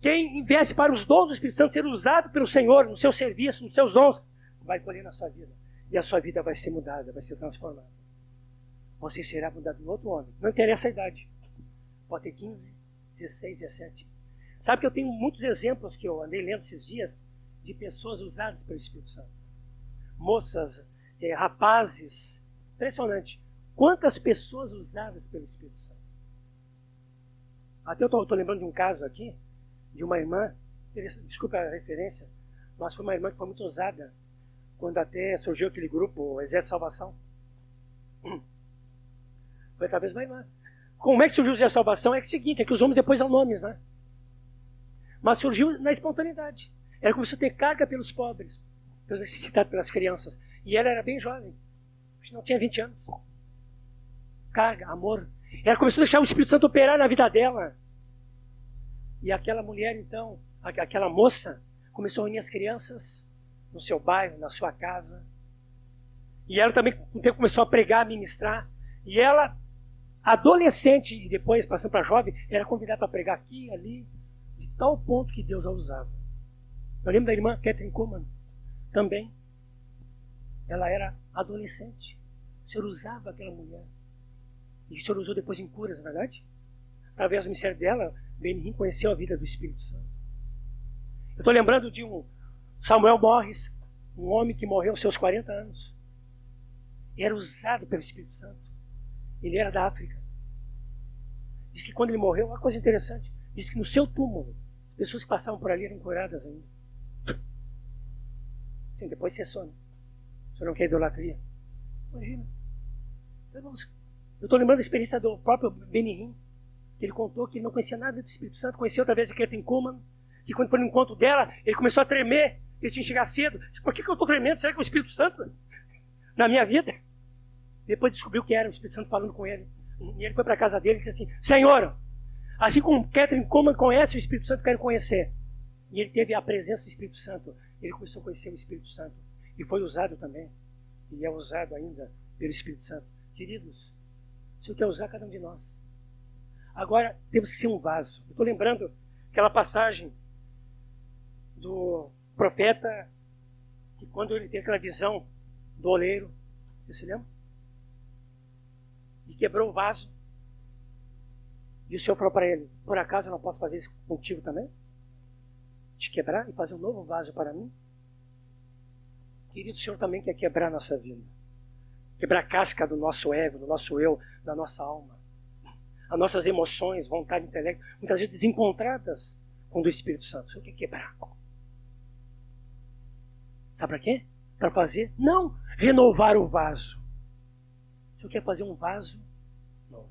Quem investe para os dons do Espírito Santo ser usado pelo Senhor no seu serviço, nos seus dons, vai colher na sua vida. E a sua vida vai ser mudada, vai ser transformada. Você será mudado em outro homem. Não interessa a idade. Pode ter 15, 16, 17. Sabe que eu tenho muitos exemplos que eu andei lendo esses dias de pessoas usadas pelo Espírito Santo. Moças, é, rapazes. Impressionante. Quantas pessoas usadas pelo Espírito Santo? Até eu estou lembrando de um caso aqui, de uma irmã, desculpa a referência, mas foi uma irmã que foi muito usada quando até surgiu aquele grupo, o Exército de Salvação. Foi através da irmã. Como é que surgiu o Exército de Salvação? É, é o seguinte, é que os homens depois dão nomes, né? Mas surgiu na espontaneidade. Ela começou a ter carga pelos pobres, pelos necessitados, pelas crianças. E ela era bem jovem. Não tinha 20 anos. Carga, amor. Ela começou a deixar o Espírito Santo operar na vida dela. E aquela mulher, então, aquela moça, começou a unir as crianças no seu bairro, na sua casa. E ela também, o tempo, começou a pregar, a ministrar. E ela, adolescente e depois passando para jovem, era convidada para pregar aqui e ali, de tal ponto que Deus a usava. Eu lembro da irmã Catherine Kuhlman, também. Ela era adolescente. O Senhor usava aquela mulher. E o Senhor usou depois em curas, na é verdade? Através do ministério dela, Benihim conheceu a vida do Espírito Santo. Eu estou lembrando de um Samuel Morris, um homem que morreu aos seus 40 anos. Era usado pelo Espírito Santo. Ele era da África. Diz que quando ele morreu, uma coisa interessante, diz que no seu túmulo, as pessoas que passavam por ali eram curadas ainda. Sim, depois cessou. Né? Senhor não quer idolatria? Imagina. Eu estou lembrando da experiência do próprio Benihim, que ele contou que não conhecia nada do Espírito Santo, conheceu através de Ketan Kuman, que quando foi no encontro dela, ele começou a tremer, ele tinha que chegar cedo. Por que, que eu estou tremendo? Será que é o Espírito Santo na minha vida? Depois descobriu que era o Espírito Santo falando com ele. E ele foi para a casa dele e disse assim: Senhor, assim como Catherine Coleman conhece o Espírito Santo, quero conhecer. E ele teve a presença do Espírito Santo. Ele começou a conhecer o Espírito Santo. E foi usado também. E é usado ainda pelo Espírito Santo. Queridos, o Senhor quer usar cada um de nós. Agora, temos que ser um vaso. Estou lembrando aquela passagem do profeta que quando ele tem aquela visão do oleiro, você se lembra? E quebrou o vaso. E o Senhor falou para ele: Por acaso eu não posso fazer isso contigo também? Te quebrar e fazer um novo vaso para mim? Querido, o Senhor também quer quebrar a nossa vida. Quebrar a casca do nosso ego, do nosso eu, da nossa alma. As nossas emoções, vontade, intelecto, muitas vezes desencontradas com o Espírito Santo. O Senhor quer quebrar. Sabe para quê? Para fazer? Não, renovar o vaso. O Senhor quer fazer um vaso novo.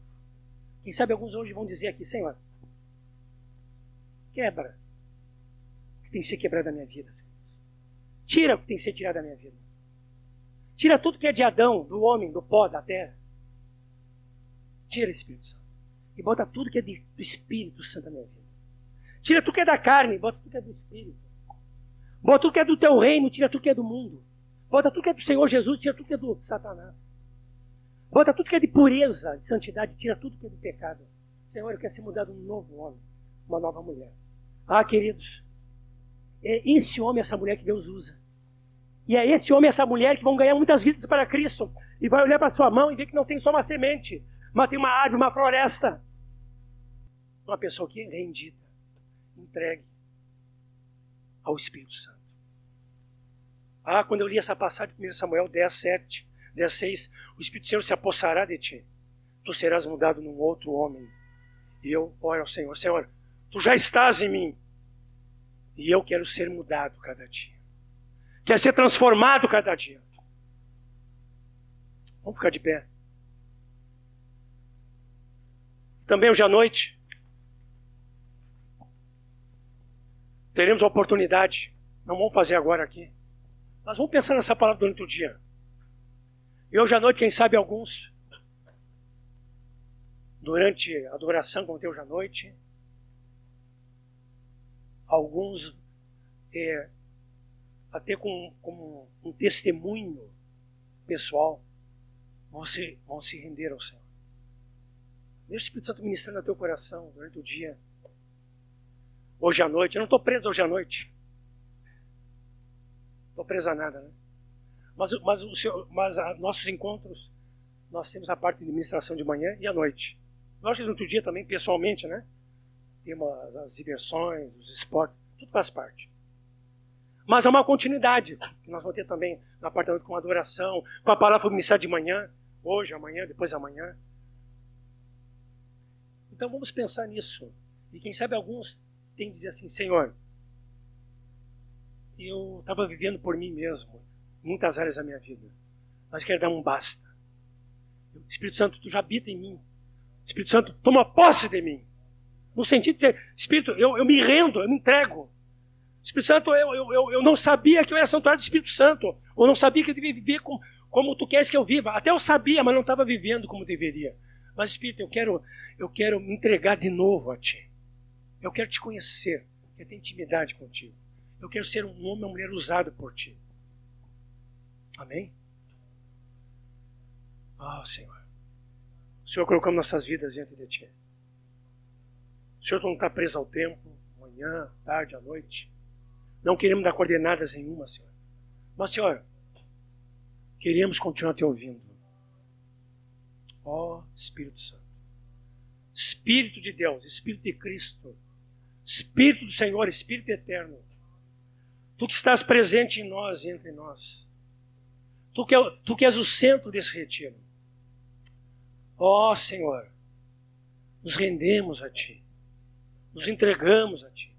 Quem sabe alguns hoje vão dizer aqui, Senhor, quebra o que tem que ser quebrado da minha vida. Tira o que tem que ser tirado da minha vida. Tira tudo que é de Adão, do homem, do pó, da terra. Tira, Espírito Santo. E bota tudo que é do Espírito Santo da minha vida. Tira tudo que é da carne, bota tudo que é do Espírito. Bota tudo que é do teu reino, tira tudo que é do mundo. Bota tudo que é do Senhor Jesus, tira tudo que é do Satanás. Bota tudo que é de pureza, de santidade, tira tudo que é do pecado. Senhor, eu quero ser mudado um novo homem, uma nova mulher. Ah, queridos, é esse homem, essa mulher que Deus usa. E é esse homem, essa mulher que vão ganhar muitas vidas para Cristo. E vai olhar para sua mão e ver que não tem só uma semente, mas tem uma árvore, uma floresta. Uma pessoa que é rendida, entregue ao Espírito Santo. Ah, quando eu li essa passagem de 1 Samuel 10, 7, 10, 6, o Espírito Santo se apossará de ti. Tu serás mudado num outro homem. E eu oro ao Senhor, Senhor, tu já estás em mim. E eu quero ser mudado cada dia. Quero ser transformado cada dia. Vamos ficar de pé. Também hoje à noite, teremos a oportunidade, não vamos fazer agora aqui, mas vamos pensar nessa palavra durante o dia. E hoje à noite, quem sabe alguns durante a adoração como tem hoje à noite, alguns é, até com, com um testemunho pessoal vão se, vão se render ao Senhor. Deixa o Espírito Santo ministrando no teu coração durante o dia. Hoje à noite. Eu não estou preso hoje à noite. Estou preso a nada, né? Mas, mas, o senhor, mas a, nossos encontros, nós temos a parte de administração de manhã e à noite. Lógico que durante o dia também, pessoalmente, né? Temos as, diversões, os esportes, tudo faz parte. Mas há uma continuidade, que nós vamos ter também no apartamento com adoração, com a palavra ministrar de manhã, hoje, amanhã, depois amanhã. Então vamos pensar nisso. E quem sabe alguns têm que dizer assim, Senhor, eu estava vivendo por mim mesmo, muitas áreas da minha vida, mas quero dar um basta. Espírito Santo, tu já habita em mim. Espírito Santo, toma posse de mim. No sentido de dizer, Espírito, eu, eu me rendo, eu me entrego. Espírito Santo, eu, eu, eu, eu não sabia que eu era santuário do Espírito Santo. Ou não sabia que eu devia viver com, como tu queres que eu viva. Até eu sabia, mas não estava vivendo como deveria. Mas, Espírito, eu quero, eu quero me entregar de novo a Ti. Eu quero te conhecer. Eu quero ter intimidade contigo. Eu quero ser um homem ou mulher usado por Ti. Amém? Ah, oh, Senhor. Senhor colocamos nossas vidas diante de Ti. O Senhor não está preso ao tempo, manhã, tarde, à noite. Não queremos dar coordenadas nenhuma, Senhor. Mas, Senhor, queremos continuar te ouvindo. Ó oh, Espírito Santo. Espírito de Deus, Espírito de Cristo, Espírito do Senhor, Espírito eterno. Tu que estás presente em nós e entre nós. Tu que, é, tu que és o centro desse retiro. Ó oh, Senhor, nos rendemos a Ti, nos entregamos a Ti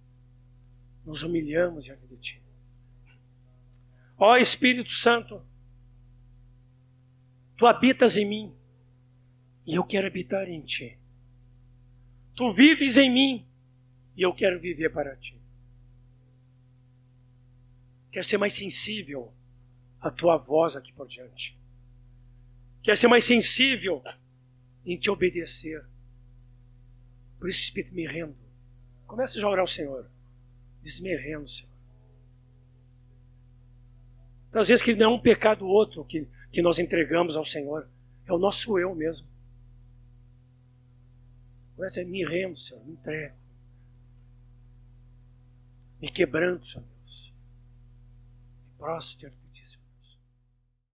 nos humilhamos diante de Ti. Ó Espírito Santo, Tu habitas em mim e eu quero habitar em Ti. Tu vives em mim e eu quero viver para Ti. Quero ser mais sensível à Tua voz aqui por diante. Quero ser mais sensível em Te obedecer. Por isso, Espírito, me rendo. Comece já a orar ao Senhor esmerrendo, Senhor. Então, às vezes que não é um pecado outro que, que nós entregamos ao Senhor, é o nosso eu mesmo. Começa a me rendo, Senhor, me entrego. Me quebrando, Senhor Deus. Me diante